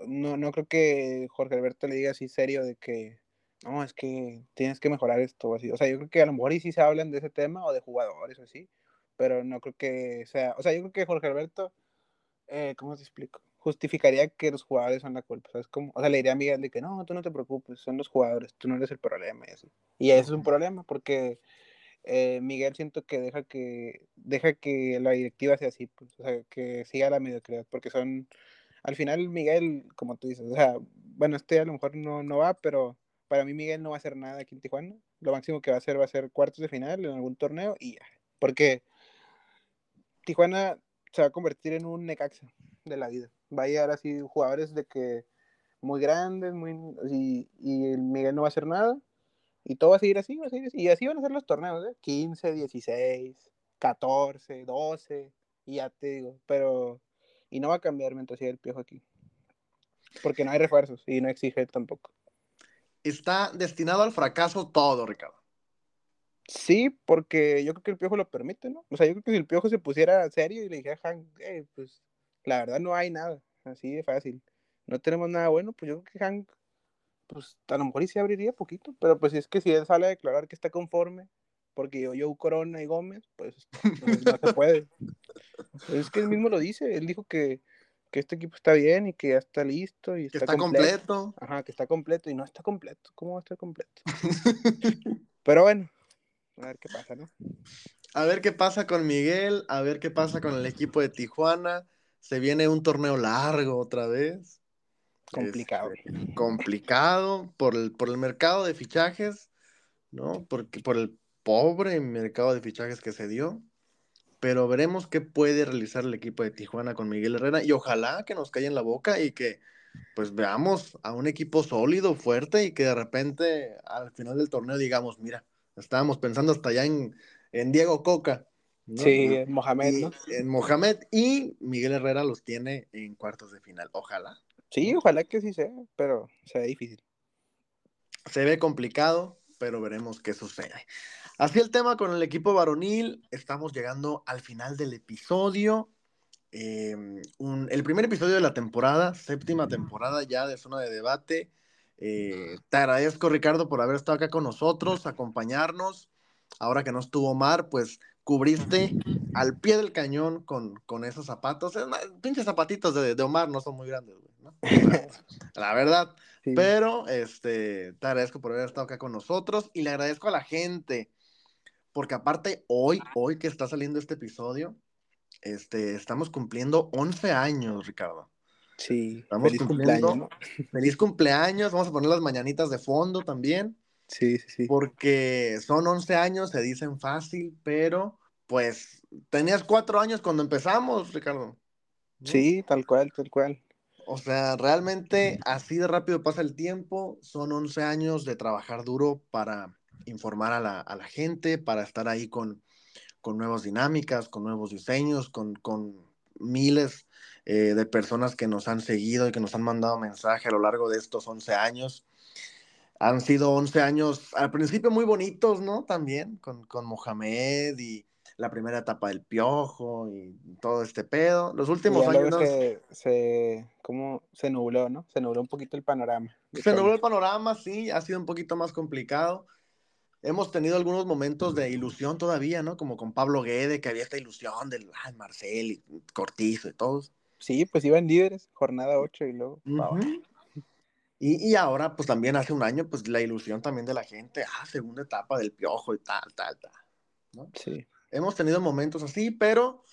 no, no creo que Jorge Alberto le diga así serio de que no, es que tienes que mejorar esto o así. O sea, yo creo que a lo mejor y sí se hablan de ese tema o de jugadores o así, pero no creo que sea, o sea, yo creo que Jorge Alberto, eh, ¿cómo te explico? Justificaría que los jugadores son la culpa, ¿sabes? Como, o sea, le diría a Miguel de que no, tú no te preocupes, son los jugadores, tú no eres el problema y así. Y eso es un problema porque eh, Miguel siento que deja que deja que la directiva sea así, pues, o sea, que siga la mediocridad, porque son, al final Miguel, como tú dices, o sea, bueno, este a lo mejor no, no va, pero para mí Miguel no va a hacer nada aquí en Tijuana, lo máximo que va a hacer va a ser cuartos de final en algún torneo y ya, porque Tijuana se va a convertir en un Necaxa de la vida, va a llegar así jugadores de que muy grandes, muy, y, y el Miguel no va a hacer nada, y todo va a seguir así, va a así. Y así van a ser los torneos, ¿eh? 15, 16, 14, 12, y ya te digo, pero... Y no va a cambiar mientras siga el piojo aquí. Porque no hay refuerzos y no exige tampoco. Está destinado al fracaso todo, Ricardo. Sí, porque yo creo que el piojo lo permite, ¿no? O sea, yo creo que si el piojo se pusiera serio y le dijera a Hank, "Eh, pues la verdad no hay nada, así de fácil. No tenemos nada bueno, pues yo creo que Hank, pues a lo mejor y se abriría poquito, pero pues es que si él sale a declarar que está conforme, porque yo, Corona y Gómez, pues, no se puede. Es que él mismo lo dice, él dijo que, que este equipo está bien y que ya está listo y Que está, está completo. completo. Ajá, que está completo y no está completo. ¿Cómo va a estar completo? Pero bueno, a ver qué pasa, ¿no? a ver qué pasa con Miguel, a ver qué pasa con el equipo de Tijuana. Se viene un torneo largo otra vez. Complicado. Este, complicado por el, por el mercado de fichajes, ¿no? Porque, por el pobre mercado de fichajes que se dio. Pero veremos qué puede realizar el equipo de Tijuana con Miguel Herrera y ojalá que nos caiga en la boca y que pues veamos a un equipo sólido, fuerte y que de repente al final del torneo digamos, mira, estábamos pensando hasta allá en, en Diego Coca. Sí, en Mohamed, ¿no? En Mohamed y Miguel Herrera los tiene en cuartos de final. Ojalá. Sí, ojalá que sí sea, pero se ve difícil. Se ve complicado, pero veremos qué sucede. Así el tema con el equipo varonil. Estamos llegando al final del episodio. Em, el primer episodio de la temporada, séptima temporada ya de zona de debate. Eh, te agradezco, Ricardo, por haber estado acá con nosotros, acompañarnos. Ahora que no estuvo Omar, pues cubriste al pie del cañón con, con esos zapatos. pinches zapatitos de, Omar no son muy grandes, ¿no? La verdad. Pero este, te agradezco por haber estado acá con nosotros y le agradezco a la gente, porque aparte hoy, hoy que está saliendo este episodio, este, estamos cumpliendo 11 años, Ricardo. Sí, estamos feliz cumpleaños. Feliz cumpleaños, vamos a poner las mañanitas de fondo también. Sí, sí, sí. Porque son 11 años, se dicen fácil, pero pues tenías cuatro años cuando empezamos, Ricardo. Sí, tal cual, tal cual. O sea, realmente así de rápido pasa el tiempo. Son 11 años de trabajar duro para informar a la, a la gente, para estar ahí con, con nuevas dinámicas, con nuevos diseños, con, con miles eh, de personas que nos han seguido y que nos han mandado mensaje a lo largo de estos 11 años. Han sido 11 años al principio muy bonitos, ¿no? También con, con Mohamed y la primera etapa del piojo y todo este pedo. Los últimos años... Se, se, ¿cómo? se nubló, ¿no? Se nubló un poquito el panorama. Se nubló el panorama, sí, ha sido un poquito más complicado hemos tenido algunos momentos de ilusión todavía, ¿no? Como con Pablo Guede, que había esta ilusión del Marcel y Cortizo y todos. Sí, pues iban líderes, jornada 8 y luego. y, y, ahora, pues también hace un año, pues la ilusión también de la gente, ah, segunda etapa del piojo y tal, tal, tal. ¿no? Sí. Hemos tenido momentos así, pero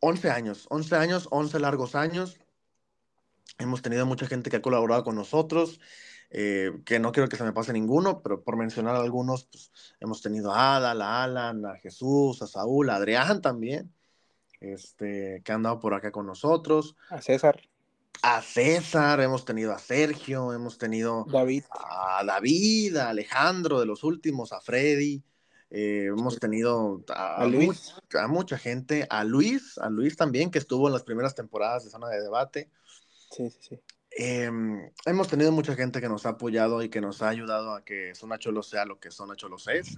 11 años, 11 años, 11 largos años. Hemos tenido mucha gente que ha colaborado con nosotros. Eh, que no quiero que se me pase ninguno, pero por mencionar algunos, pues, hemos tenido a Ada, a Alan, a Jesús, a Saúl, a Adrián también, este, que han dado por acá con nosotros. A César. A César, hemos tenido a Sergio, hemos tenido David. a David, a Alejandro de los últimos, a Freddy. Eh, hemos tenido a, Luis. a mucha gente, a Luis, a Luis también, que estuvo en las primeras temporadas de Zona de Debate. Sí, sí, sí. Em, hemos tenido mucha gente que nos ha apoyado y que nos ha ayudado a que Zona Cholo sea lo que Zona Cholo es.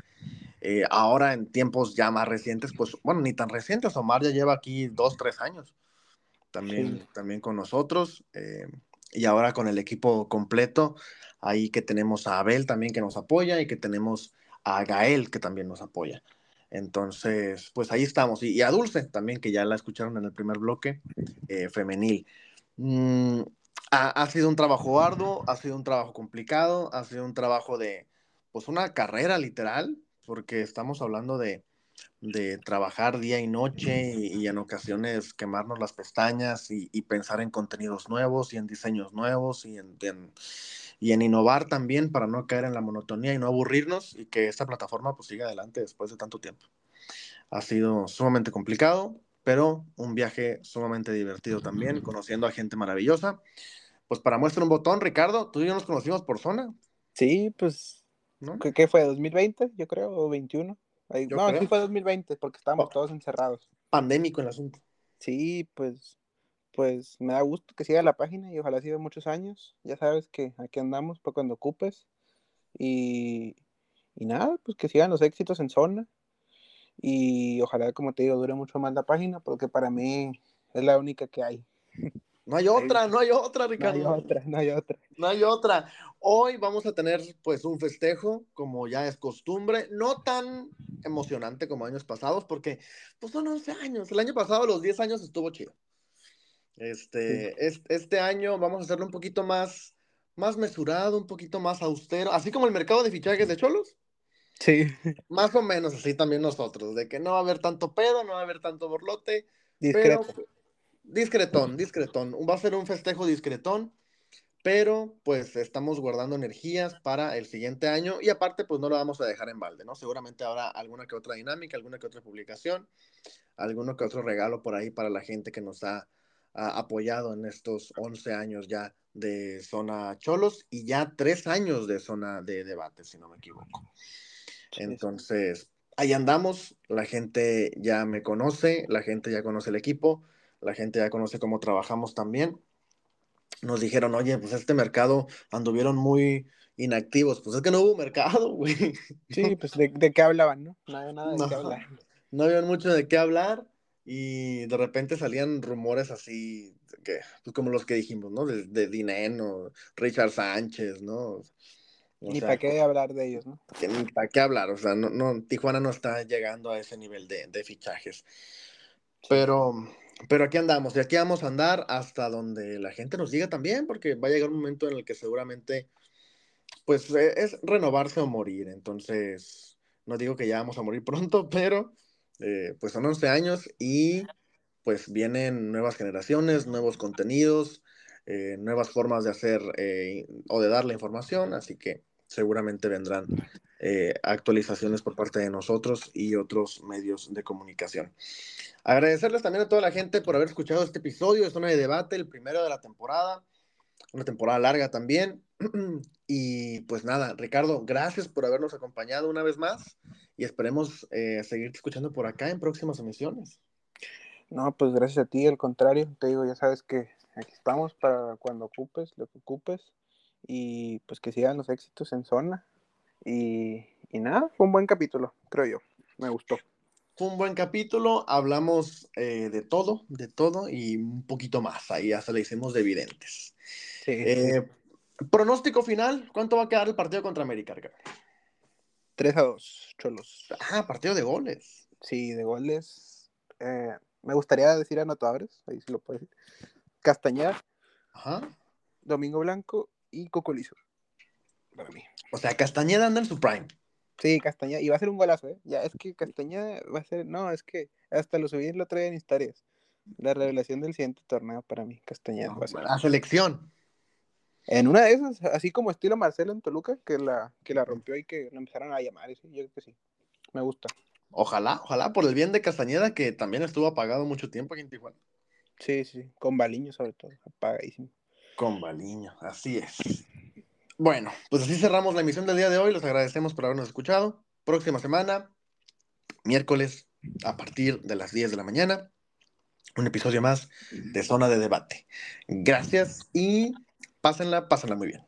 Eh, ahora, en tiempos ya más recientes, pues, bueno, ni tan recientes, Omar ya lleva aquí dos, tres años también, también con nosotros. Eh, y ahora con el equipo completo, ahí que tenemos a Abel también que nos apoya y que tenemos a Gael que también nos apoya. Entonces, pues ahí estamos. Y, a Dulce también, que ya la escucharon en el primer bloque, eh, femenil. Mm, ha, sido un trabajo arduo, ha sido un trabajo complicado, ha sido un trabajo de, pues una carrera literal, porque estamos hablando de, de trabajar día y noche y, en ocasiones quemarnos las pestañas y, pensar en contenidos nuevos y en diseños nuevos y en, y en innovar también para no caer en la monotonía y no aburrirnos y que esta plataforma pues siga adelante después de tanto tiempo. Ha sido sumamente complicado, pero un viaje sumamente divertido también, conociendo a gente maravillosa. Pues para muestra un botón, Ricardo, tú y yo nos conocimos por zona. Sí, pues, ¿qué, fue? ¿2020, yo creo? ¿O 21? no, sí fue 2020, porque estábamos todos encerrados. Pandémico el asunto. Sí, pues, pues me da gusto que siga la página y ojalá siga muchos años. Ya sabes que aquí andamos para cuando ocupes. Y, y nada, pues que sigan los éxitos en zona y ojalá, como te digo, dure mucho más la página, porque para mí es la única que hay. No hay otra, no hay otra, Ricardo. No hay otra, no hay otra. No hay otra. Hoy vamos a tener pues un festejo, como ya es costumbre, no tan emocionante como años pasados, porque pues son 11 años. El año pasado, los 10 años estuvo chido. Este, este año vamos a hacerlo un poquito más, más mesurado, un poquito más austero, así como el mercado de fichajes de Cholos. Sí. Más o menos así también nosotros, de que no va a haber tanto pedo, no va a haber tanto borlote. Discreto. Pero, discretón, discretón. Va a ser un festejo discretón, pero pues estamos guardando energías para el siguiente año y aparte pues no lo vamos a dejar en balde, ¿no? Seguramente habrá alguna que otra dinámica, alguna que otra publicación, alguno que otro regalo por ahí para la gente que nos ha, ha apoyado en estos 11 años ya de zona Cholos y ya tres años de zona de debate, si no me equivoco. Entonces, ahí andamos, la gente ya me conoce, la gente ya conoce el equipo, la gente ya conoce cómo trabajamos también. Nos dijeron, oye, pues este mercado anduvieron muy inactivos. Pues es que no hubo mercado, güey. Sí, pues de, de qué hablaban, ¿no? No había nada de No. qué hablar. No había mucho de qué hablar y de repente salían rumores así, que, pues como los que dijimos, ¿no? De, de Dineno, Richard Sánchez, ¿no? O Ni sea, para qué hablar de ellos, ¿no? ni para qué hablar, o sea, no, no, Tijuana no está llegando a ese nivel de, de fichajes. Pero, pero aquí andamos, y aquí vamos a andar hasta donde la gente nos diga también, porque va a llegar un momento en el que seguramente, pues, eh, es renovarse o morir. Entonces, no digo que ya vamos a morir pronto, pero eh, pues son 11 años y pues vienen nuevas generaciones, nuevos contenidos, eh, nuevas formas de hacer eh, o de dar la información, así que seguramente vendrán eh, actualizaciones por parte de nosotros y otros medios de comunicación. Agradecerles también a toda la gente por haber escuchado este episodio de Zona de Debate, el primero de la temporada, una temporada larga también. Y pues nada, Ricardo, gracias por habernos acompañado una vez más y esperemos eh, seguirte escuchando por acá en próximas emisiones. No, pues gracias a ti, al contrario, te digo, ya sabes que aquí estamos para cuando ocupes, lo que ocupes, y pues que sigan los éxitos en zona. Y nada, fue un buen capítulo, creo yo, me gustó. Fue un buen capítulo, hablamos eh, de todo, de todo y un poquito más. Ahí hasta le hicimos de evidentes. Sí, Eh, pronóstico final, ¿cuánto va a quedar el partido contra América? Ricardo? 3 a 2, cholos. Ah, partido de goles. Sí, de goles. eh, me gustaría decir anotadores, ahí sí lo puedo decir. Castañeda, Ajá. Domingo Blanco y Cocolizo. Para mí. O sea, Castañeda anda en su prime. Sí, Castañeda. Y va a ser un golazo, ¿eh? Ya, es que Castañeda va a ser. No, es que hasta lo subí lo traen en historias. La revelación del siguiente torneo para mí, Castañeda. va a ser. La selección. En una de esas, así como estilo Marcelo en Toluca, que la, que la rompió y que lo empezaron a llamar. y sí, yo creo que sí. Me gusta. Ojalá, ojalá por el bien de Castañeda, que también estuvo apagado mucho tiempo aquí en Tijuana. Sí, sí. Con Baliño, sobre todo. Apagadísimo. Con Baliño, así es. Bueno, pues así cerramos la emisión del día de hoy. Les agradecemos por habernos escuchado. Próxima semana, miércoles, a partir de las 10 de la mañana, un episodio más de Zona de Debate. Gracias y pásenla, pásenla muy bien.